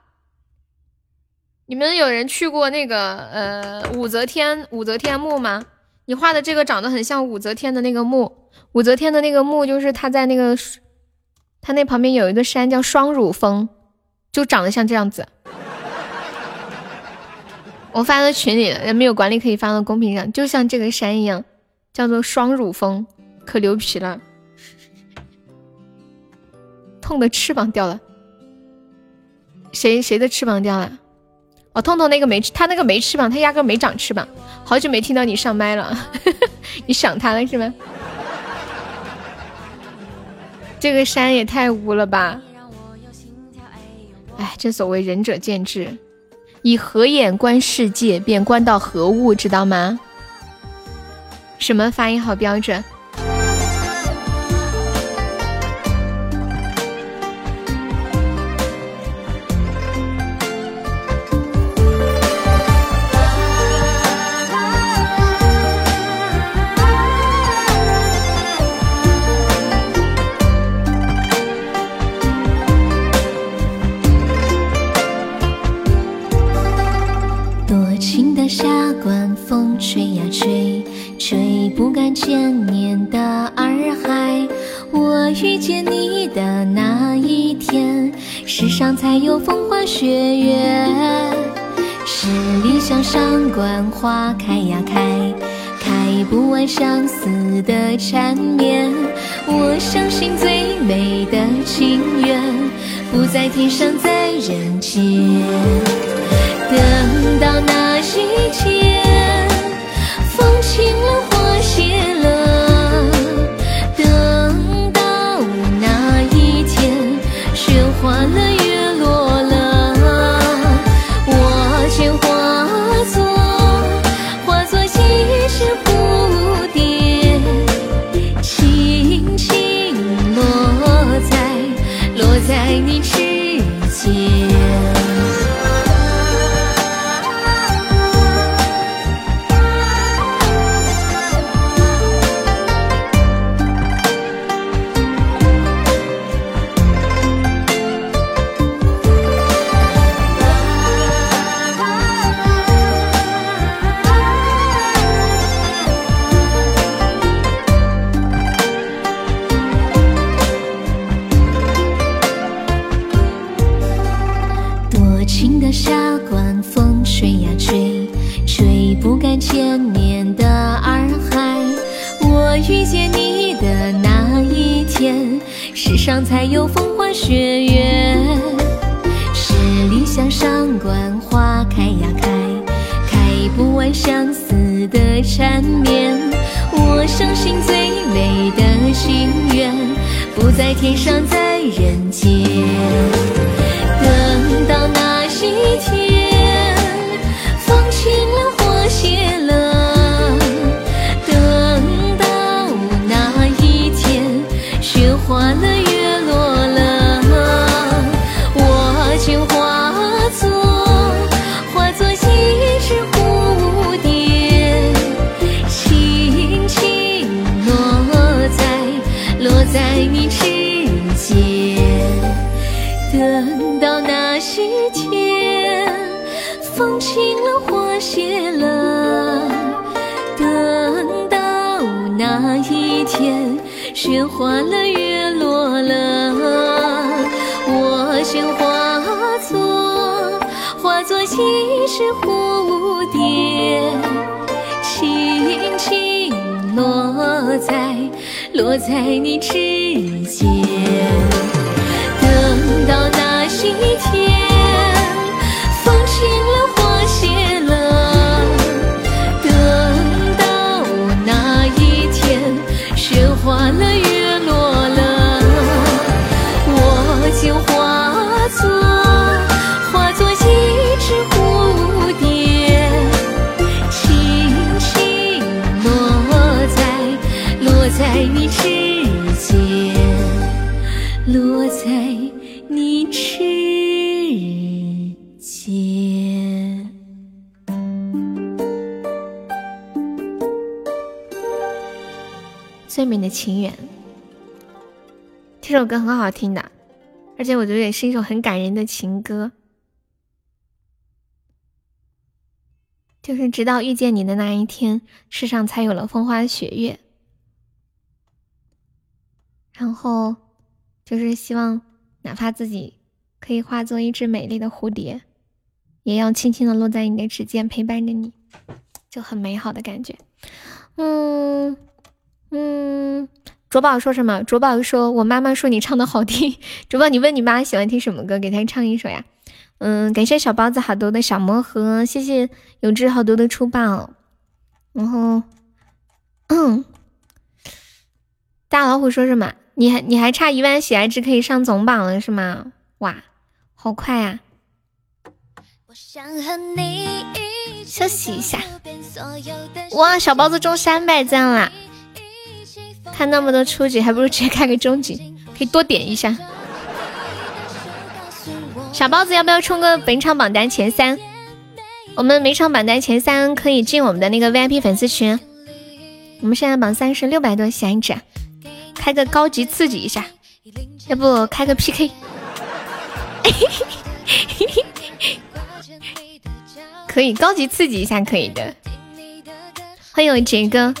你们有人去过那个呃武则天武则天墓吗？你画的这个长得很像武则天的那个墓，武则天的那个墓就是她在那个，他那旁边有一个山叫双乳峰，就长得像这样子。我发到群里了，没有管理可以发到公屏上，就像这个山一样，叫做双乳峰，可牛皮了，痛的翅膀掉了，谁谁的翅膀掉了？哦，痛痛那个没他那个没翅膀，他压根没长翅膀。好久没听到你上麦了，(laughs) 你想他了是吗？这个山也太污了吧！哎，正所谓仁者见智，以何眼观世界，便观到何物，知道吗？什么发音好标准？相思的缠绵。我相信最美的情缘，不在天上，在人间。是一首很感人的情歌。就是直到遇见你的那一天，世上才有了风花雪月。然后就是希望，哪怕自己可以化作一只美丽的蝴蝶，也要轻轻的落在你的指尖，陪伴着你，就很美好的感觉。嗯嗯，卓宝说什么？卓宝说：“我妈妈说你唱的好听。(laughs) ”卓宝，你问你妈喜欢听什么歌，给她唱一首呀。嗯，感谢小包子好多的小魔盒，谢谢有志好多的出宝。然后，嗯，(clears throat) 大老虎说什么？你还你还差一万喜爱值可以上总榜了是吗？哇，好快呀、休息一下。哇，小包子中三百赞啦！看那么多初级，还不如直接开个中级，(laughs) 可以多点一下。小包子要不要冲个本场榜单前三？我们每场榜单前三可以进我们的那个 VIP 粉丝群。我们现在榜三是六百多喜爱值，开个高级刺激一下，要不开个 PK？(laughs) 可以高级刺激一下，可以的。欢迎我杰哥，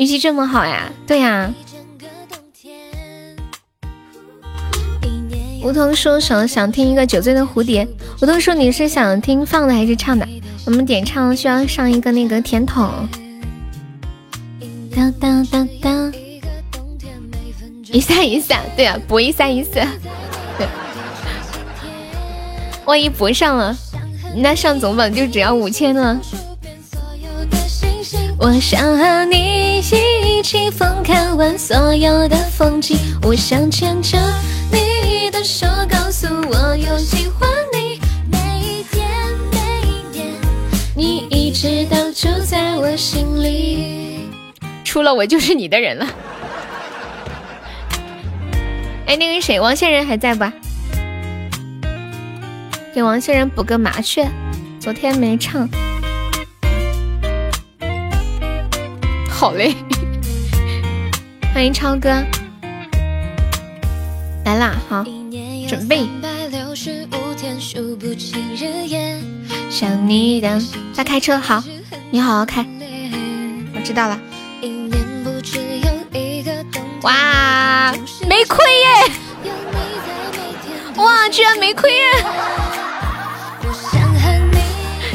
运气这么好呀？对呀。梧桐说想想听一个酒醉的蝴蝶。梧桐说，你是想听放的还是唱的？我们点唱需要上一个那个甜筒。当当当当，一三一下，对啊，补一三一下。对，万一补上了，那上总榜就只要五千了。我想和你一起疯，看完所有的风景。我想牵着你的手，告诉我有喜欢你。每一天，每一年，你一直都住在我心里。除了我就是你的人了。哎，那个谁，王仙人还在不？给王仙人补个麻雀，昨天没唱。好嘞，欢迎超哥来啦！好，准备。想你的，在开车，好，你好好开。我知道了。哇，没亏耶！哇，居然没亏耶！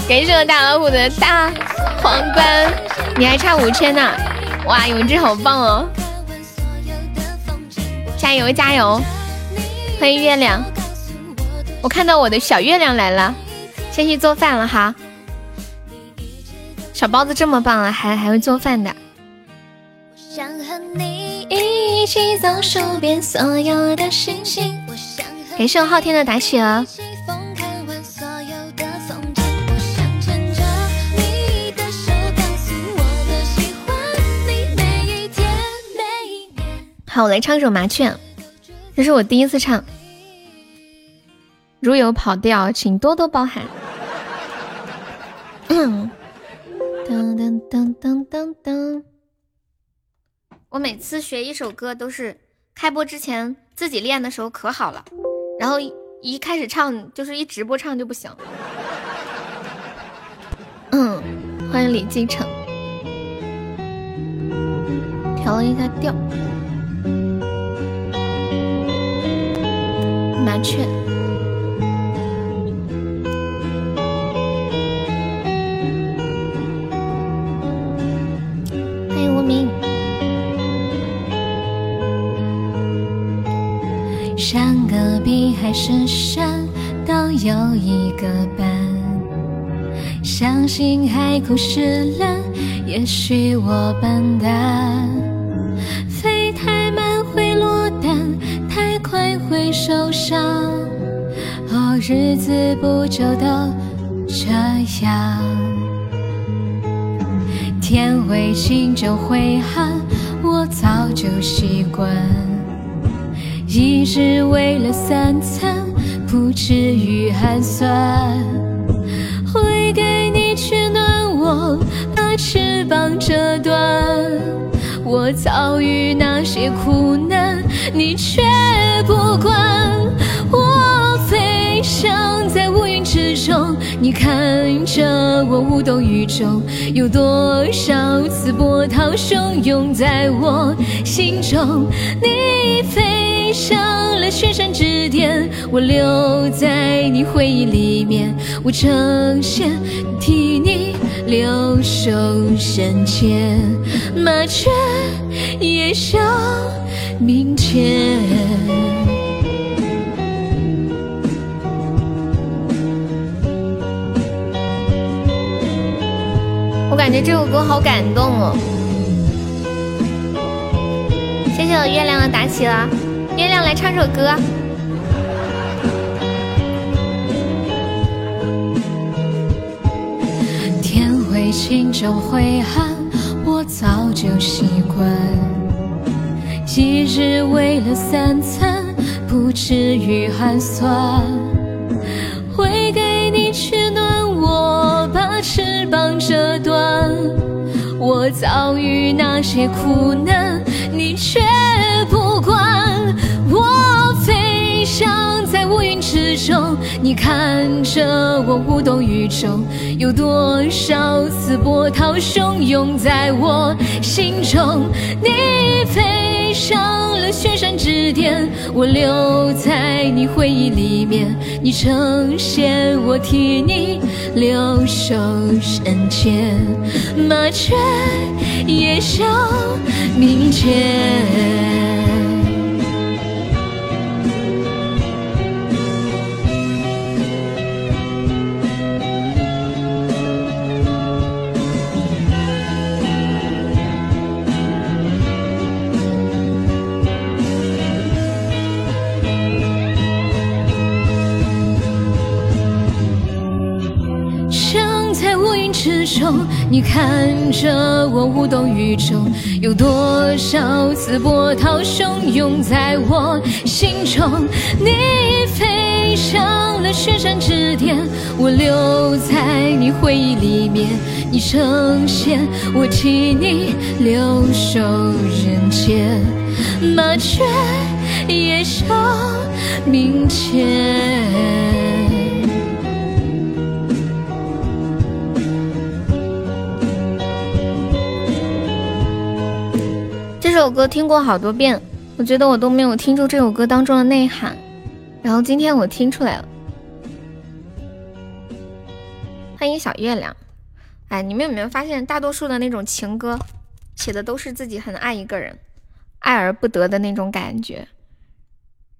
感谢我大老虎的大皇冠，你还差五千呢！哇，永志好棒哦！加油加油！欢迎月亮，我看到我的小月亮来了，先去做饭了哈。小包子这么棒啊，还还会做饭的。感谢我昊天的打雪好，我来唱一首《麻雀》，这是我第一次唱，如有跑调，请多多包涵。(coughs) 噔噔噔噔噔噔。我每次学一首歌都是开播之前自己练的时候可好了，然后一开始唱就是一直播唱就不行。嗯，欢迎李继承，调了一下调。麻雀，欢迎无名。山隔壁还是山，都有一个伴。相信海枯石烂，也许我笨蛋。飞太慢会落单。会受伤，哦，日子不就都这样？天会晴就会寒，我早就习惯。一日为了三餐，不至于寒酸。会给你取暖，我把翅膀折断。我遭遇那些苦难，你却不管。我飞翔在乌云之中，你看着我无动于衷。有多少次波涛汹涌在我心中？你飞上了雪山之巅，我留在你回忆里面。我呈现替你。留守山间，麻雀也想明天。我感觉这首歌好感动哦！谢谢我月亮的打起了，月亮来唱首歌。晴就会寒，我早就习惯。一日为了三餐，不至于寒酸。会给你取暖，我把翅膀折断。我遭遇那些苦难，你却不管。我飞。翔在乌云之中，你看着我无动于衷。有多少次波涛汹涌在我心中？你飞上了雪山之巅，我留在你回忆里面。你成仙，我替你留守人间。麻雀也笑明天。你看着我无动于衷，有多少次波涛汹涌在我心中？你飞上了雪山之巅，我留在你回忆里面。你成仙，我替你留守人间。麻雀也笑明天。这首歌听过好多遍，我觉得我都没有听出这首歌当中的内涵，然后今天我听出来了。欢迎小月亮，哎，你们有没有发现，大多数的那种情歌写的都是自己很爱一个人，爱而不得的那种感觉，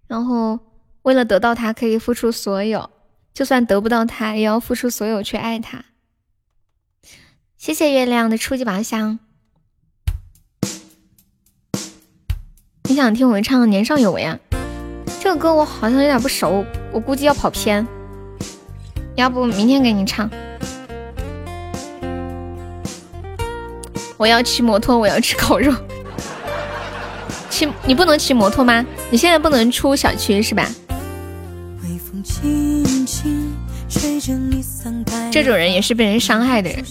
然后为了得到他可以付出所有，就算得不到他也要付出所有去爱他。谢谢月亮的初级宝箱。你想听我唱《年少有为》啊？这个歌我好像有点不熟，我估计要跑偏。要不明天给你唱。我要骑摩托，我要吃烤肉。(laughs) 骑你不能骑摩托吗？你现在不能出小区是吧？这种人也是被人伤害的人。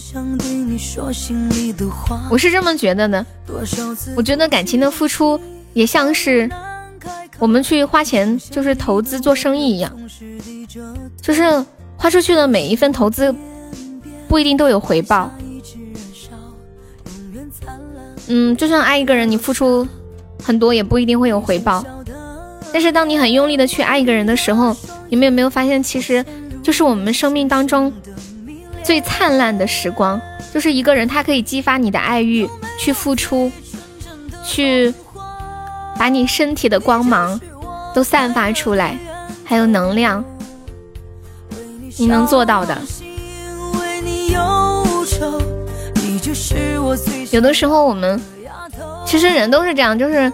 我是这么觉得的。我觉得感情的付出。也像是我们去花钱，就是投资做生意一样，就是花出去的每一份投资不一定都有回报。嗯，就算爱一个人，你付出很多也不一定会有回报。但是当你很用力的去爱一个人的时候，你们有没有发现，其实就是我们生命当中最灿烂的时光，就是一个人他可以激发你的爱欲，去付出，去。把你身体的光芒都散发出来，还有能量，你能做到的。有的时候我们其实人都是这样，就是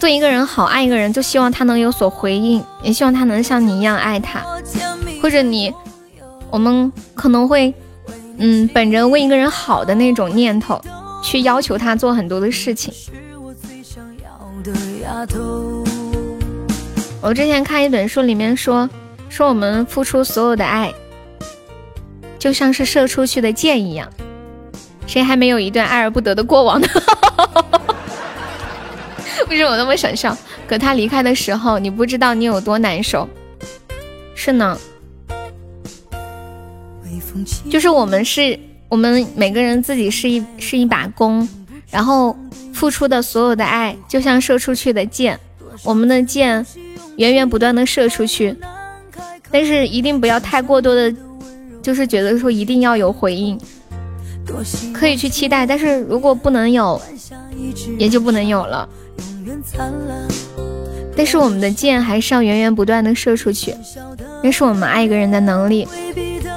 对一个人好，爱一个人，就希望他能有所回应，也希望他能像你一样爱他。或者你，我们可能会，嗯，本着为一个人好的那种念头，去要求他做很多的事情。我之前看一本书，里面说说我们付出所有的爱，就像是射出去的箭一样。谁还没有一段爱而不得的过往呢？(laughs) 为什么我那么想笑？可他离开的时候，你不知道你有多难受。是呢，就是我们是我们每个人自己是一是一把弓，然后。付出的所有的爱，就像射出去的箭，我们的箭源源不断的射出去，但是一定不要太过多的，就是觉得说一定要有回应，可以去期待，但是如果不能有，也就不能有了。但是我们的箭还是要源源不断的射出去，那是我们爱一个人的能力。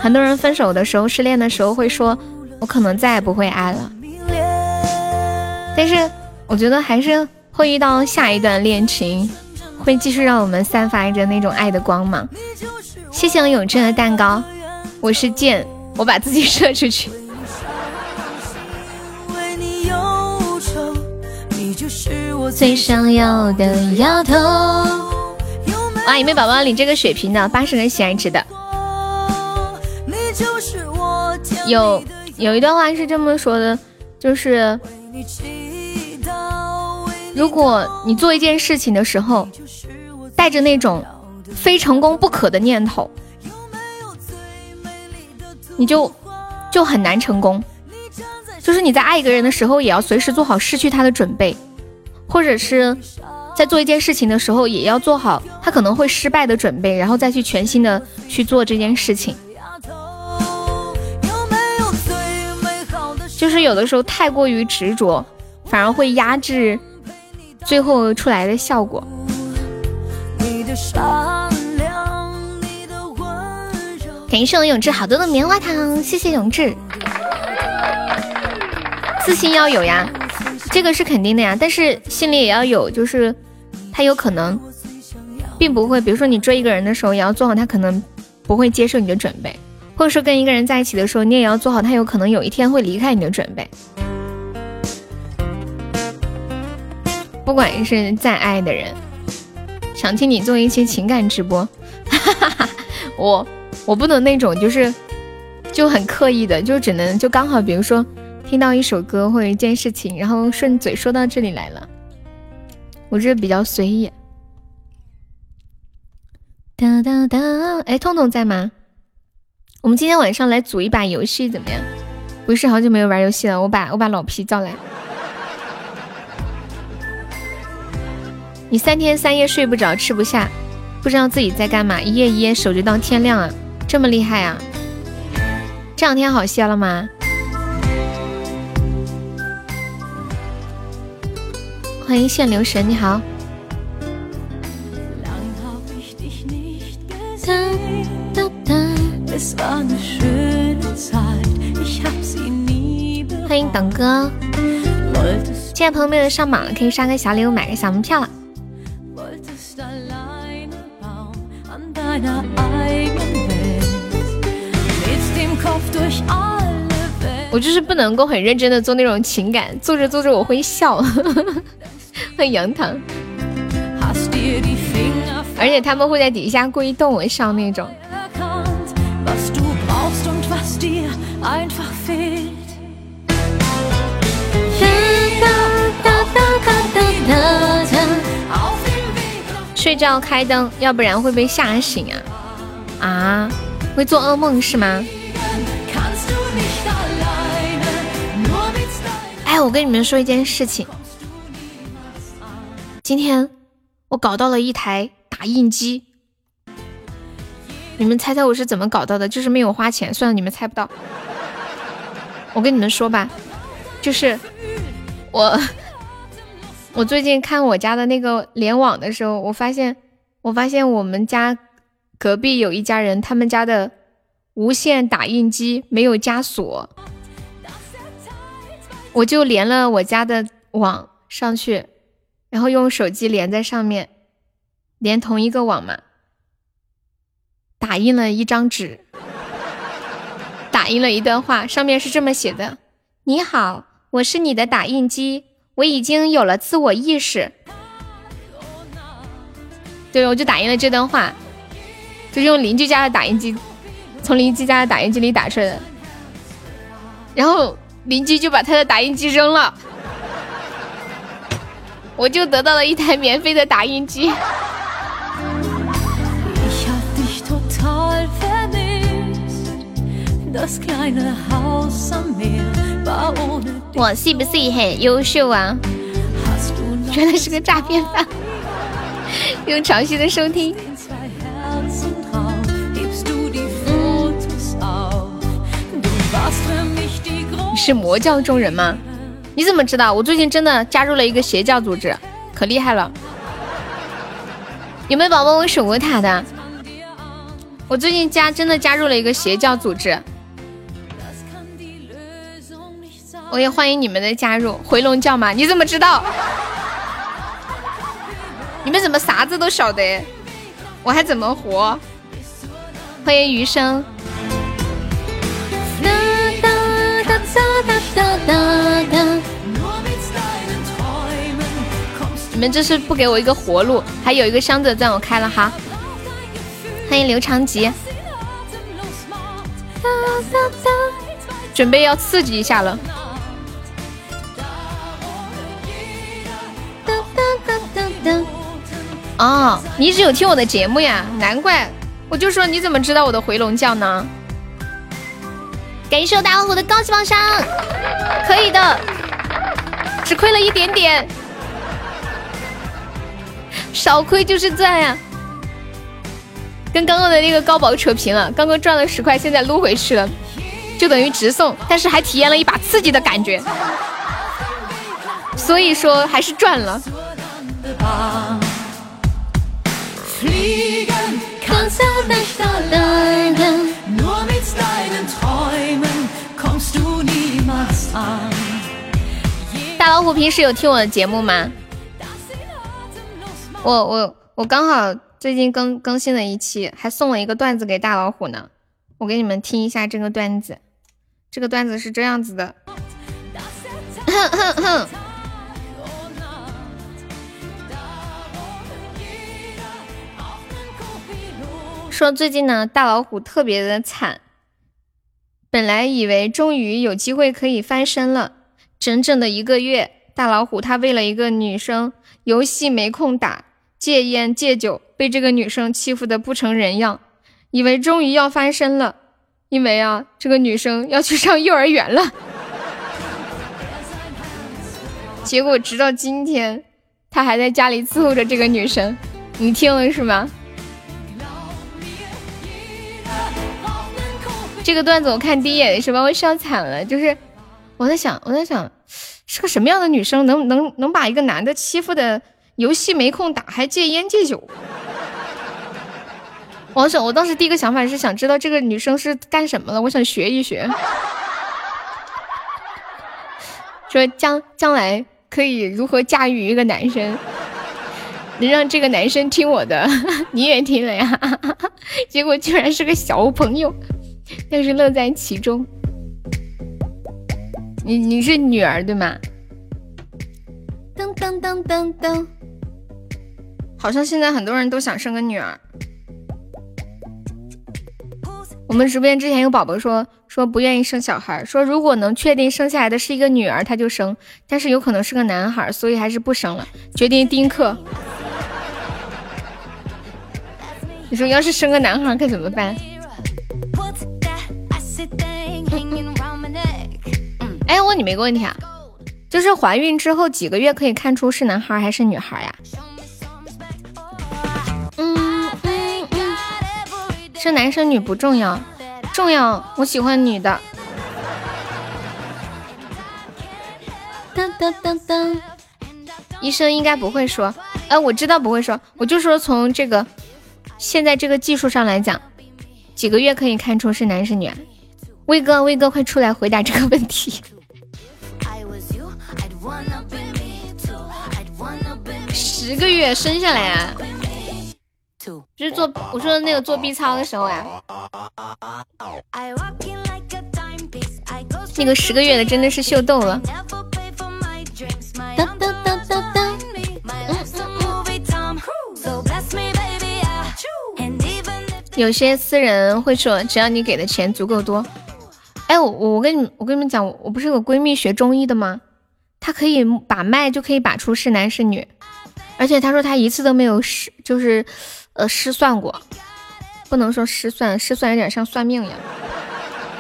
很多人分手的时候、失恋的时候会说，我可能再也不会爱了。但是我觉得还是会遇到下一段恋情，会继续让我们散发着那种爱的光芒。谢谢我永正的蛋糕，我是剑，我把自己射出去。最想要的丫头，哇！有没有宝宝领这个水瓶的？八十个喜爱值的。有有一段话是这么说的，就是。如果你做一件事情的时候，带着那种非成功不可的念头，你就就很难成功。就是你在爱一个人的时候，也要随时做好失去他的准备，或者是在做一件事情的时候，也要做好他可能会失败的准备，然后再去全心的去做这件事情。就是有的时候太过于执着，反而会压制最后出来的效果。感谢我永志好多的棉花糖，谢谢永志。自信要有呀，这个是肯定的呀，但是心里也要有，就是他有可能并不会，比如说你追一个人的时候，也要做好他可能不会接受你的准备。或者说跟一个人在一起的时候，你也要做好他有可能有一天会离开你的准备。不管是再爱的人，想听你做一期情感直播，(laughs) 我我不能那种就是就很刻意的，就只能就刚好，比如说听到一首歌或者一件事情，然后顺嘴说到这里来了，我这比较随意。哒哒哒，哎，痛痛在吗？我们今天晚上来组一把游戏怎么样？不是好久没有玩游戏了，我把我把老皮叫来。你三天三夜睡不着，吃不下，不知道自己在干嘛，一夜一夜守着到天亮啊，这么厉害啊？这两天好些了吗？欢迎现流神，你好。欢迎等哥，现在朋友们上榜了，可以刷个小礼物，买个小门票了。我就是不能够很认真的做那种情感，做着做着我会笑。(laughs) 欢迎杨糖，而且他们会在底下故意逗我笑那种。睡觉开灯，要不然会被吓醒啊！啊，会做噩梦是吗？哎，我跟你们说一件事情，今天我搞到了一台打印机。你们猜猜我是怎么搞到的？就是没有花钱，算了，你们猜不到。我跟你们说吧，就是我，我最近看我家的那个联网的时候，我发现，我发现我们家隔壁有一家人，他们家的无线打印机没有加锁，我就连了我家的网上去，然后用手机连在上面，连同一个网嘛。打印了一张纸，打印了一段话，上面是这么写的：“你好，我是你的打印机，我已经有了自我意识。”对，我就打印了这段话，就用邻居家的打印机，从邻居家的打印机里打出来的。然后邻居就把他的打印机扔了，(laughs) 我就得到了一台免费的打印机。我是不是很优秀啊？(laughs) 原来是个诈骗犯。(laughs) 用潮汐的收听。你是魔教中人吗？你怎么知道？我最近真的加入了一个邪教组织，可厉害了。有没有宝宝我守过塔的？我最近加真的加入了一个邪教组织。我也欢迎你们的加入，回笼觉吗？你怎么知道？你们怎么啥子都晓得？我还怎么活？欢迎余生。你们这是不给我一个活路？还有一个箱子让我开了哈。欢迎刘长吉。准备要刺激一下了。哦，你一直有听我的节目呀？难怪，我就说你怎么知道我的回笼觉呢？感谢我大老虎的高级宝箱，可以的，只亏了一点点，少亏就是赚呀。跟刚刚的那个高宝扯平了，刚刚赚了十块，现在撸回去了，就等于直送，但是还体验了一把刺激的感觉，所以说还是赚了。大老虎平时有听我的节目吗？我我我刚好最近更更新了一期，还送了一个段子给大老虎呢。我给你们听一下这个段子，这个段子是这样子的。哼哼哼。说最近呢，大老虎特别的惨。本来以为终于有机会可以翻身了，整整的一个月，大老虎他为了一个女生，游戏没空打，戒烟戒酒，被这个女生欺负的不成人样。以为终于要翻身了，因为啊，这个女生要去上幼儿园了。结果直到今天，他还在家里伺候着这个女生。你听了是吗？这个段子我看第一眼的时候把我笑惨了，就是我在想，我在想是个什么样的女生能能能把一个男的欺负的游戏没空打，还戒烟戒酒。我想我当时第一个想法是想知道这个女生是干什么的，我想学一学，说将将来可以如何驾驭一个男生，能让这个男生听我的，(laughs) 你也听了呀？(laughs) 结果居然是个小朋友。(laughs) 但是乐在其中。你你是女儿对吗？噔噔噔噔噔，好像现在很多人都想生个女儿。我们直播间之前有宝宝说说不愿意生小孩，说如果能确定生下来的是一个女儿他就生，但是有可能是个男孩，所以还是不生了，决定丁克。(laughs) 你说要是生个男孩该怎么办？哎，我问你们一个问题啊，就是怀孕之后几个月可以看出是男孩还是女孩呀？嗯嗯嗯，是男生女不重要，重要我喜欢女的。噔噔噔噔，医生应该不会说，哎，我知道不会说，我就说从这个现在这个技术上来讲，几个月可以看出是男是女？威哥，威哥，快出来回答这个问题。十个月生下来啊，就是做我说的那个做 B 超的时候呀，那个十个月的真的是秀逗了。有些私人会说，只要你给的钱足够多。哎，我我跟你我跟你们讲，我不是有闺蜜学中医的吗？她可以把脉就可以把出是男是女。而且他说他一次都没有失，就是，呃，失算过，不能说失算，失算有点像算命一样，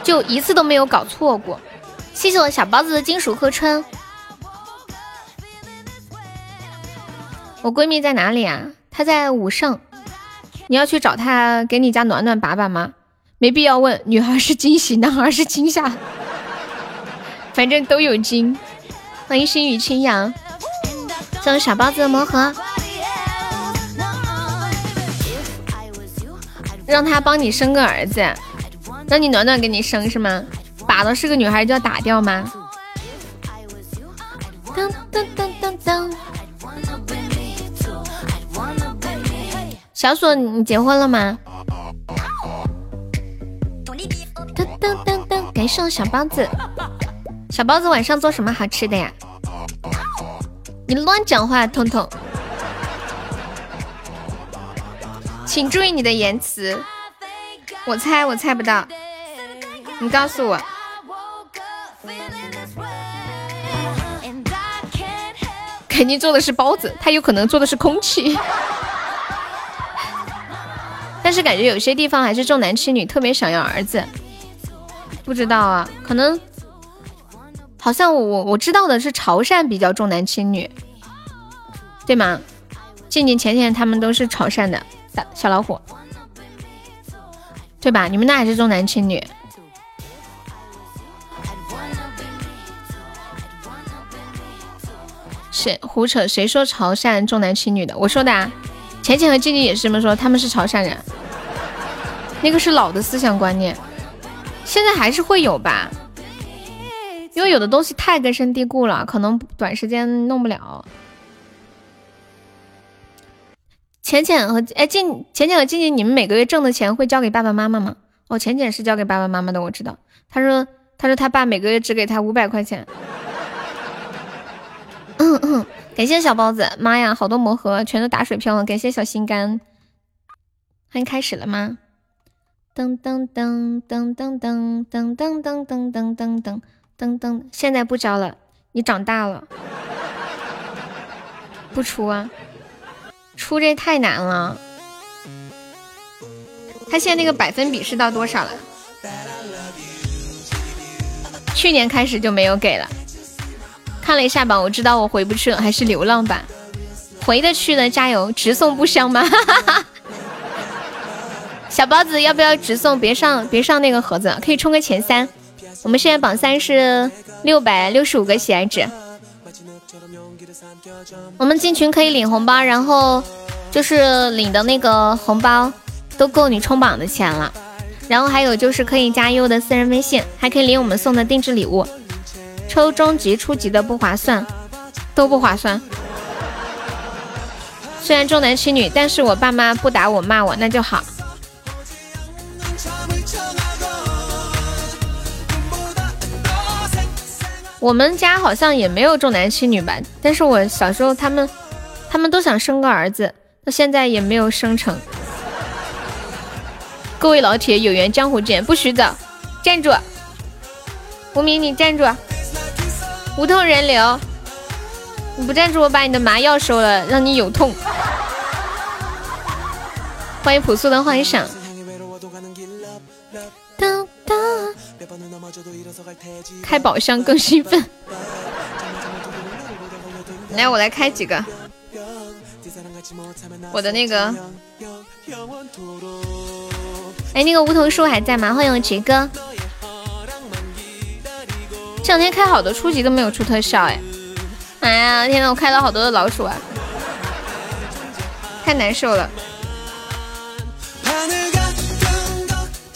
就一次都没有搞错过。谢谢我小包子的金属贺春。我闺蜜在哪里啊？她在武胜，你要去找她给你家暖暖把把吗？没必要问，女孩是惊喜，男孩是惊吓，(laughs) 反正都有惊。欢迎心语清扬。送小包子的魔盒，让他帮你生个儿子，让你暖暖给你生是吗？把到是个女孩就要打掉吗？噔噔噔噔噔。小锁，你结婚了吗？噔噔噔噔，感谢小包子。小包子晚上做什么好吃的呀？你乱讲话，彤彤，请注意你的言辞。我猜，我猜不到，你告诉我。肯定做的是包子，他有可能做的是空气。(laughs) 但是感觉有些地方还是重男轻女，特别想要儿子。不知道啊，可能好像我我我知道的是潮汕比较重男轻女，对吗？静静、浅浅他们都是潮汕的，小老虎，对吧？你们那还是重男轻女？谁胡扯？谁说潮汕重男轻女的？我说的啊。浅浅和静静也是这么说，他们是潮汕人，(laughs) 那个是老的思想观念。现在还是会有吧，因为有的东西太根深蒂固了，可能短时间弄不了。浅浅和哎静，浅浅和静静，你们每个月挣的钱会交给爸爸妈妈吗？哦，浅浅是交给爸爸妈妈的，我知道。他说，他说他爸每个月只给他五百块钱。嗯嗯，感谢小包子，妈呀，好多魔盒全都打水漂了。感谢小心肝，欢迎开始了吗？噔噔噔噔噔噔噔噔噔噔噔噔噔噔噔，现在不交了，你长大了，不出啊？出这太难了。他现在那个百分比是到多少了？去年开始就没有给了。看了一下榜，我知道我回不去了，还是流浪吧。回得去的加油，直送不香吗？(laughs) 小包子要不要直送？别上别上那个盒子，可以冲个前三。我们现在榜三是六百六十五个喜爱值。我们进群可以领红包，然后就是领的那个红包都够你冲榜的钱了。然后还有就是可以加优的私人微信，还可以领我们送的定制礼物。抽中级、初级的不划算，都不划算。虽然重男轻女，但是我爸妈不打我骂我，那就好。我们家好像也没有重男轻女吧，但是我小时候他们，他们都想生个儿子，到现在也没有生成。各位老铁，有缘江湖见，不许走，站住！无名，你站住！无痛人流，你不站住，我把你的麻药收了，让你有痛。欢迎朴素的幻想。开宝箱更兴奋，(laughs) 来，我来开几个。我的那个，哎，那个梧桐树还在吗？欢迎我杰哥。这两天开好多初级都没有出特效，哎，哎呀，天呐，我开了好多的老鼠啊，太难受了。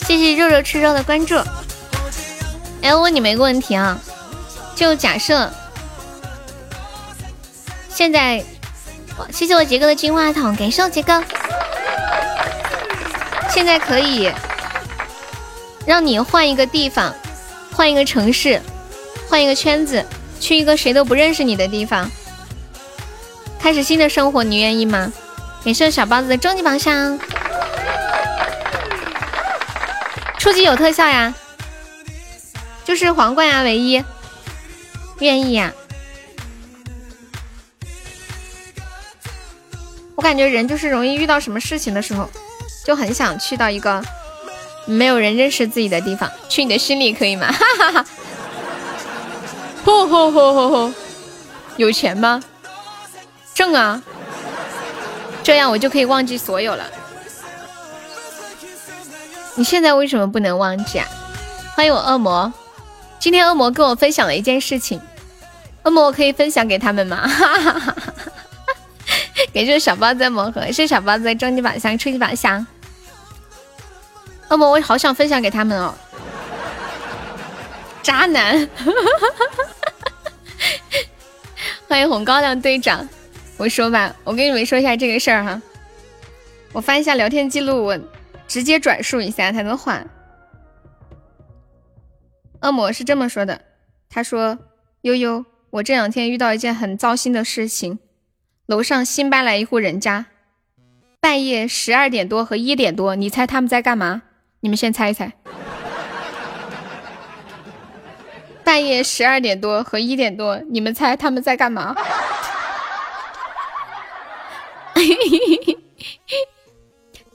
谢谢肉肉吃肉的关注。哎，我问你们一个问题啊，就假设现在，谢谢我杰哥的金话筒，感谢我杰哥。现在可以让你换一个地方，换一个城市，换一个圈子，去一个谁都不认识你的地方，开始新的生活，你愿意吗？感谢小包子的终极宝箱。初级有特效呀，就是皇冠呀，唯一愿意呀。我感觉人就是容易遇到什么事情的时候，就很想去到一个没有人认识自己的地方，去你的心里可以吗？哈哈哈！吼吼吼吼吼！有钱吗？挣啊！这样我就可以忘记所有了。你现在为什么不能忘记啊？欢迎我恶魔，今天恶魔跟我分享了一件事情，恶魔我可以分享给他们吗？(laughs) 感谢小包子魔盒，谢小包子的终极宝箱、初级宝箱。恶魔，我好想分享给他们哦。渣男，(laughs) 欢迎红高粱队长。我说吧，我跟你们说一下这个事儿哈。我翻一下聊天记录，我。直接转述一下他的话。恶魔是这么说的：“他说，悠悠，我这两天遇到一件很糟心的事情。楼上新搬来一户人家，半夜十二点多和一点多，你猜他们在干嘛？你们先猜一猜。半夜十二点多和一点多，你们猜他们在干嘛？” (laughs)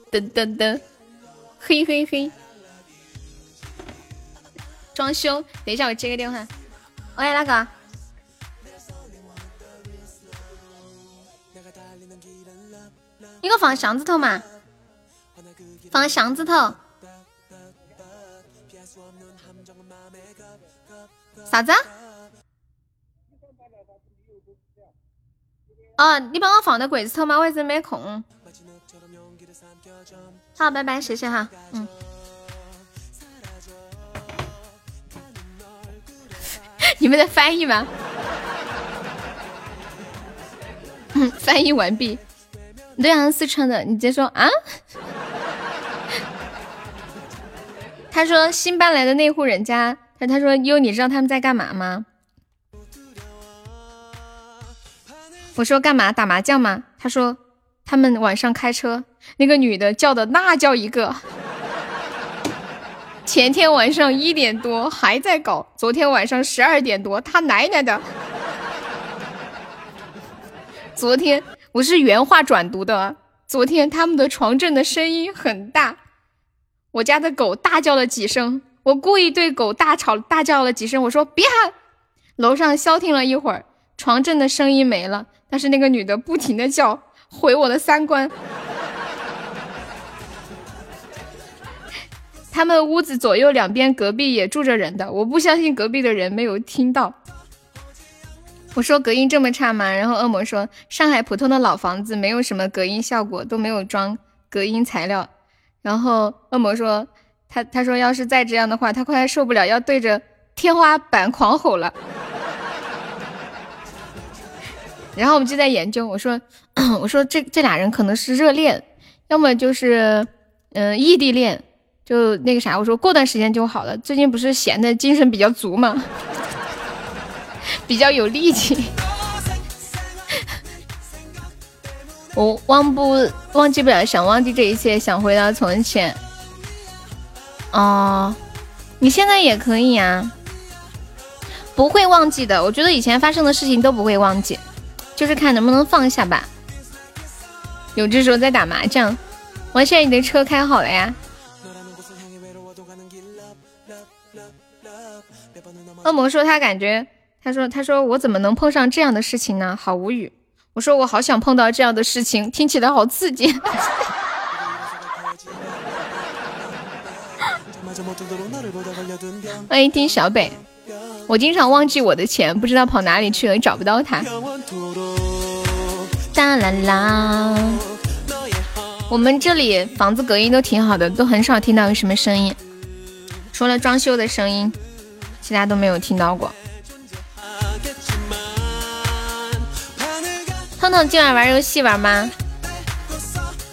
噔噔噔，嘿嘿嘿。装修，等一下我接个电话。喂，那个？一个放箱子头嘛，放箱子头。啥子？哦，你帮我放在柜子头吗？我一直没空。好，拜拜，谢谢哈。嗯。你们在翻译吗？嗯，(laughs) 翻译完毕。对啊，四川的，你直接说啊。(laughs) 他说新搬来的那户人家，他他说哟，你知道他们在干嘛吗？我说干嘛打麻将吗？他说他们晚上开车，那个女的叫的那叫一个。前天晚上一点多还在搞，昨天晚上十二点多他奶奶的！昨天我是原话转读的。昨天他们的床震的声音很大，我家的狗大叫了几声，我故意对狗大吵大叫了几声，我说别喊。楼上消停了一会儿，床震的声音没了，但是那个女的不停的叫，毁我的三观。他们屋子左右两边隔壁也住着人的，我不相信隔壁的人没有听到。我说隔音这么差吗？然后恶魔说上海普通的老房子没有什么隔音效果，都没有装隔音材料。然后恶魔说他他说要是再这样的话，他快受不了，要对着天花板狂吼了。然后我们就在研究，我说我说这这俩人可能是热恋，要么就是嗯异地恋。就那个啥，我说过段时间就好了。最近不是闲的精神比较足吗？比较有力气。我忘不忘记不了，想忘记这一切，想回到从前。哦，你现在也可以啊，不会忘记的。我觉得以前发生的事情都不会忘记，就是看能不能放下吧。有这时候在打麻将，王现在你的车开好了呀？恶魔说他感觉，他说他说我怎么能碰上这样的事情呢？好无语。我说我好想碰到这样的事情，听起来好刺激。(laughs) 欢迎听小北。我经常忘记我的钱，不知道跑哪里去了，找不到它。哒啦啦。我们这里房子隔音都挺好的，都很少听到有什么声音，除了装修的声音。其他都没有听到过。彤彤今晚玩游戏玩吗？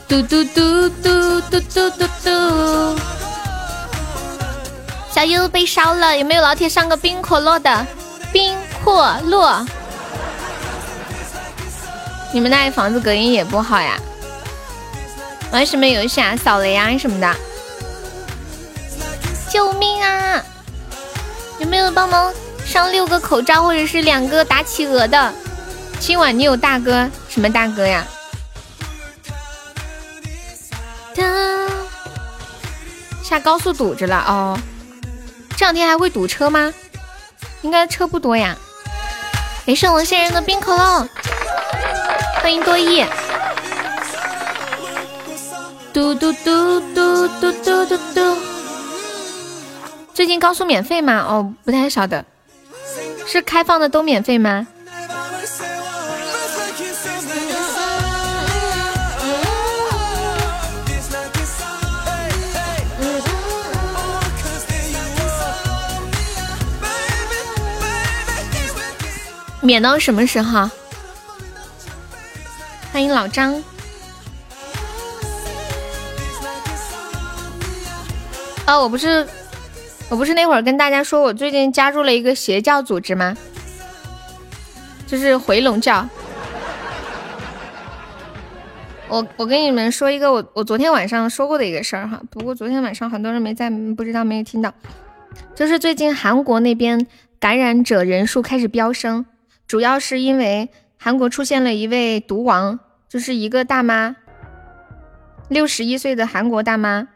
嘟嘟嘟嘟嘟嘟嘟嘟。小优被烧了，有没有老铁上个冰可乐的？冰可乐。你们那里房子隔音也不好呀？玩什么游戏啊？扫雷啊什么的？救命啊！有没有帮忙上六个口罩或者是两个打企鹅的？今晚你有大哥什么大哥呀？下高速堵着了哦，这两天还会堵车吗？应该车不多呀。没事，我现人的冰可乐，欢迎多益。嘟嘟嘟嘟嘟嘟嘟嘟。最近高速免费吗？哦，不太晓得，是开放的都免费吗？免到什么时候？欢迎老张。哦，我不是。我不是那会儿跟大家说我最近加入了一个邪教组织吗？就是回笼教。我我跟你们说一个我我昨天晚上说过的一个事儿哈，不过昨天晚上很多人没在，不知道没有听到。就是最近韩国那边感染者人数开始飙升，主要是因为韩国出现了一位毒王，就是一个大妈，六十一岁的韩国大妈，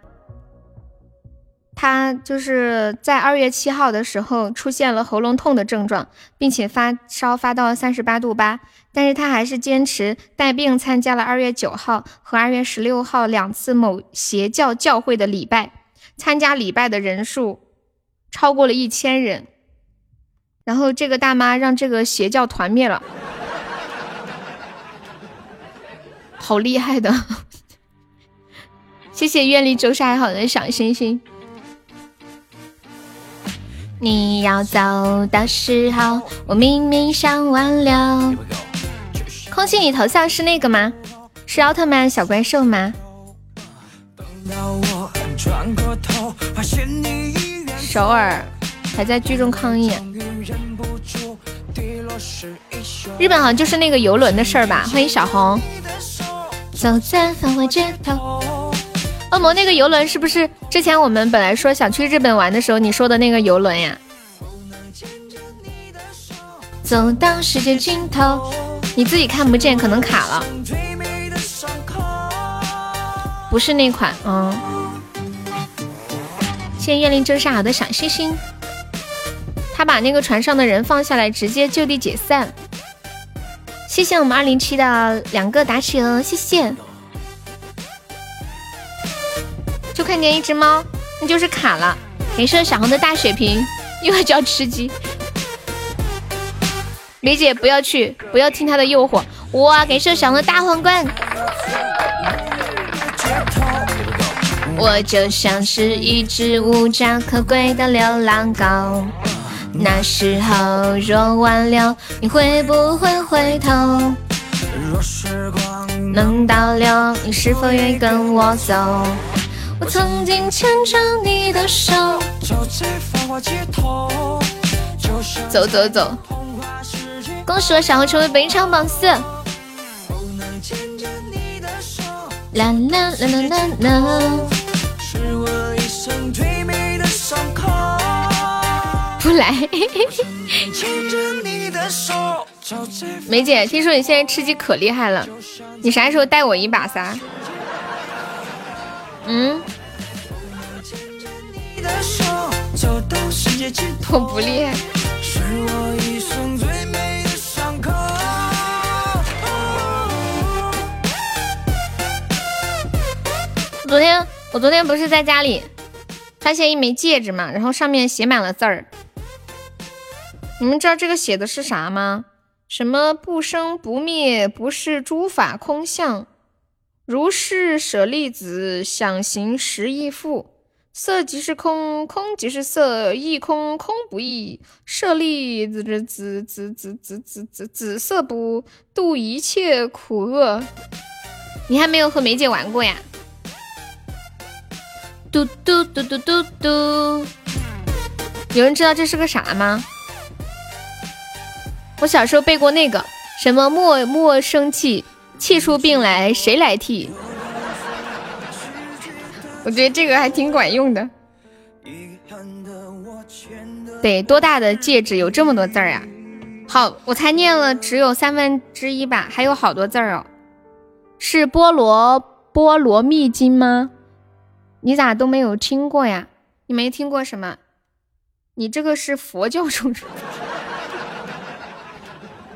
他就是在二月七号的时候出现了喉咙痛的症状，并且发烧发到三十八度八，但是他还是坚持带病参加了二月九号和二月十六号两次某邪教教会的礼拜，参加礼拜的人数超过了一千人，然后这个大妈让这个邪教团灭了。好厉害的！(laughs) 谢谢愿力周晒好的小星星。你要走的时候，我明明想挽留。空气，你头像是那个吗？是奥特曼小怪兽吗？首尔还在聚众抗议。日本好像就是那个游轮的事儿吧？欢迎小红。走在繁华街头，恶魔那个游轮是不是之前我们本来说想去日本玩的时候你说的那个游轮呀？走到世界尽头，你自己看不见，可能卡了。不是那款，嗯。谢谢月灵遮煞好的小星星。他把那个船上的人放下来，直接就地解散。谢谢我们二零七的两个打起哦，谢谢。看见一只猫，那就是卡了。没事，小红的大血瓶又要叫吃鸡。梅姐不要去，不要听他的诱惑。哇，感谢小红的大皇冠。我就像是一只无家可归的流浪狗。那时候若挽留，你会不会回头？若时光能倒流，你是否愿意跟我走？我曾经牵着你的手，走在繁华街头。走走走！恭喜我小红成为本场榜四。啦啦啦啦啦啦！是我一生最美的伤口。不来，梅姐，听说你现在吃鸡可厉害了，你啥时候带我一把撒？嗯，我不厉害。昨天我昨天不是在家里发现一枚戒指嘛，然后上面写满了字儿。你们知道这个写的是啥吗？什么不生不灭，不是诸法空相，如是舍利子，想行识亦复，色即是空，空即是色，亦空空不异，舍利子子子子子子子子色不度一切苦厄。你还没有和梅姐玩过呀？嘟嘟嘟嘟嘟嘟，有人知道这是个啥吗？我小时候背过那个什么莫莫生气，气出病来谁来替？我觉得这个还挺管用的。得多大的戒指有这么多字儿呀？好，我才念了只有三分之一吧，还有好多字儿哦。是菠萝菠萝蜜经吗？你咋都没有听过呀？你没听过什么？你这个是佛教中。(laughs)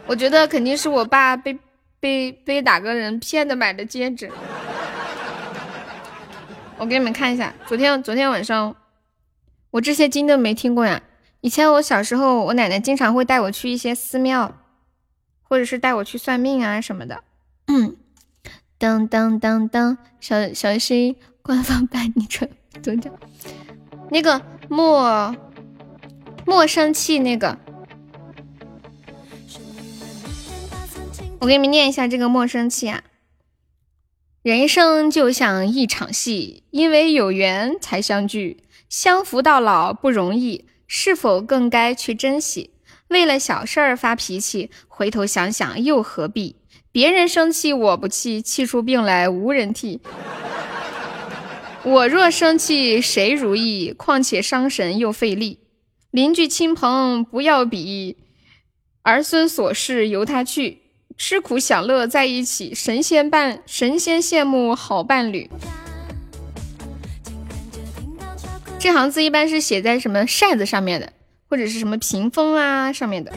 我觉得肯定是我爸被被被哪个人骗的买的戒指。我给你们看一下，昨天昨天晚上我这些经都没听过呀。以前我小时候，我奶奶经常会带我去一些寺庙，或者是带我去算命啊什么的。嗯，噔噔噔噔，小小心官方版你传宗教，那个莫莫生气那个。我给你们念一下这个莫生气啊！人生就像一场戏，因为有缘才相聚，相扶到老不容易，是否更该去珍惜？为了小事儿发脾气，回头想想又何必？别人生气我不气，气出病来无人替。我若生气谁如意？况且伤神又费力。邻居亲朋不要比，儿孙琐事由他去。吃苦享乐在一起，神仙伴神仙羡慕好伴侣。这行字一般是写在什么扇子上面的，或者是什么屏风啊上面的。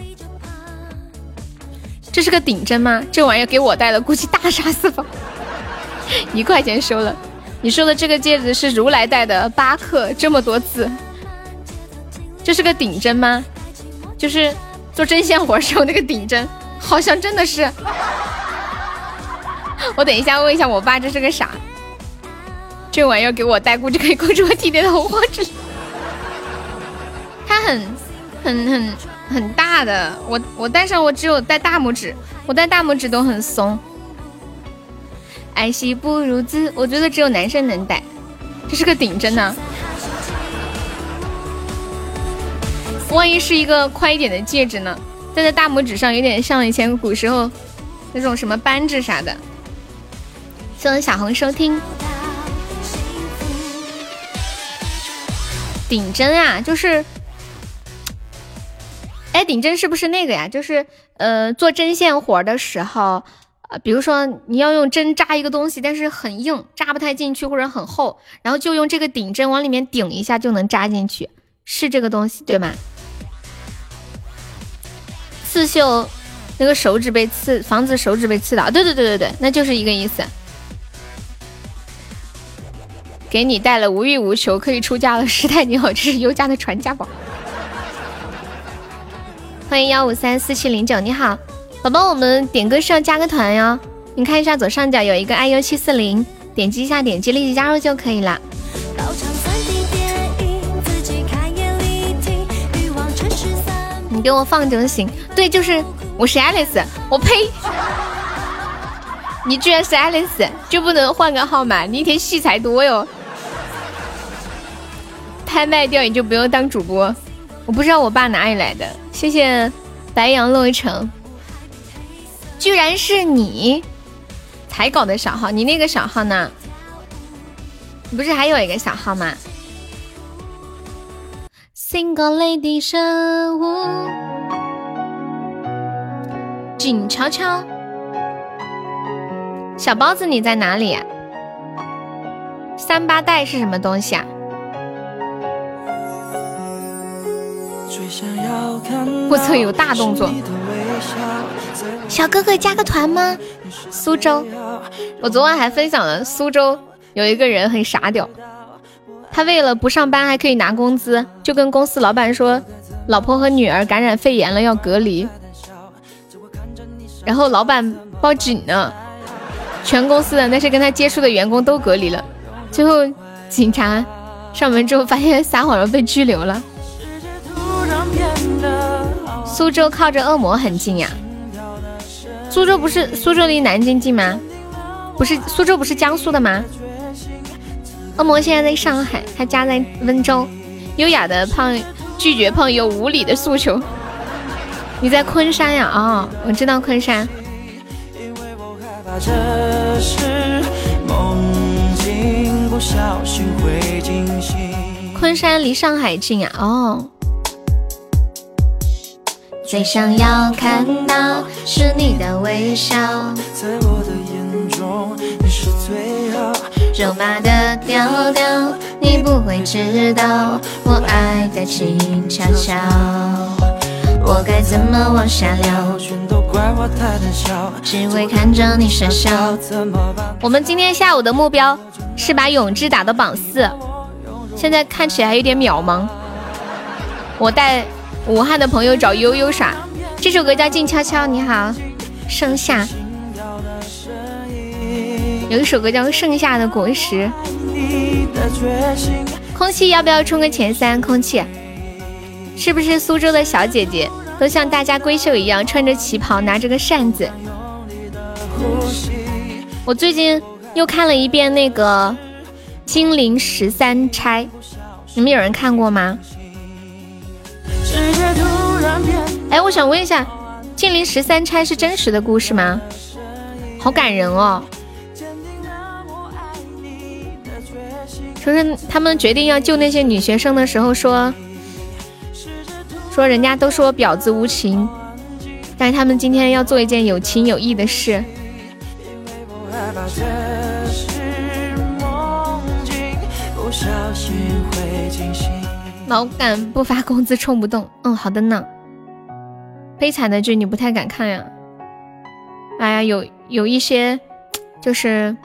这是个顶针吗？这玩意儿给我戴了，估计大杀四方。一块钱收了。你说的这个戒指是如来戴的，八克，这么多字。这是个顶针吗？就是做针线活时候那个顶针，好像真的是。我等一下问一下我爸，这是个啥？这玩意儿给我戴，估计可以控制我体内的红花痣。它很、很、很、很大的，我我戴上我只有戴大拇指，我戴大拇指都很松。爱惜不如子，我觉得只有男生能戴。这是个顶针呢，万一是一个宽一点的戒指呢？戴在大拇指上，有点像以前古时候那种什么扳指啥的。谢谢小红收听。顶针啊，就是，哎，顶针是不是那个呀？就是呃，做针线活的时候，呃，比如说你要用针扎一个东西，但是很硬，扎不太进去或者很厚，然后就用这个顶针往里面顶一下就能扎进去，是这个东西对吗？刺绣那个手指被刺，防止手指被刺到，对对对对对，那就是一个意思。给你带了无欲无求，可以出家了。师太你好，这是优家的传家宝。(laughs) 欢迎幺五三四七零九，你好，宝宝，我们点歌是要加个团哟。你看一下左上角有一个 iu 七四零，点击一下，点击立即加入就可以了。你给我放就行。对，就是我是 Alice，我呸！你居然是 Alice，就不能换个号码？你一天戏才多哟。拍卖掉你就不用当主播，我不知道我爸哪里来的。谢谢白羊落成，居然是你才搞的小号，你那个小号呢？你不是还有一个小号吗？Single lady 生物，静悄悄，小包子你在哪里？三八带是什么东西啊？我操有大动作，小哥哥加个团吗？苏州，我昨晚还分享了苏州有一个人很傻屌，他为了不上班还可以拿工资，就跟公司老板说老婆和女儿感染肺炎了要隔离，然后老板报警了，全公司的那些跟他接触的员工都隔离了，最后警察上门之后发现撒谎了被拘留了。苏州靠着恶魔很近呀，苏州不是苏州离南京近吗？不是苏州不是江苏的吗？恶魔现在在上海，他家在温州。优雅的胖拒绝胖友无理的诉求。你在昆山呀？哦，我知道昆山。昆山离上海近呀？哦。最想要看到是你的微笑，在我的眼中你是最好。肉麻的调调，你不会知道我爱的静悄悄。我该怎么往下聊？全都怪我太胆小，只会看着你傻笑。我们今天下午的目标是把永志打到榜四，现在看起来有点渺茫。我带。武汉的朋友找悠悠耍，这首歌叫《静悄悄》。你好，盛夏。有一首歌叫《盛夏的果实》。空气要不要冲个前三？空气，是不是苏州的小姐姐都像大家闺秀一样，穿着旗袍，拿着个扇子？我最近又看了一遍那个《金陵十三钗》，你们有人看过吗？哎，我想问一下，《金陵十三钗》是真实的故事吗？好感人哦！就是他们决定要救那些女学生的时候，说说人家都说婊子无情，但是他们今天要做一件有情有义的事。老敢不发工资冲不动，嗯，好的呢。悲惨的剧你不太敢看呀？哎呀，有有一些就是，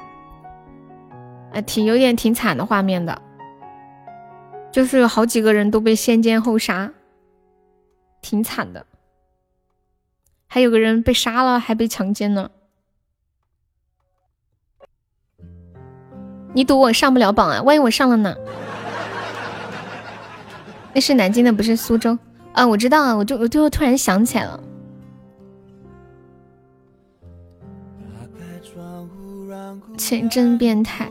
呃，挺有点挺惨的画面的，就是有好几个人都被先奸后杀，挺惨的。还有个人被杀了，还被强奸呢。你赌我上不了榜啊？万一我上了呢？(laughs) 那是南京的，不是苏州。啊，我知道啊，我就我就突然想起来了。前真变态，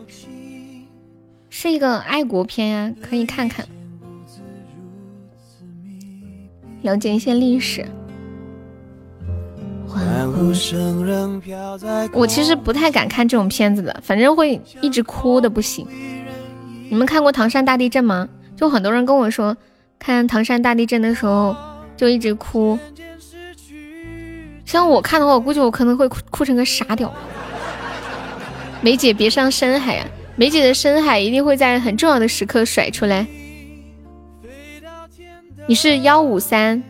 是一个爱国片呀，可以看看，了解一些历史。我其实不太敢看这种片子的，反正会一直哭的不行。你们看过唐山大地震吗？就很多人跟我说，看唐山大地震的时候就一直哭。像我看的话，我估计我可能会哭哭成个傻屌。梅姐别上深海啊！梅姐的深海一定会在很重要的时刻甩出来。你是幺五三，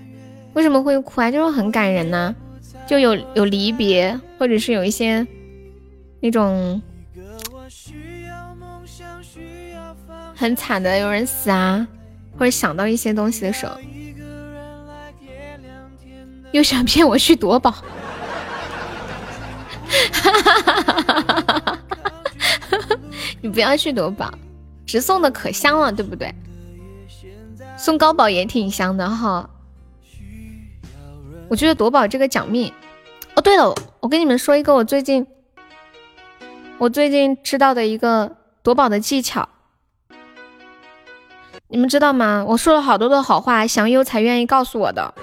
为什么会哭啊？就是很感人呢。就有有离别，或者是有一些那种很惨的，有人死啊，或者想到一些东西的时候，又想骗我去夺宝，哈哈哈哈哈你不要去夺宝，直送的可香了，对不对？送高宝也挺香的哈。我觉得夺宝这个奖命，哦，对了，我跟你们说一个我最近我最近知道的一个夺宝的技巧，你们知道吗？我说了好多的好话，祥优才愿意告诉我的。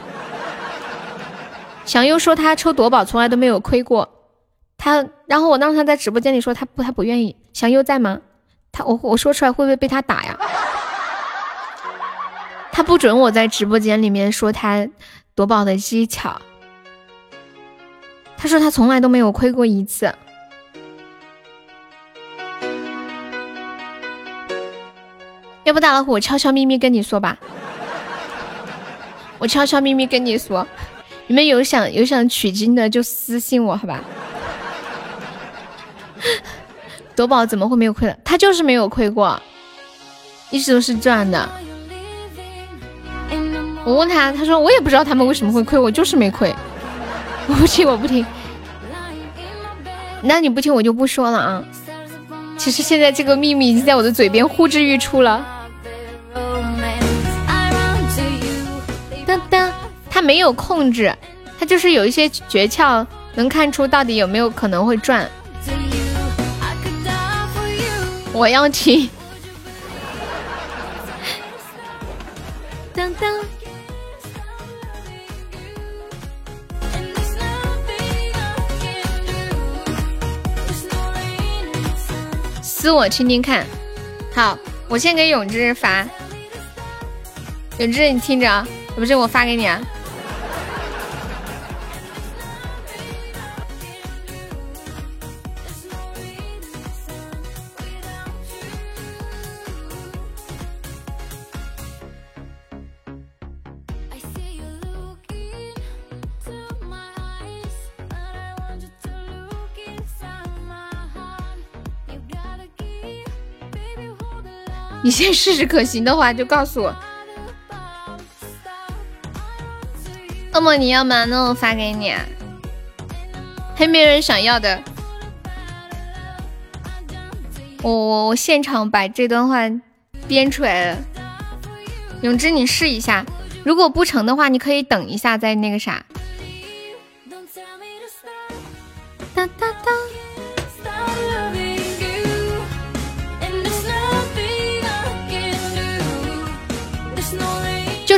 祥优说他抽夺宝从来都没有亏过，他然后我让他在直播间里说他不他不愿意。祥优在吗？他我我说出来会不会被他打呀？(laughs) 他不准我在直播间里面说他。夺宝的技巧，他说他从来都没有亏过一次。要不大老虎，我悄悄咪咪跟你说吧，我悄悄咪咪跟你说，你们有想有想取经的就私信我，好吧？(laughs) 夺宝怎么会没有亏的？他就是没有亏过，一直都是赚的。我问他，他说我也不知道他们为什么会亏，我就是没亏。(laughs) 我不听，我不听。那你不听，我就不说了啊。其实现在这个秘密已经在我的嘴边呼之欲出了。当当，他没有控制，他就是有一些诀窍，能看出到底有没有可能会赚。我要听。当当。私我听听看，好，我先给永志发。永志，你听着，不是我发给你啊。你先试试，可行的话就告诉我。恶魔，你要吗？那我发给你。还没人想要的，我我我现场把这段话编出来了。永志，你试一下，如果不成的话，你可以等一下再那个啥。哒哒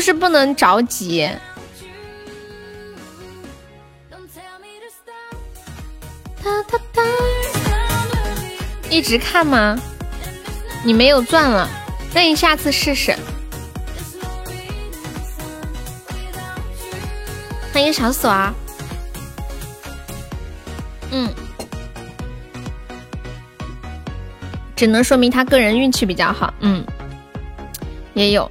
就是不能着急，一直看吗？你没有钻了，那你下次试试。欢迎小锁儿，嗯，只能说明他个人运气比较好。嗯，也有。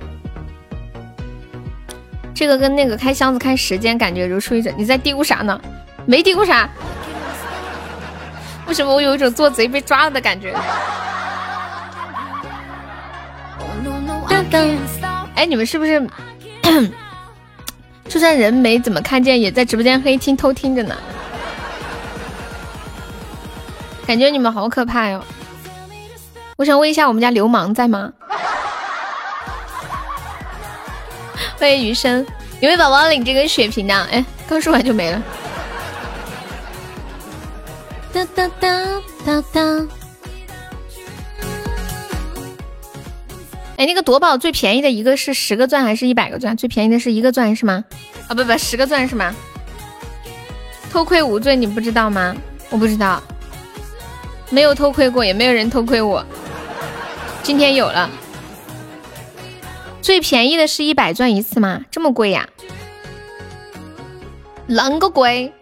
这个跟那个开箱子看时间感觉如出一辙。你在嘀咕啥呢？没嘀咕啥。为什么我有一种做贼被抓了的感觉？哎，你们是不是 (coughs) 就算人没怎么看见，也在直播间黑听偷听着呢？感觉你们好可怕哟！我想问一下，我们家流氓在吗？(laughs) 欢迎余生，有没有宝宝领这个血瓶的？哎，刚说完就没了。哒哒哒哒哒。哎，那个夺宝最便宜的一个是十个钻还是一百个钻？最便宜的是一个钻是吗？啊，不不，十个钻是吗？偷窥无罪，你不知道吗？我不知道，没有偷窥过，也没有人偷窥我。今天有了，最便宜的是一百钻一次吗？这么贵呀？啷个贵？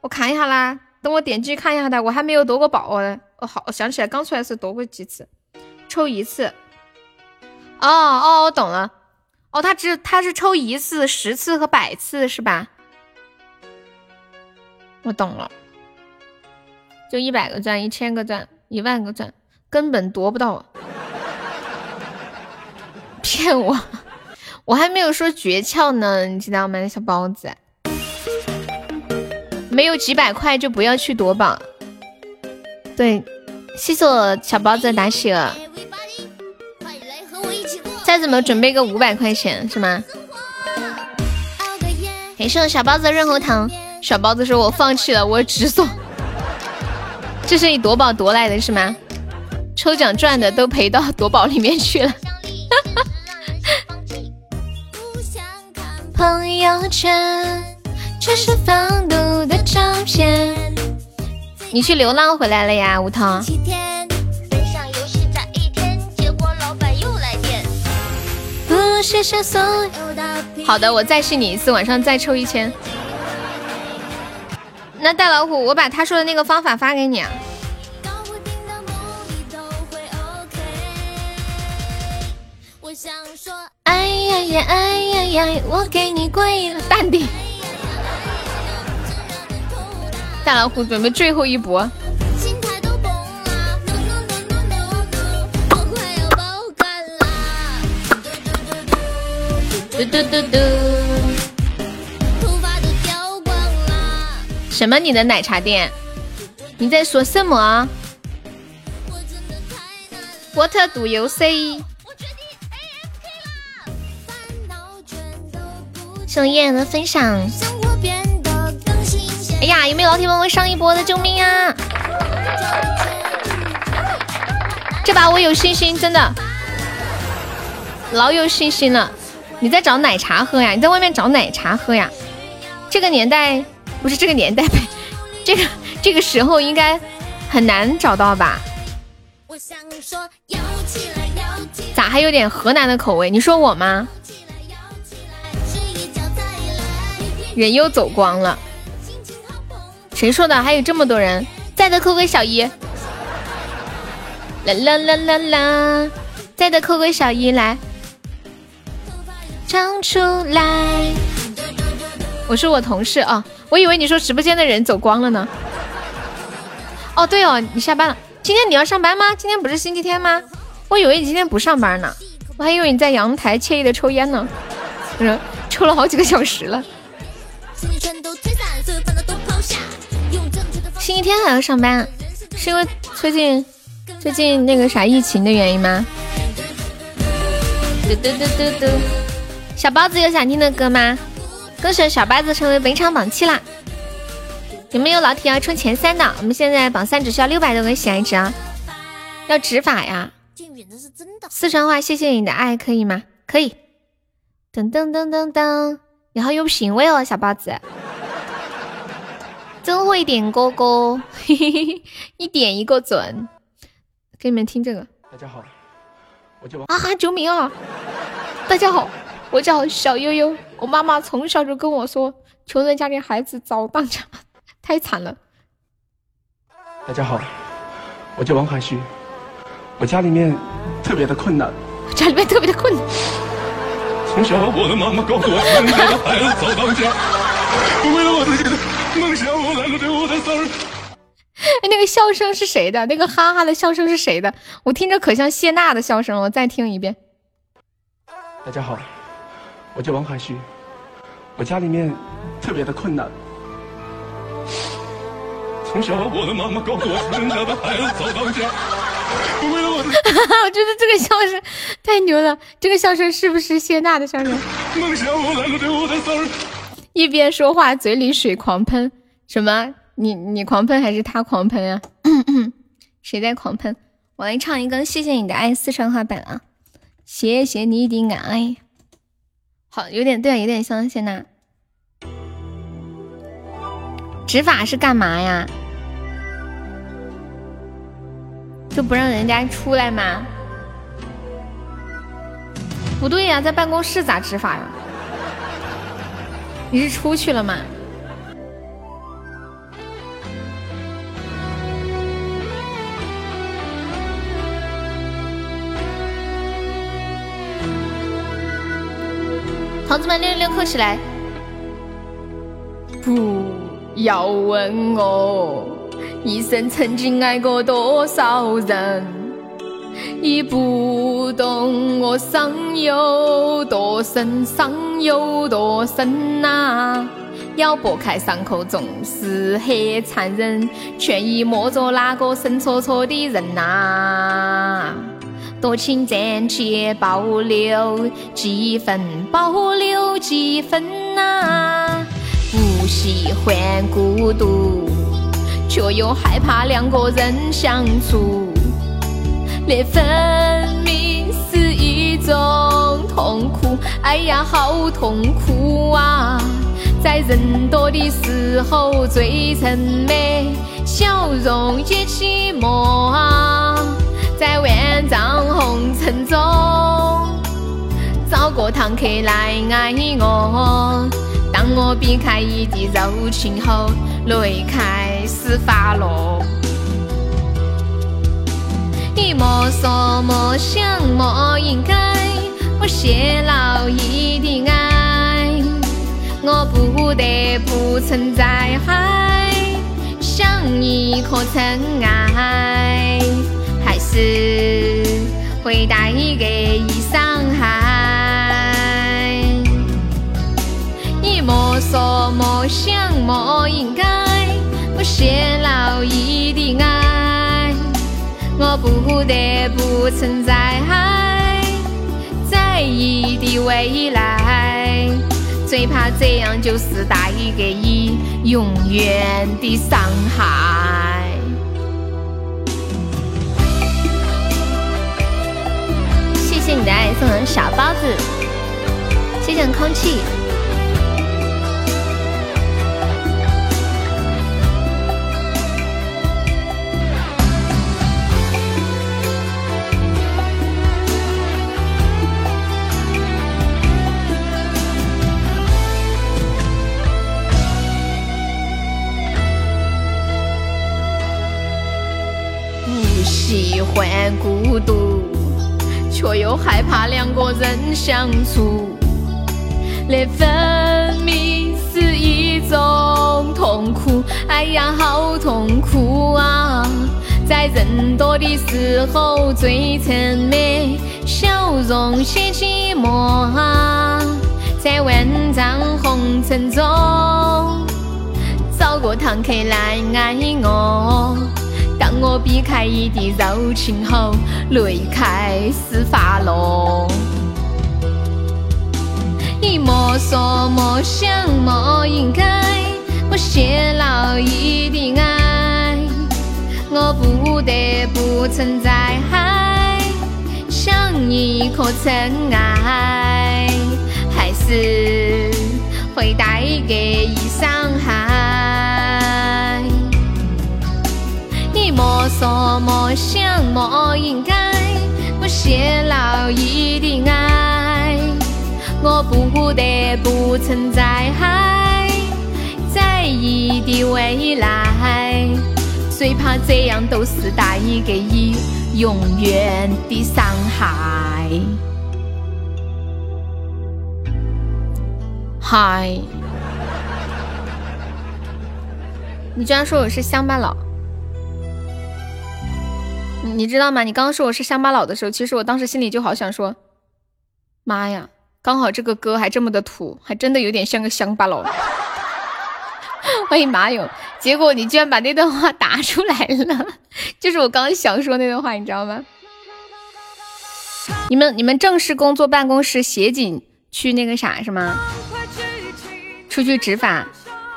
我看一下啦，等我点击看一下的，我还没有夺过宝哦。哦，好，我想起来刚出来是夺过几次，抽一次。哦哦，我懂了。哦，他只他是抽一次、十次和百次是吧？我懂了，就一百个钻、一千个钻、一万个钻，根本夺不到。骗我！我还没有说诀窍呢，你知道吗，小包子？没有几百块就不要去夺宝。对，谢谢我小包子的打喜了。再怎么准备个五百块钱是吗？感谢我小包子的润喉糖。小包子说：“我放弃了，我直送。”这是你夺宝夺来的是吗？抽奖赚的都赔到夺宝里面去了。朋友圈全是放毒的照片。你去流浪回来了呀，吴桐。好的，我再试你一次，晚上再抽一千。那大老虎，我把他说的那个方法发给你啊。哎呀呀，哎呀呀，我给你跪了，淡定。大老虎准备最后一搏。嘟嘟嘟嘟！什么？你的奶茶店？你在说什么？What do you say？谢燕的分享。哎呀，有没有老铁帮我上一波的？救命啊！这把我有信心，真的，老有信心了。你在找奶茶喝呀？你在外面找奶茶喝呀？这个年代不是这个年代呗？(laughs) 这个这个时候应该很难找到吧？咋还有点河南的口味？你说我吗？人又走光了，谁说的？还有这么多人在的扣个小一，啦啦啦啦啦，在的扣个小一来。唱出来！我是我同事啊，我以为你说直播间的人走光了呢。哦，对哦，你下班了。今天你要上班吗？今天不是星期天吗？我以为你今天不上班呢，我还以为你在阳台惬意的抽烟呢。嗯，抽了好几个小时了。星期天还要上班，是因为最近最近那个啥疫情的原因吗？嘟嘟嘟嘟嘟。小包子有想听的歌吗？恭喜小包子成为本场榜七啦！有没有老铁要冲前三的？我们现在榜三只需要六百多个喜爱值啊！要执法呀！四川话，谢谢你的爱，可以吗？可以。噔噔噔噔噔，你好有品味哦，小包子，(laughs) 真会点歌歌，嘿嘿嘿，一点一个准。给你们听这个。大家好，我叫啊哈，救命啊！大家好。我叫小悠悠，我妈妈从小就跟我说，穷人家的孩子早当家，太惨了。大家好，我叫王海旭，我家里面特别的困难，家里面特别的困难。从小我的妈妈告诉我，生下的孩子早当家，为了我自己的梦想，我来了这我的字儿。哎，那个笑声是谁的？那个哈哈的笑声是谁的？我听着可像谢娜的笑声了，再听一遍。大家好，我叫王海旭，我家里面特别的困难。从小我的妈妈告诉我，生下的孩子早当家，为了我的。我觉得这个笑声太牛了，这个笑声是不是谢娜的笑声？梦想我来了对我的字儿。一边说话嘴里水狂喷，什么？你你狂喷还是他狂喷啊？(clears throat) 谁在狂喷？我来唱一个《谢谢你的爱》四川话版啊！谢谢你的爱，好，有点对，有点像谢娜。执法是干嘛呀？就不让人家出来吗？不对呀，在办公室咋执法呀？你是出去了吗？同志们，六六六，扣起来！不要问我。一生曾经爱过多少人，你不懂我伤有多深，伤有多深呐！要剥开伤口总是很残忍，却已摸着那个神戳戳的人呐！多情暂且保留几分，保留几分呐！喜欢孤独。却又害怕两个人相处，那分明是一种痛苦。哎呀，好痛苦啊！在人多的时候最沉美，笑容也寂寞啊。在万丈红尘中，找个堂客来爱我。当我避开你的柔情后，泪开始滑落。你莫说莫想莫应该，我泄露你的爱，我不得不存在海，想你可曾爱？还是会带给你伤莫说莫想莫应该，我泄露你的爱，我不得不存在在意的未来，最怕这样就是带给你永远的伤害。谢谢你的爱，送的小包子，谢谢空气。欢孤独，却又害怕两个人相处，那分明是一种痛苦。哎呀，好痛苦啊！在人多的时候最沉默，笑容写寂寞啊！在万丈红尘中，找个堂客来爱我。我避开你的柔情后，泪开始滑落。你莫说莫想莫应该，我泄露你的爱，我不得不存在像一颗尘埃？还是会带给你伤害？莫说莫想莫应该，我泄露你的爱，我不得不存在在意的未来，最怕这样都是大意，给你永远的伤害。嗨，你居然说我是乡巴佬？你知道吗？你刚刚说我是乡巴佬的时候，其实我当时心里就好想说，妈呀，刚好这个歌还这么的土，还真的有点像个乡巴佬。欢迎马勇，结果你居然把那段话打出来了，就是我刚刚想说那段话，你知道吗？你们你们正式工作办公室协警去那个啥是吗？出去执法？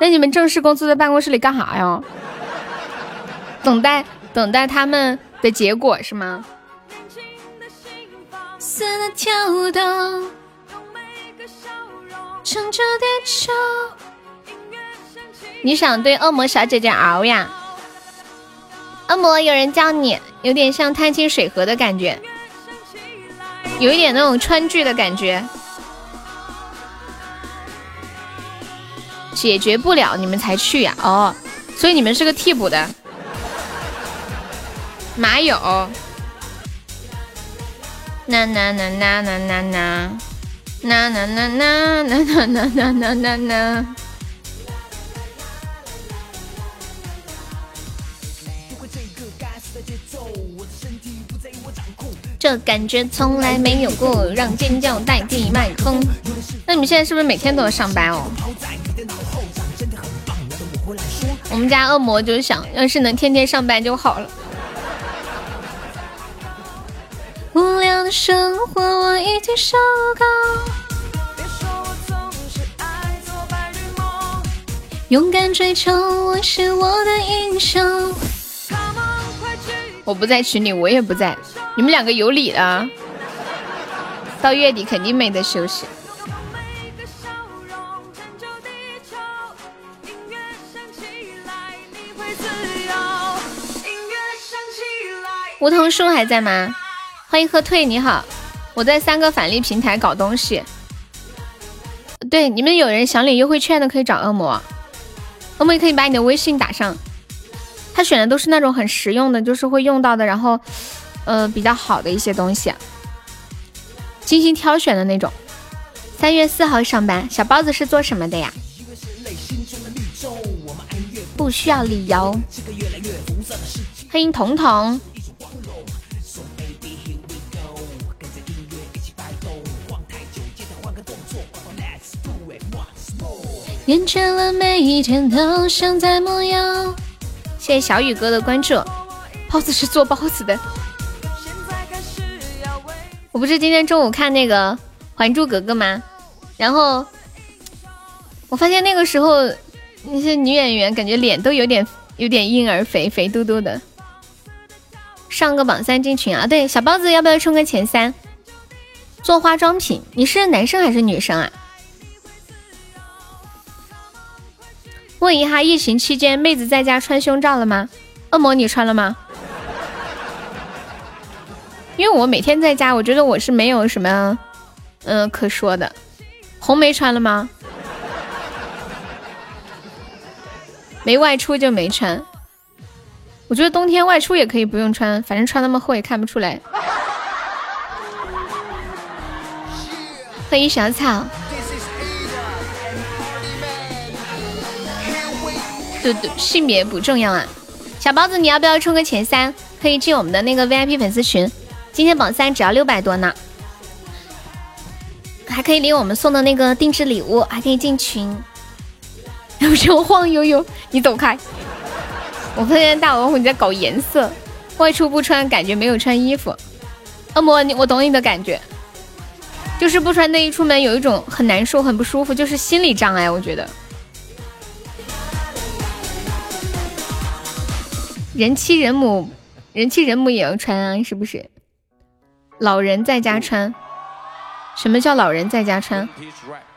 那你们正式工作在办公室里干啥呀？等待等待他们的结果是吗？你想对恶魔小姐姐熬呀？恶魔有人叫你，有点像探清水河的感觉，有一点那种川剧的感觉。解决不了你们才去呀？哦，所以你们是个替补的。马友，呐呐呐呐呐呐呐，呐呐呐呐呐呐呐呐呐呐。这感觉从来没有过，让尖叫代替麦克风。那你们现在是不是每天都要上班哦？我们家恶魔就想，要是能天天上班就好了。无聊的生活我已经受够，勇敢追求，我是我的英雄。我不在群里，我也不在。你们两个有理了，到月底肯定没得休息。梧桐树还在吗？欢迎喝退，你好，我在三个返利平台搞东西。对，你们有人想领优惠券的可以找恶魔，恶魔也可以把你的微信打上。他选的都是那种很实用的，就是会用到的，然后，呃，比较好的一些东西，精心挑选的那种。三月四号上班，小包子是做什么的呀？不需要理由。欢迎彤彤。厌倦了每一天都像在梦游。谢谢小雨哥的关注，包子是做包子的。我不是今天中午看那个《还珠格格》吗？然后我发现那个时候那些女演员感觉脸都有点有点婴儿肥，肥嘟嘟的。上个榜三进群啊！对，小包子要不要冲个前三？做化妆品，你是男生还是女生啊？问一下，疫情期间妹子在家穿胸罩了吗？恶魔你穿了吗？因为我每天在家，我觉得我是没有什么嗯可说的。红梅穿了吗？没外出就没穿。我觉得冬天外出也可以不用穿，反正穿那么厚也看不出来。欢迎小草。对对，性别不重要啊。小包子，你要不要冲个前三？可以进我们的那个 VIP 粉丝群。今天榜三只要六百多呢，还可以领我们送的那个定制礼物，还可以进群。有时候晃悠悠，你走开。我发现大老虎你在搞颜色，外出不穿，感觉没有穿衣服。恶魔，你我懂你的感觉，就是不穿内衣出门有一种很难受、很不舒服，就是心理障碍，我觉得。人妻人母，人妻人母也要穿啊，是不是？老人在家穿，什么叫老人在家穿？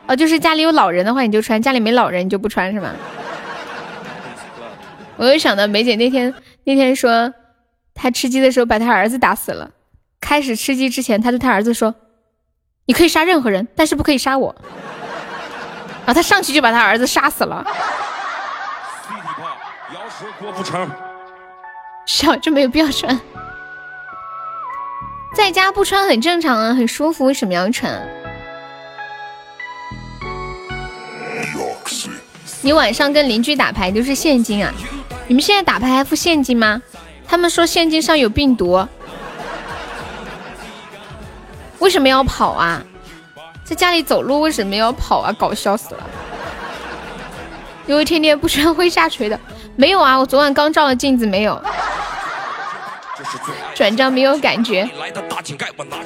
哦，就是家里有老人的话你就穿，家里没老人你就不穿是吗？我又想到梅姐那天那天说，她吃鸡的时候把她儿子打死了。开始吃鸡之前，她对她儿子说：“你可以杀任何人，但是不可以杀我。”然后他上去就把他儿子杀死了。(laughs) 小就没有必要穿。在家不穿很正常啊，很舒服，为什么要穿？你晚上跟邻居打牌都是现金啊？你们现在打牌还付现金吗？他们说现金上有病毒，为什么要跑啊？在家里走路为什么要跑啊？搞笑死了！因为天天不穿会下垂的，没有啊，我昨晚刚照了镜子，没有。转账没有感觉，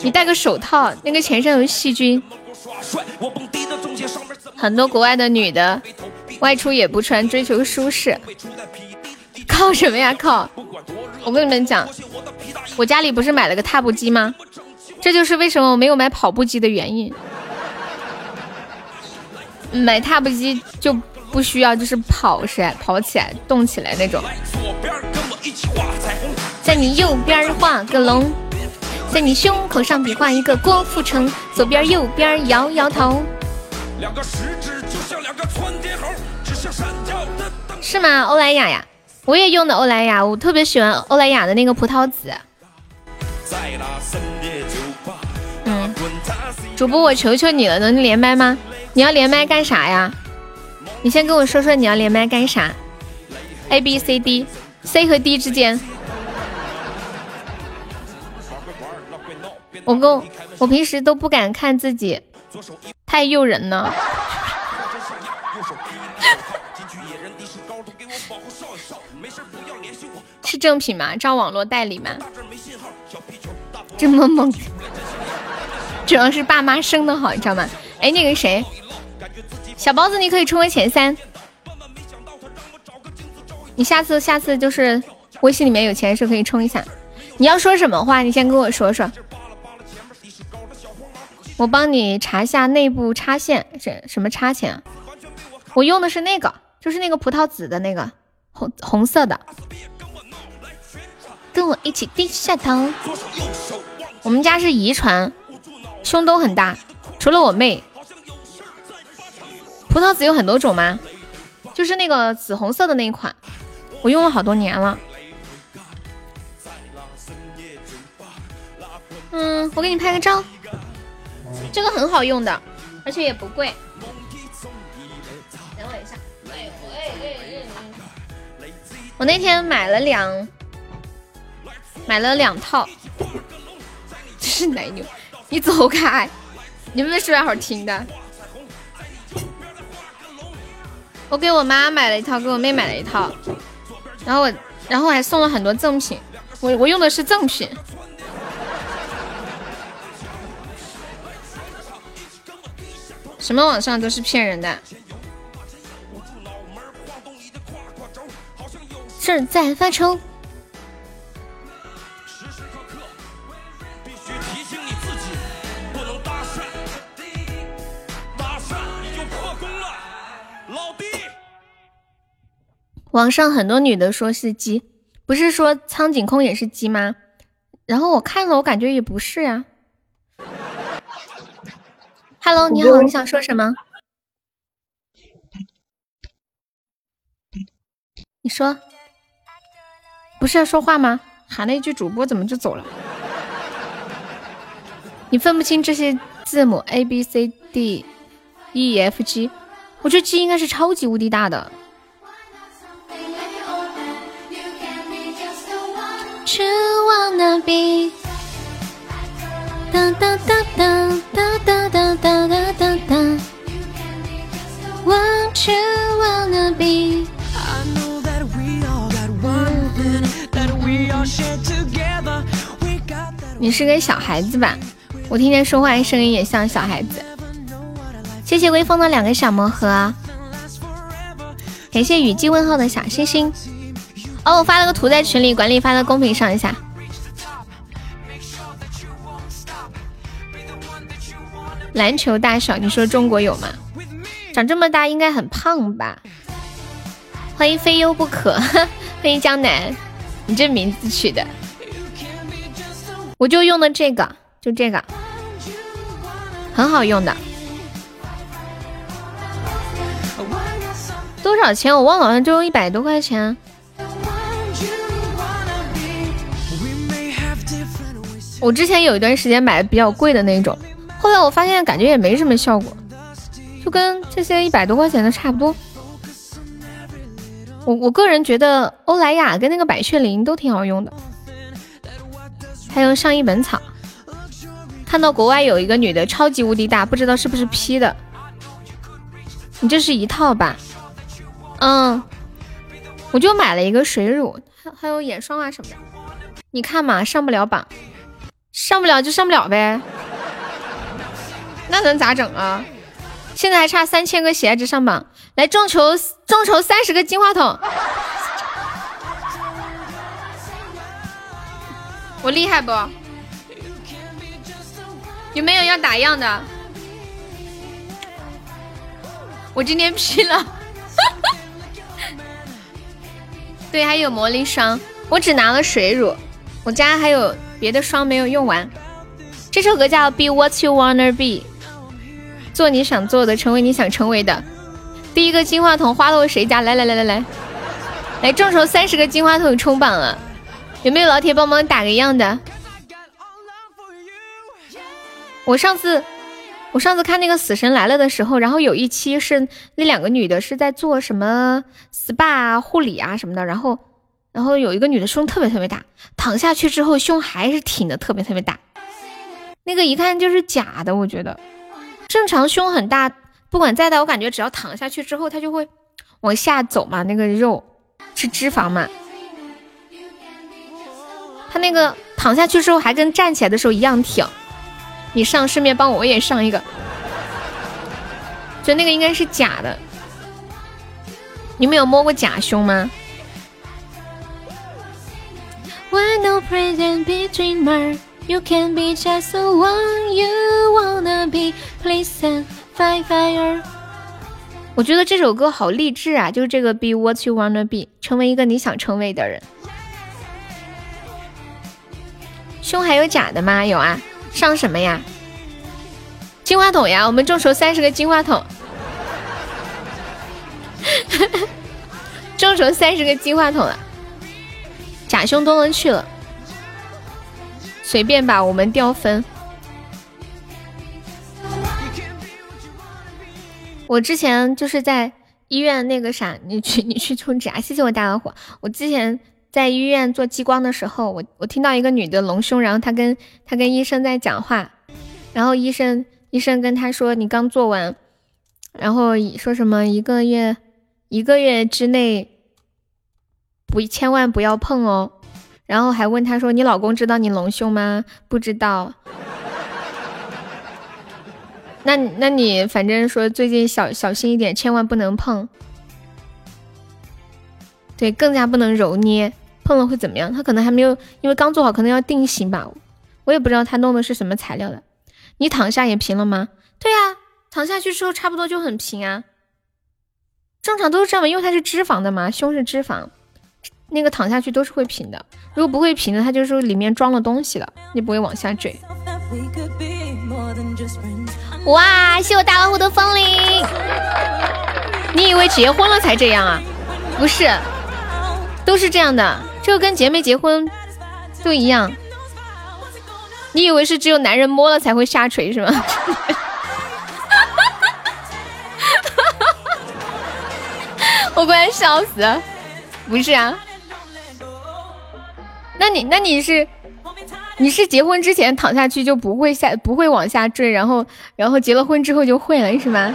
你戴个手套，那个钱上有细菌。很多国外的女的外出也不穿，追求舒适，靠什么呀？靠！我跟你们讲，我家里不是买了个踏步机吗？这就是为什么我没有买跑步机的原因。买踏步机就不需要，就是跑起来、跑起来、动起来那种。在你右边画个龙，在你胸口上比划一个郭富城，左边右边摇摇头。是吗？欧莱雅呀，我也用的欧莱雅，我特别喜欢欧莱雅的那个葡萄籽。嗯，主播我求求你了，能连麦吗？你要连麦干啥呀？你先跟我说说你要连麦干啥？A B C D，C 和 D 之间。我跟我平时都不敢看自己，太诱人了。是正品吗？招网络代理吗？这么猛，主要是爸妈生的好，你知道吗？哎，那个谁，小包子，你可以冲为前三。你下次下次就是微信里面有钱的时候可以充一下。你要说什么话？你先跟我说说。我帮你查一下内部插线是什么插线，我用的是那个，就是那个葡萄紫的那个红红色的。跟我一起低下头。我们家是遗传，胸都很大，除了我妹。葡萄籽有很多种吗？就是那个紫红色的那一款，我用了好多年了。嗯，我给你拍个照。这个很好用的，而且也不贵。等我一下，我那天买了两，买了两套。这是奶牛，你走开！你们说点好听的。我给我妈买了一套，给我妹买了一套，然后我，然后还送了很多赠品。我我用的是赠品。什么网上都是骗人的，正在发愁。网上很多女的说是鸡，不是说苍井空也是鸡吗？然后我看了，我感觉也不是呀。Hello，你好，你想说什么？你说，不是要说话吗？喊了一句主播，怎么就走了？你分不清这些字母 A B C D E F G，我觉得 G 应该是超级无敌大的。哒哒哒哒哒哒哒哒哒哒哒。What you wanna be？你是个小孩子吧？我听见说话声音也像小孩子。谢谢微风的两个小魔盒，感谢雨季问候的小星星。哦，我发了个图在群里，管理发到公屏上一下。篮球大小，你说中国有吗？长这么大应该很胖吧？欢迎非优不可，(laughs) 欢迎江南，你这名字取的，我就用的这个，就这个，很好用的。多少钱我忘了，好像就一百多块钱。我之前有一段时间买的比较贵的那种，后来我发现感觉也没什么效果，就跟这些一百多块钱的差不多。我我个人觉得欧莱雅跟那个百雀羚都挺好用的，还有上一本草。看到国外有一个女的超级无敌大，不知道是不是 P 的。你这是一套吧？嗯，我就买了一个水乳，还还有眼霜啊什么的。你看嘛，上不了榜，上不了就上不了呗，那能咋整啊？现在还差三千个喜爱值上榜，来众筹众筹三十个金话筒，我厉害不？有没有要打样的？我今天 P 了，对，还有魔力霜，我只拿了水乳，我家还有别的霜没有用完。这首歌叫《Be What You Wanna Be》，做你想做的，成为你想成为的。第一个金话筒花落谁家？来来来来来，来众筹三十个金话筒冲榜了，有没有老铁帮忙打个样的？我上次，我上次看那个《死神来了》的时候，然后有一期是那两个女的是在做什么 SPA 护理啊什么的，然后，然后有一个女的胸特别特别大，躺下去之后胸还是挺的特别特别大，那个一看就是假的，我觉得正常胸很大，不管再大，我感觉只要躺下去之后它就会往下走嘛，那个肉是脂肪嘛，它那个躺下去之后还跟站起来的时候一样挺。你上，顺便帮我也上一个，就那个应该是假的。你们有摸过假胸吗？Why no present be dreamer? You can be just the one you wanna be. Please s t fire fire. 我觉得这首歌好励志啊，就是这个 Be what you wanna be，成为一个你想成为的人。胸还有假的吗？有啊，上什么呀？金话筒呀，我们众筹三十个金话筒。(laughs) 众筹三十个金话筒了。假胸都能去了，随便吧，我们掉分。我之前就是在医院那个啥，你去 (laughs) 你去充值啊！谢谢我大老虎，我之前。在医院做激光的时候，我我听到一个女的隆胸，然后她跟她跟医生在讲话，然后医生医生跟她说你刚做完，然后说什么一个月一个月之内不千万不要碰哦，然后还问他说你老公知道你隆胸吗？不知道。那那你反正说最近小小心一点，千万不能碰。对，更加不能揉捏，碰了会怎么样？他可能还没有，因为刚做好，可能要定型吧。我也不知道他弄的是什么材料的。你躺下也平了吗？对呀，躺下去之后差不多就很平啊。正常都是这样，因为它是脂肪的嘛，胸是脂肪，那个躺下去都是会平的。如果不会平的，它就是里面装了东西了，你不会往下坠。哇，谢我大老虎的风铃！你以为结婚了才这样啊？不是。都是这样的，这个跟姐妹结婚都一样。你以为是只有男人摸了才会下垂是吗？(laughs) 我快笑死！不是啊，那你那你是你是结婚之前躺下去就不会下不会往下坠，然后然后结了婚之后就会了是吗？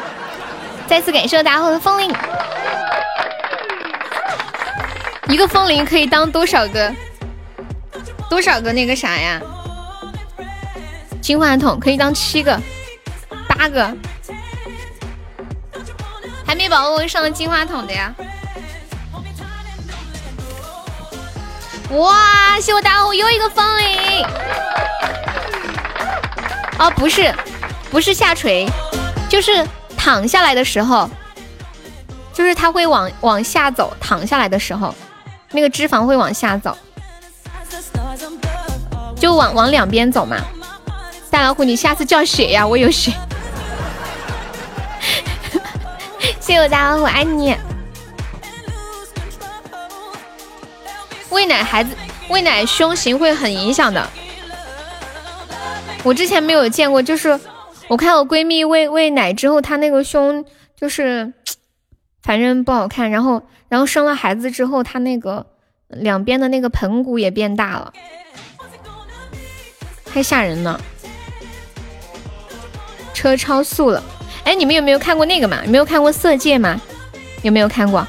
再次感谢大家的风铃。一个风铃可以当多少个？多少个那个啥呀？金话筒可以当七个、八个。还没宝宝上金话筒的呀？哇！谢我大老虎又一个风铃。哦，不是，不是下垂，就是躺下来的时候，就是它会往往下走，躺下来的时候。那个脂肪会往下走，就往往两边走嘛。大老虎，你下次叫雪呀，我有雪。(laughs) 谢谢我大老虎，爱你。喂奶孩子，喂奶胸型会很影响的。我之前没有见过，就是我看我闺蜜喂喂奶之后，她那个胸就是，反正不好看。然后，然后生了孩子之后，她那个两边的那个盆骨也变大了，太吓人了。车超速了，哎，你们有没有看过那个嘛？有没有看过《色戒》吗？有没有看过？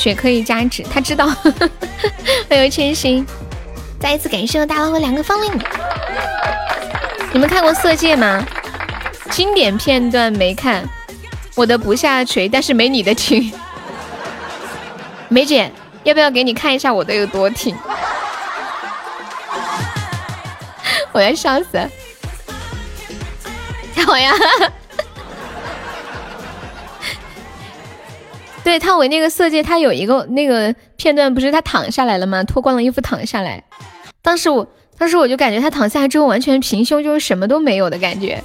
血可以加值，他知道。欢迎千心。再一次感谢大老虎两个方令。你们看过《色戒》吗？经典片段没看，我的不下垂，但是没你的挺。梅姐，要不要给你看一下我的有多挺？(laughs) 我要笑死！(laughs) 我呀。对，汤唯那个《色戒》，他有一个那个片段，不是他躺下来了吗？脱光了衣服躺下来。当时我，当时我就感觉他躺下来之后完全平胸，就是什么都没有的感觉。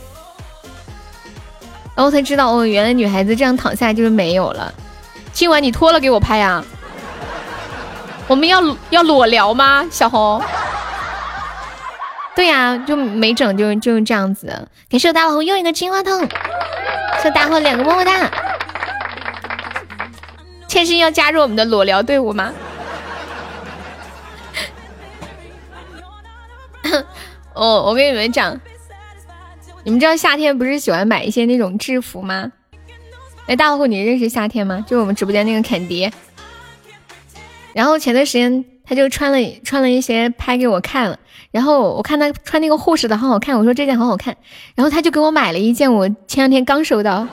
然后才知道哦，原来女孩子这样躺下来就是没有了。今晚你脱了给我拍呀？我们要要裸聊吗？小红？对呀，就没整就就是这样子。感谢大老虎又一个金话筒，谢大伙两个么么哒。千心要加入我们的裸聊队伍吗？(laughs) 哦，我跟你们讲，你们知道夏天不是喜欢买一些那种制服吗？哎，大老虎，你认识夏天吗？就是我们直播间那个肯迪。然后前段时间他就穿了穿了一些拍给我看了，然后我看他穿那个护士的好好看，我说这件好好看，然后他就给我买了一件，我前两天刚收到。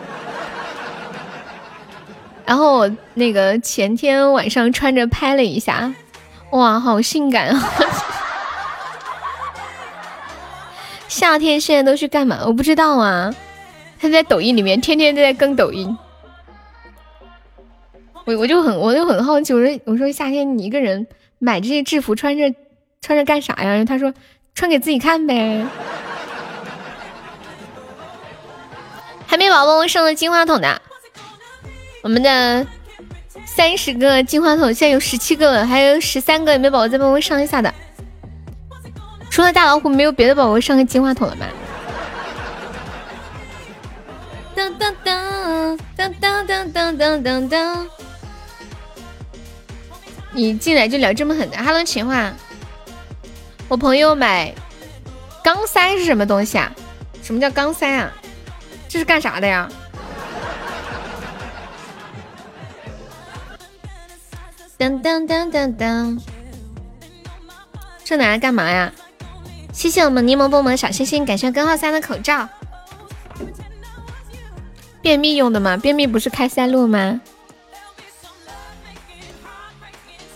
然后我那个前天晚上穿着拍了一下，哇，好性感啊！夏天现在都去干嘛？我不知道啊。他在抖音里面天天都在更抖音。我我就很我就很好奇，我说我说夏天你一个人买这些制服穿着穿着干啥呀？他说穿给自己看呗。海绵宝宝上了金话筒的。我们的三十个金话筒现在有十七个了，还有十三个有没有宝宝再帮我上一下的？除了大老虎，没有别的宝宝上个金话筒了吧？当当当当当当当当当当！你进来就聊这么狠的？Hello，情话，我朋友买钢塞是什么东西啊？什么叫钢塞啊？这是干啥的呀？噔噔噔噔噔，这拿来干嘛呀？谢谢我们柠檬蹦蹦小星星，感谢根号三的口罩。便秘用的吗？便秘不是开塞露吗？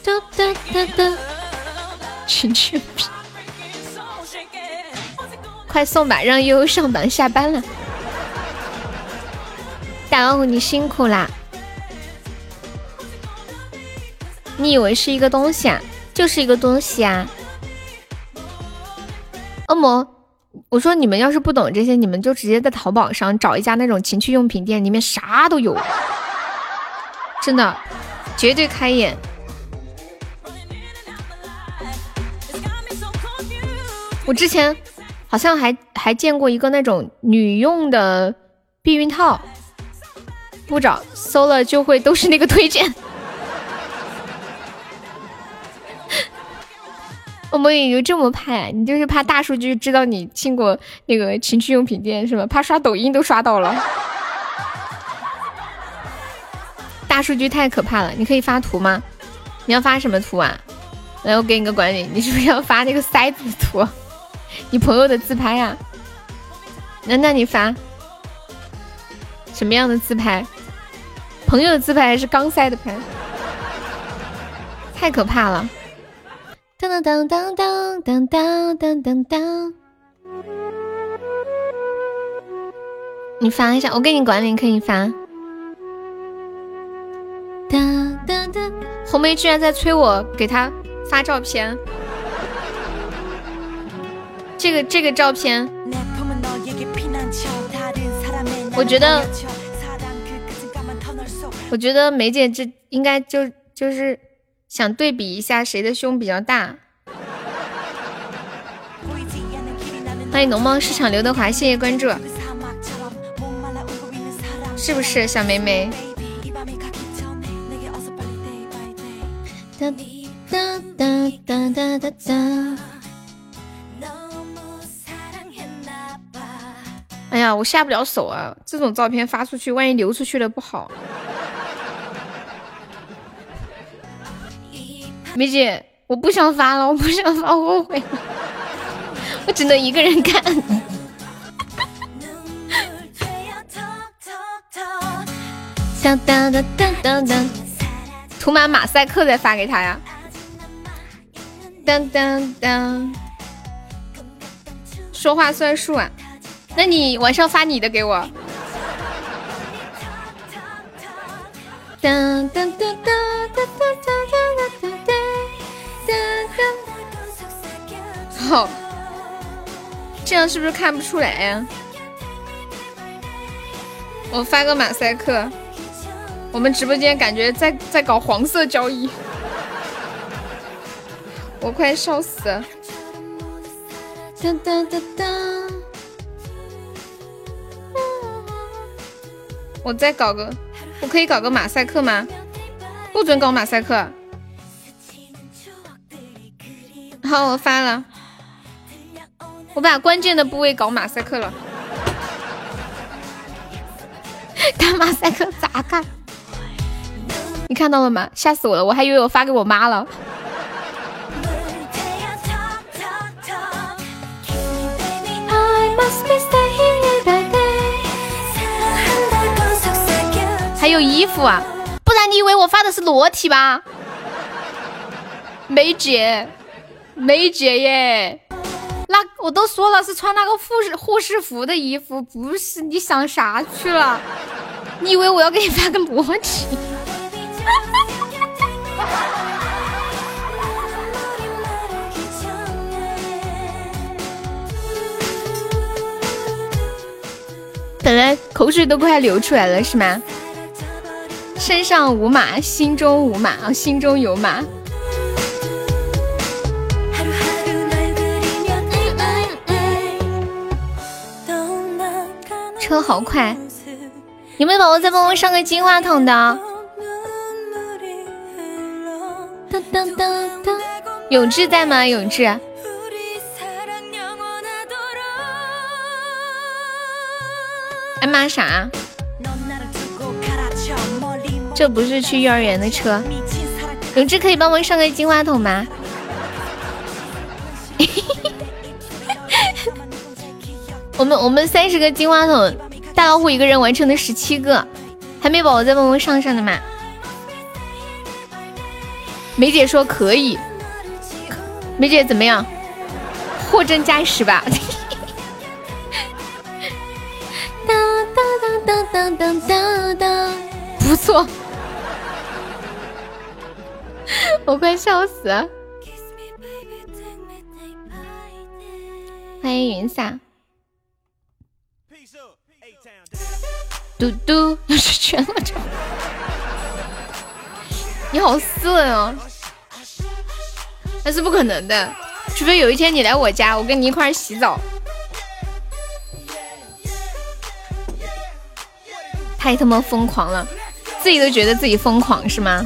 哒哒哒哒，群群比，快送吧，让悠悠上榜下班了。大老虎，你辛苦啦。你以为是一个东西啊？就是一个东西啊！恶魔，我说你们要是不懂这些，你们就直接在淘宝上找一家那种情趣用品店，里面啥都有，真的，绝对开眼。我之前好像还还见过一个那种女用的避孕套，不找搜了就会都是那个推荐。我们有这么怕？你就是怕大数据知道你进过那个情趣用品店是吧？怕刷抖音都刷到了，(laughs) 大数据太可怕了。你可以发图吗？你要发什么图啊？来，我给你个管理，你是不是要发那个塞子图？你朋友的自拍啊？那那你发什么样的自拍？朋友的自拍还是刚塞的拍？太可怕了。当当当当当当当当当当，你发一下，我给你管理，可以发。当当当，红梅居然在催我给她发照片，这个这个照片，我觉得，我觉得梅姐这应该就就是。想对比一下谁的胸比较大，欢迎农贸市场刘德华，谢谢关注。是不是小妹妹？哒哒哒哒哒哒哒。哎呀，我下不了手啊！这种照片发出去，万一流出去了不好。梅姐，我不想发了，我不想发，我后悔了，我只能一个人看。哒哒哒哒哒哒，涂满马赛克再发给他呀！当当当，说话算数啊！那你晚上发你的给我。当当当当当当当当当。好，这样是不是看不出来呀？我发个马赛克。我们直播间感觉在在搞黄色交易，我快笑死了！哒哒哒哒，我再搞个，我可以搞个马赛克吗？不准搞马赛克！好，我发了，我把关键的部位搞马赛克了。(laughs) 干马赛克咋干？你看到了吗？吓死我了！我还以为我发给我妈了。还有衣服啊，不然你以为我发的是裸体吧？梅姐，梅姐耶，那我都说了是穿那个护士护士服的衣服，不是？你想啥去了？你以为我要给你发个裸体？(laughs) 本来口水都快流出来了，是吗？身上无马，心中无马啊，心中有马。车好快，有没有宝宝再帮我上个金话筒的？噔噔噔噔，永志在吗？永志，哎妈啥？这不是去幼儿园的车。永志可以帮忙上个金话筒吗？我们我们三十个金话筒，大老虎一个人完成了十七个，还没宝宝再帮忙上上的吗？梅姐说可以，梅姐怎么样？货真价实吧？当当当当当当当，不错，(laughs) 我快笑死了。欢迎云散，嘟嘟要 (laughs) 是全了这。你好色哦！那是不可能的，除非有一天你来我家，我跟你一块洗澡。太他妈疯狂了，自己都觉得自己疯狂是吗？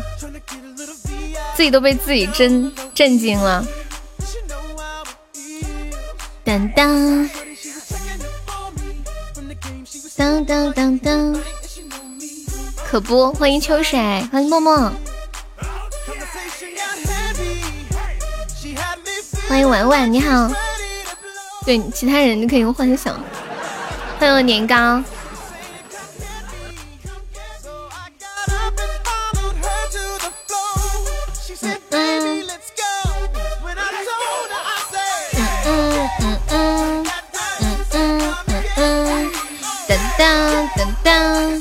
自己都被自己震震惊了。当当当当当当，可不，欢迎秋水，欢迎默默。欢迎婉婉，你好。对，其他人你可以用幻想。欢迎年糕。噔噔噔。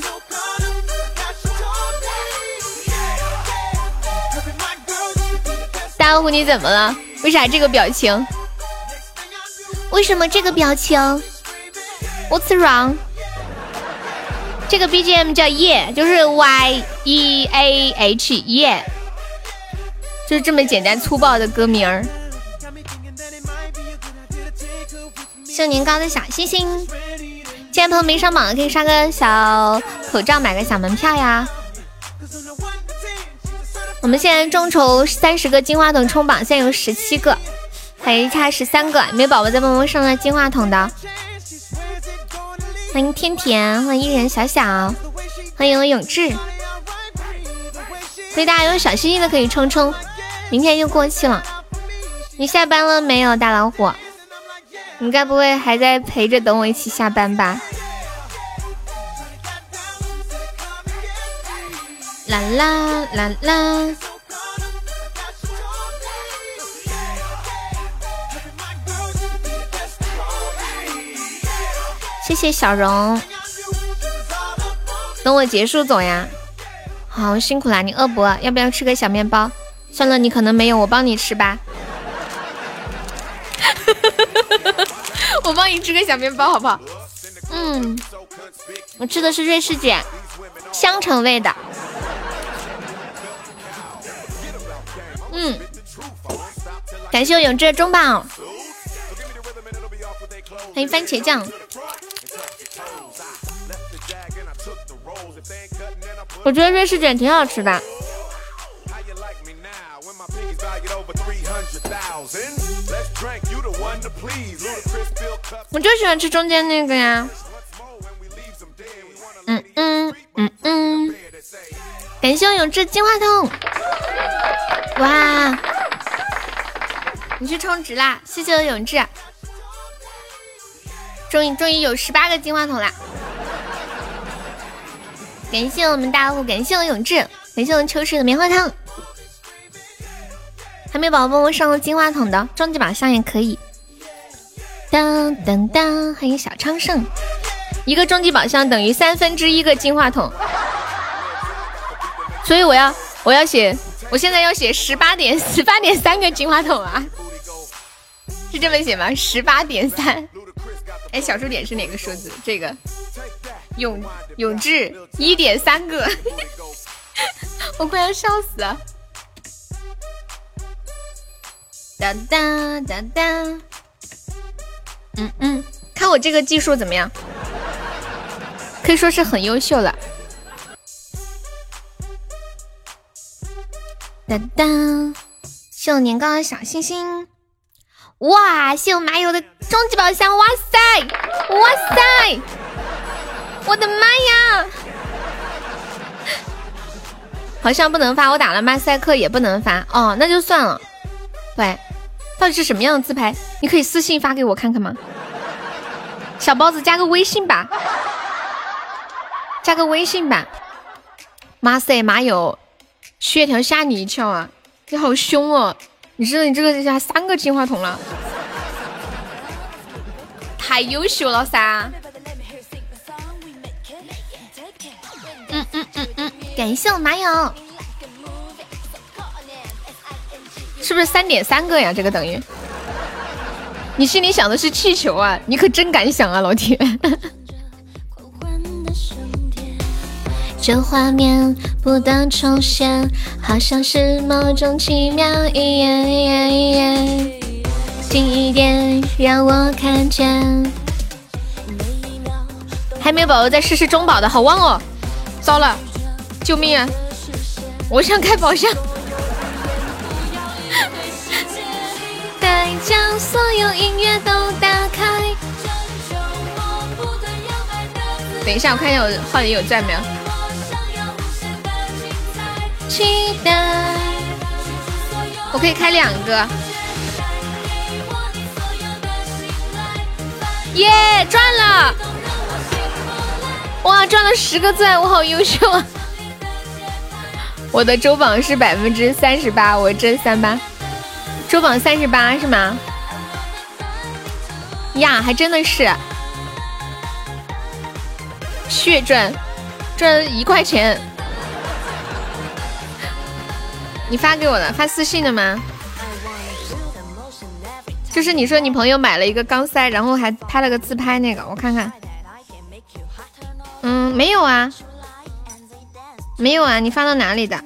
大老虎，你怎么了？为啥这个表情？为什么这个表情？What's wrong？这个 BGM 叫 Yeah，就是 Y E A H Yeah，就是这么简单粗暴的歌名儿。谢年糕的小星星。今天朋友没上榜的可以刷个小口罩，买个小门票呀。我们现在众筹三十个金话筒冲榜，现在有十七个，还差十三个。没有宝宝在帮忙上个金话筒的，欢迎天甜，欢迎伊人小小，欢迎永志。所以大家有小心心的可以冲冲，明天就过期了。你下班了没有，大老虎？你该不会还在陪着等我一起下班吧？啦啦啦啦！谢谢小荣，等我结束走呀。好辛苦啦，你饿不饿？要不要吃个小面包？算了，你可能没有，我帮你吃吧。我帮你吃个小面包好不好？嗯，我吃的是瑞士卷，香橙味的。嗯，感谢我永志的中宝，欢迎番茄酱。我觉得瑞士卷挺好吃的。我就喜欢吃中间那个呀。嗯嗯嗯嗯，感谢我永志金话筒。哇，你去充值啦！谢谢我永志，终于终于有十八个金话筒啦！感谢我们大户，感谢我永志，感谢我们秋水的棉花糖。还没宝宝帮我上了金话筒的，终极宝箱也可以。当当当，欢迎小昌盛，一个终极宝箱等于三分之一个金话筒，所以我要我要写，我现在要写十八点十八点三个金话筒啊，是这么写吗？十八点三，哎，小数点是哪个数字？这个永永志一点三个，(laughs) 我快要笑死了。哒哒哒哒，嗯嗯，看我这个技术怎么样？可以说是很优秀了。哒哒，谢我年糕的小星星，哇！谢我麻油的终极宝箱，哇塞，哇塞，我的妈呀！好像不能发，我打了马赛克也不能发哦，那就算了。对。到底是什么样的自拍？你可以私信发给我看看吗？小包子加个微信吧，加个微信吧。妈塞，马友，血条吓你一跳啊！你好凶哦！你知道你这个加三个金话筒了，太优秀了噻！嗯嗯嗯嗯，感谢我马友。是不是三点三个呀？这个等于，你心里想的是气球啊？你可真敢想啊，老铁！这画面不断重现，好像是某种奇妙。近一点，让我看见。还没有宝宝再试试中宝的好旺哦！糟了，救命啊！我想开宝箱。将所有音乐都打开。等一下，我看一下我号里有在没有。期待，我可以开两个。耶，赚了！哇，赚了十个钻，我好优秀啊！我的周榜是百分之三十八，我真三八。周榜三十八是吗？呀，还真的是血赚赚一块钱。你发给我的，发私信的吗？就是你说你朋友买了一个钢塞，然后还拍了个自拍那个，我看看。嗯，没有啊，没有啊，你发到哪里的？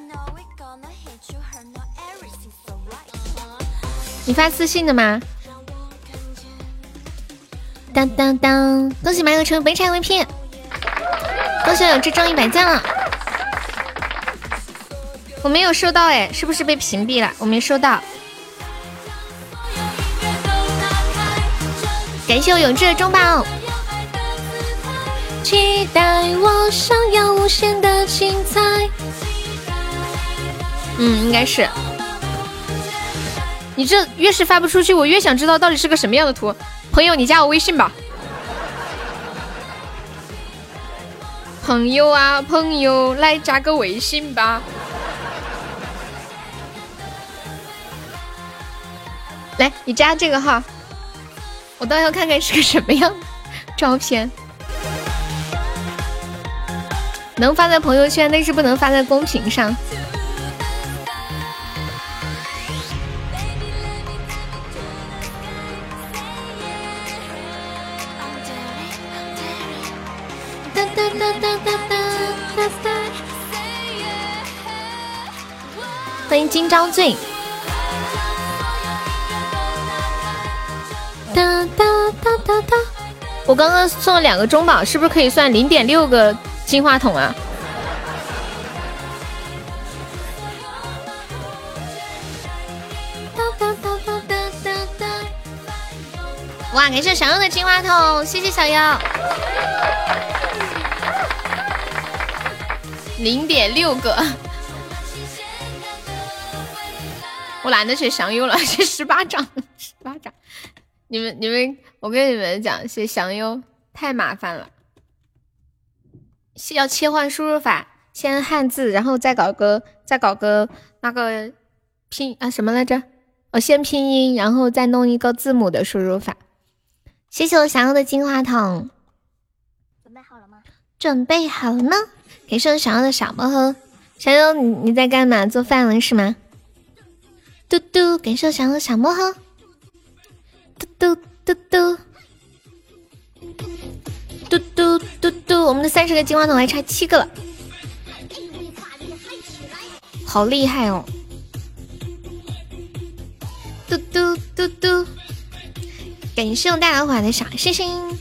你发私信的吗？当当当！恭喜马友成本场 VP，恭喜我这中一百赞了。我没有收到哎，是不是被屏蔽了？我没收到。感谢我永志的中宝。期待我，想要无限的精彩。嗯，应该是。你这越是发不出去，我越想知道到底是个什么样的图。朋友，你加我微信吧。朋友啊，朋友，来加个微信吧。来，你加这个号，我倒要看看是个什么样照片。能发在朋友圈，但是不能发在公屏上。今朝醉。哒哒哒哒哒！我刚刚送了两个中宝，是不是可以算零点六个金话筒啊？哒哒哒哒哒哒哒！哇，感谢小优的金话筒，谢谢小优。零点六个，我懒得写祥优了，(laughs) 写十八掌，十八掌。你们你们，我跟你们讲，写祥优太麻烦了，要切换输入法，先汉字，然后再搞个再搞个那个拼啊什么来着？哦，先拼音，然后再弄一个字母的输入法。谢谢我祥优的金话筒，准备好了吗？准备好了呢。给谢我祥优的小薄荷，祥优你你在干嘛？做饭了是吗？嘟嘟，感谢我祥优的小薄荷。嘟嘟嘟嘟，嘟嘟嘟嘟，我们的三十个金话筒还差七个了，好厉害哦！嘟嘟嘟嘟，感谢我大老虎的小星星。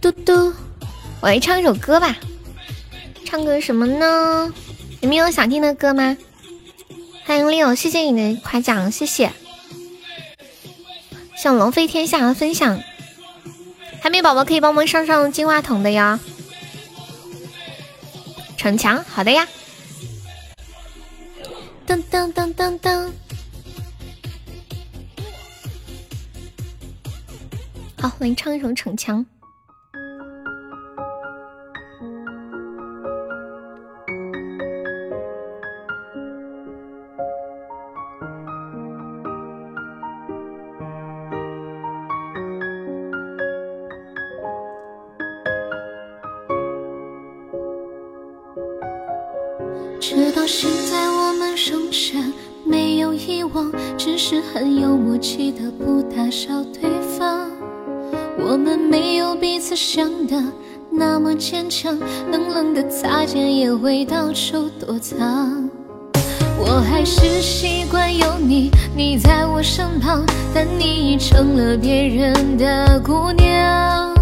嘟嘟，我来唱一首歌吧，唱个什么呢？你们有想听的歌吗？欢迎 Leo，谢谢你的夸奖，谢谢。向龙飞天下的分享，还没宝宝可以帮忙上上金话筒的呀。逞强，好的呀。噔噔噔噔噔，好，我给你唱一首逞强。直到现在，我们仍然没有遗忘，只是很有默契的不打扰对方。我们没有彼此想的那么坚强，冷冷的擦肩也会到处躲藏。我还是习惯有你，你在我身旁，但你已成了别人的姑娘。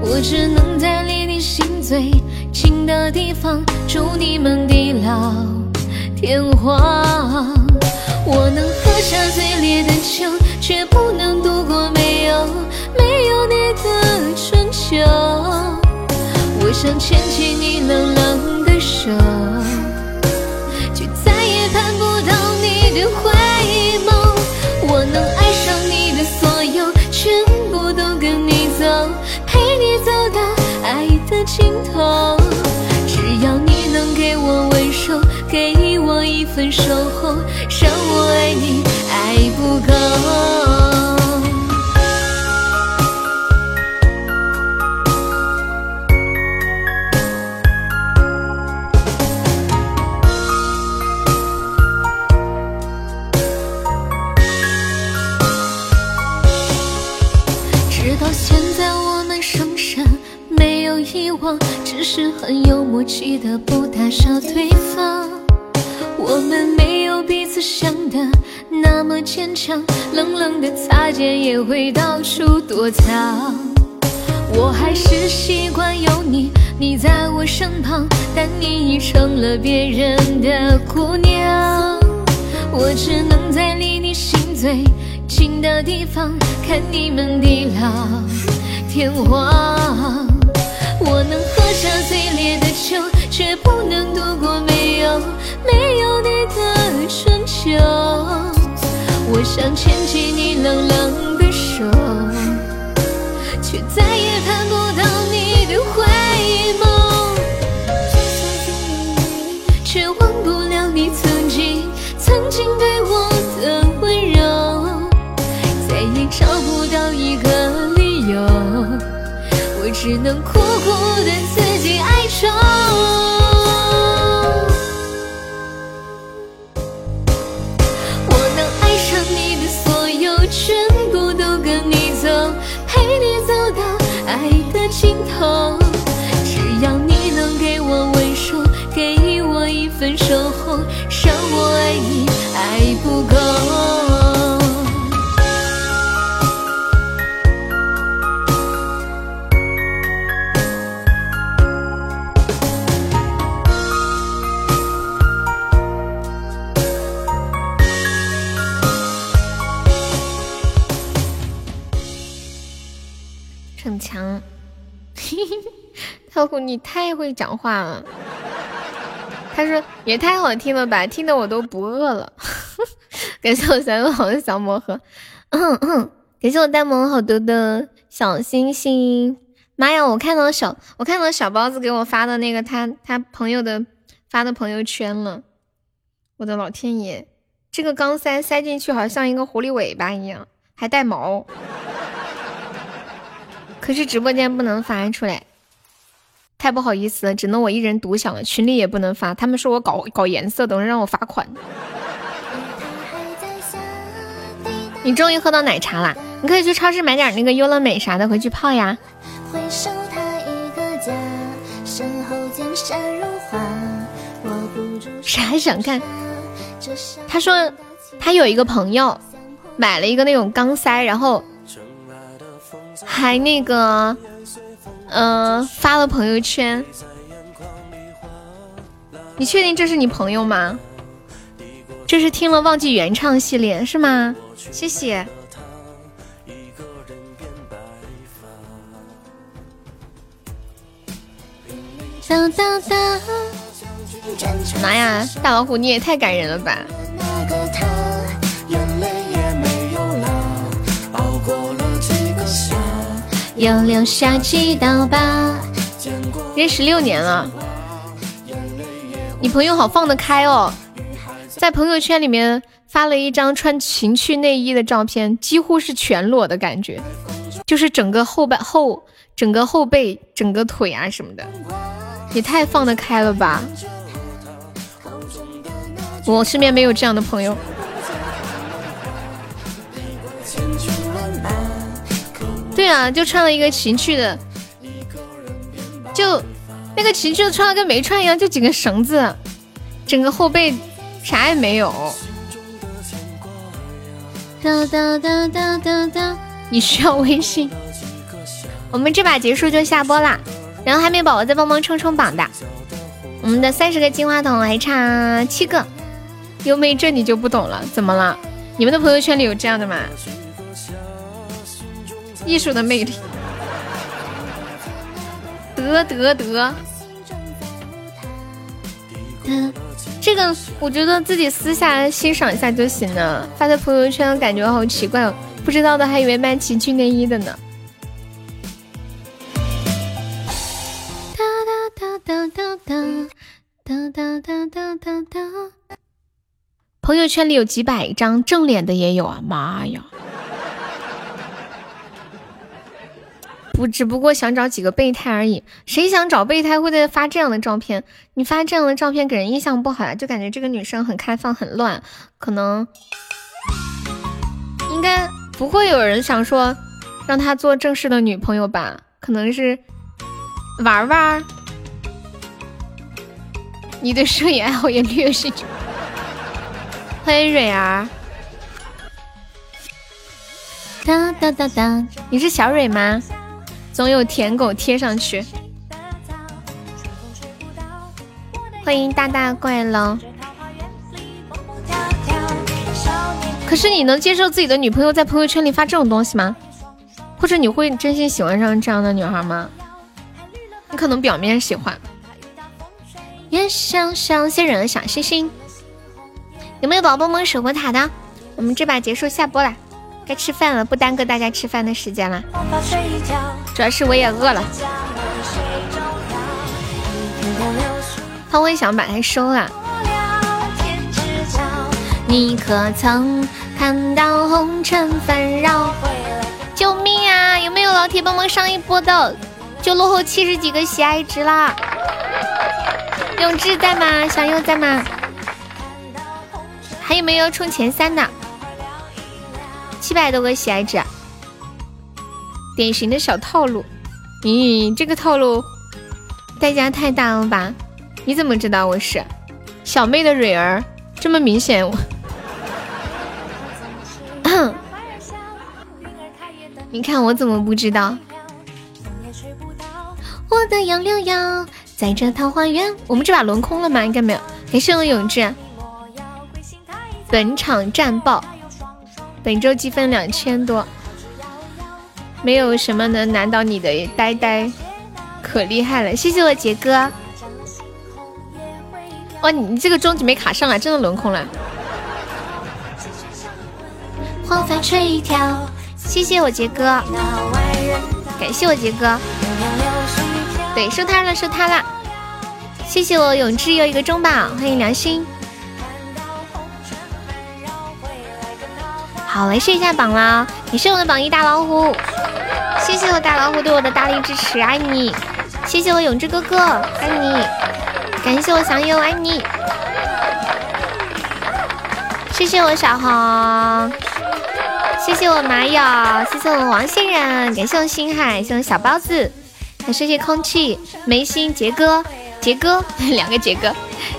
我只能在离你心最近的地方，祝你们地老天荒。我能喝下最烈的酒，却不能度过没有没有你的春秋。我想牵起你冷冷的手，却再也盼不到你的回眸。我能爱上你的所有，全部都跟你走。陪你走到爱的尽头，给我温柔，给我一份守候，让我爱你爱不够。是很有默契的不打扰对方。我们没有彼此想的那么坚强，冷冷的擦肩也会到处躲藏。我还是习惯有你，你在我身旁，但你已成了别人的姑娘。我只能在离你心最近的地方，看你们地老天荒。我能喝下最烈的酒，却不能度过没有没有你的春秋。我想牵起你冷冷的手，却再也看不到你的回眸，却忘不了你曾经曾经对我的温柔，再也找不到一个理由，我只能苦只要你能给我温柔，给我一份守候，让我爱你爱不够。太虎你太会讲话了。他说也太好听了吧，听得我都不饿了。(laughs) 感谢我三个好的小魔盒，感谢我呆萌好多的小星星。妈呀，我看到小我看到小包子给我发的那个他他朋友的发的朋友圈了。我的老天爷，这个钢塞塞进去好像一个狐狸尾巴一样，还带毛。(laughs) 可是直播间不能发出来，太不好意思了，只能我一人独享了。群里也不能发，他们说我搞搞颜色，等着让我罚款。你终于喝到奶茶啦！你可以去超市买点那个优乐美啥的回去泡呀。回首他一个家，身后江山如画，握不住谁还想看？他说他有一个朋友买了一个那种钢塞，然后还那个嗯、发了朋友圈。你确定这是你朋友吗？这是听了忘记原唱系列是吗？谢谢。哒哒哒，妈呀，大老虎你也太感人了吧！又留下几道疤。认识六年了，你朋友好放得开哦，在朋友圈里面发了一张穿情趣内衣的照片，几乎是全裸的感觉，就是整个后半后整个后背、整个腿啊什么的，也太放得开了吧！我身边没有这样的朋友。对啊，就穿了一个情趣的，就那个情趣的穿了跟没穿一样，就几根绳子，整个后背啥也没有。哒哒哒哒哒哒，你需要微信。我们这把结束就下播啦，然后还没宝宝再帮忙冲冲榜的，我们的三十个金话筒还差七个。优妹，这你就不懂了，怎么了？你们的朋友圈里有这样的吗？艺术的魅力，得得得，嗯，这个我觉得自己私下欣赏一下就行了，发在朋友圈感觉好奇怪哦，不知道的还以为卖情趣内衣的呢。哒哒哒哒哒哒哒哒哒哒哒。朋友圈里有几百张正脸的也有啊！妈呀，不，只不过想找几个备胎而已。谁想找备胎会在发这样的照片？你发这样的照片给人印象不好呀，就感觉这个女生很开放、很乱，可能应该不会有人想说让她做正式的女朋友吧？可能是玩玩。你对摄影爱好也略是。欢迎蕊儿。哒哒哒哒，你是小蕊吗？总有舔狗贴上去。欢迎大大怪了。可是你能接受自己的女朋友在朋友圈里发这种东西吗？或者你会真心喜欢上这样的女孩吗？你可能表面喜欢。也想想些人小心心。有没有宝宝们守过塔的？我们这把结束下播了，该吃饭了，不耽搁大家吃饭的时间了。主要是我也饿了。他会想把它收了。你可曾看到红尘纷扰？救命啊！有没有老铁帮忙上一波的？就落后七十几个喜爱值啦！永志在吗？小优在吗？还有没有冲前三的？七百多个喜爱值，典型的小套路。咦，这个套路代价太大了吧？你怎么知道我是小妹的蕊儿？这么明显，我。(clears throat) 你看我怎么不知道？我的杨柳腰，在这桃花源。我们这把轮空了吗？应该没有。感谢我永志。本场战报，本周积分两千多，没有什么能难倒你的呆呆，可厉害了！谢谢我杰哥。哇，你你这个终极没卡上啊，真的轮空了。黄帆吹一条。谢谢我杰哥，感谢我杰哥，对，收他了，收他了。谢谢我永志又一个中宝，欢迎良心。好，来试一下榜了，你是我的榜一大老虎，谢谢我大老虎对我的大力支持，爱你。谢谢我永志哥哥，爱你。感谢我祥友，爱你。谢谢我小红。谢谢我马友，谢谢我王欣然，感谢我星海，谢谢我小包子，还谢谢空气。眉心杰哥，杰哥 (laughs) 两个杰哥，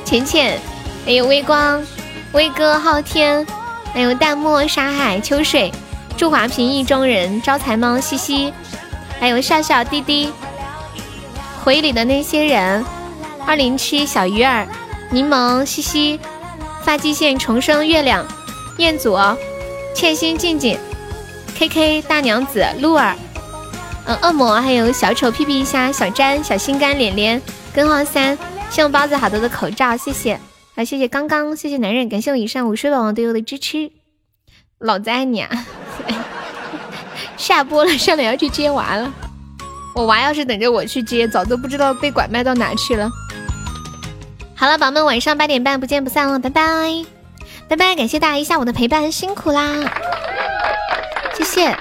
浅浅，还有微光，威哥昊天，还有淡漠沙海秋水，祝华平意中人，招财猫西西，还有笑笑滴滴，回忆里的那些人，二零七小鱼儿，柠檬西西，发际线重生月亮，彦祖。欠薪静静，K K 大娘子露儿，嗯，恶魔还有小丑屁屁虾小詹小心肝脸脸根号三，谢我包子好多的口罩，谢谢，好谢谢刚刚，谢谢男人，感谢我以上五十宝宝对我的支持，老子爱你啊！(laughs) 下播了，上来要去接娃了，我娃要是等着我去接，早都不知道被拐卖到哪去了。好了，宝宝们，晚上八点半不见不散了，拜拜。拜拜，感谢大家一下午的陪伴，辛苦啦，谢谢。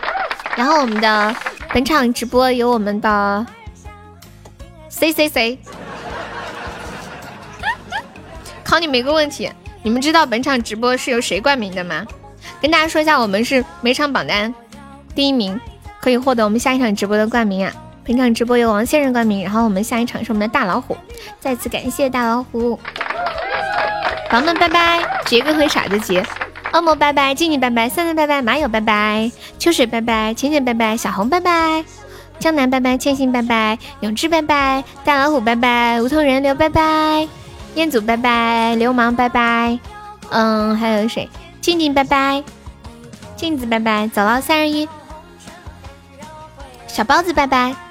然后我们的本场直播有我们的 C C C，考你们一个问题，你们知道本场直播是由谁冠名的吗？跟大家说一下，我们是每场榜单第一名，可以获得我们下一场直播的冠名啊。本场直播由王先生冠名，然后我们下一场是我们的大老虎，再次感谢大老虎。宝宝们拜拜，杰哥和傻子杰，恶魔拜拜，静静拜拜，三三拜拜，马友拜拜，秋水拜拜，浅浅拜拜，小红拜拜，江南拜拜，千心拜拜，永志拜拜，大老虎拜拜，无头人流拜拜，彦祖拜拜，流氓拜拜，嗯，还有谁？静静拜拜，镜子拜拜，走了三二一，小包子拜拜。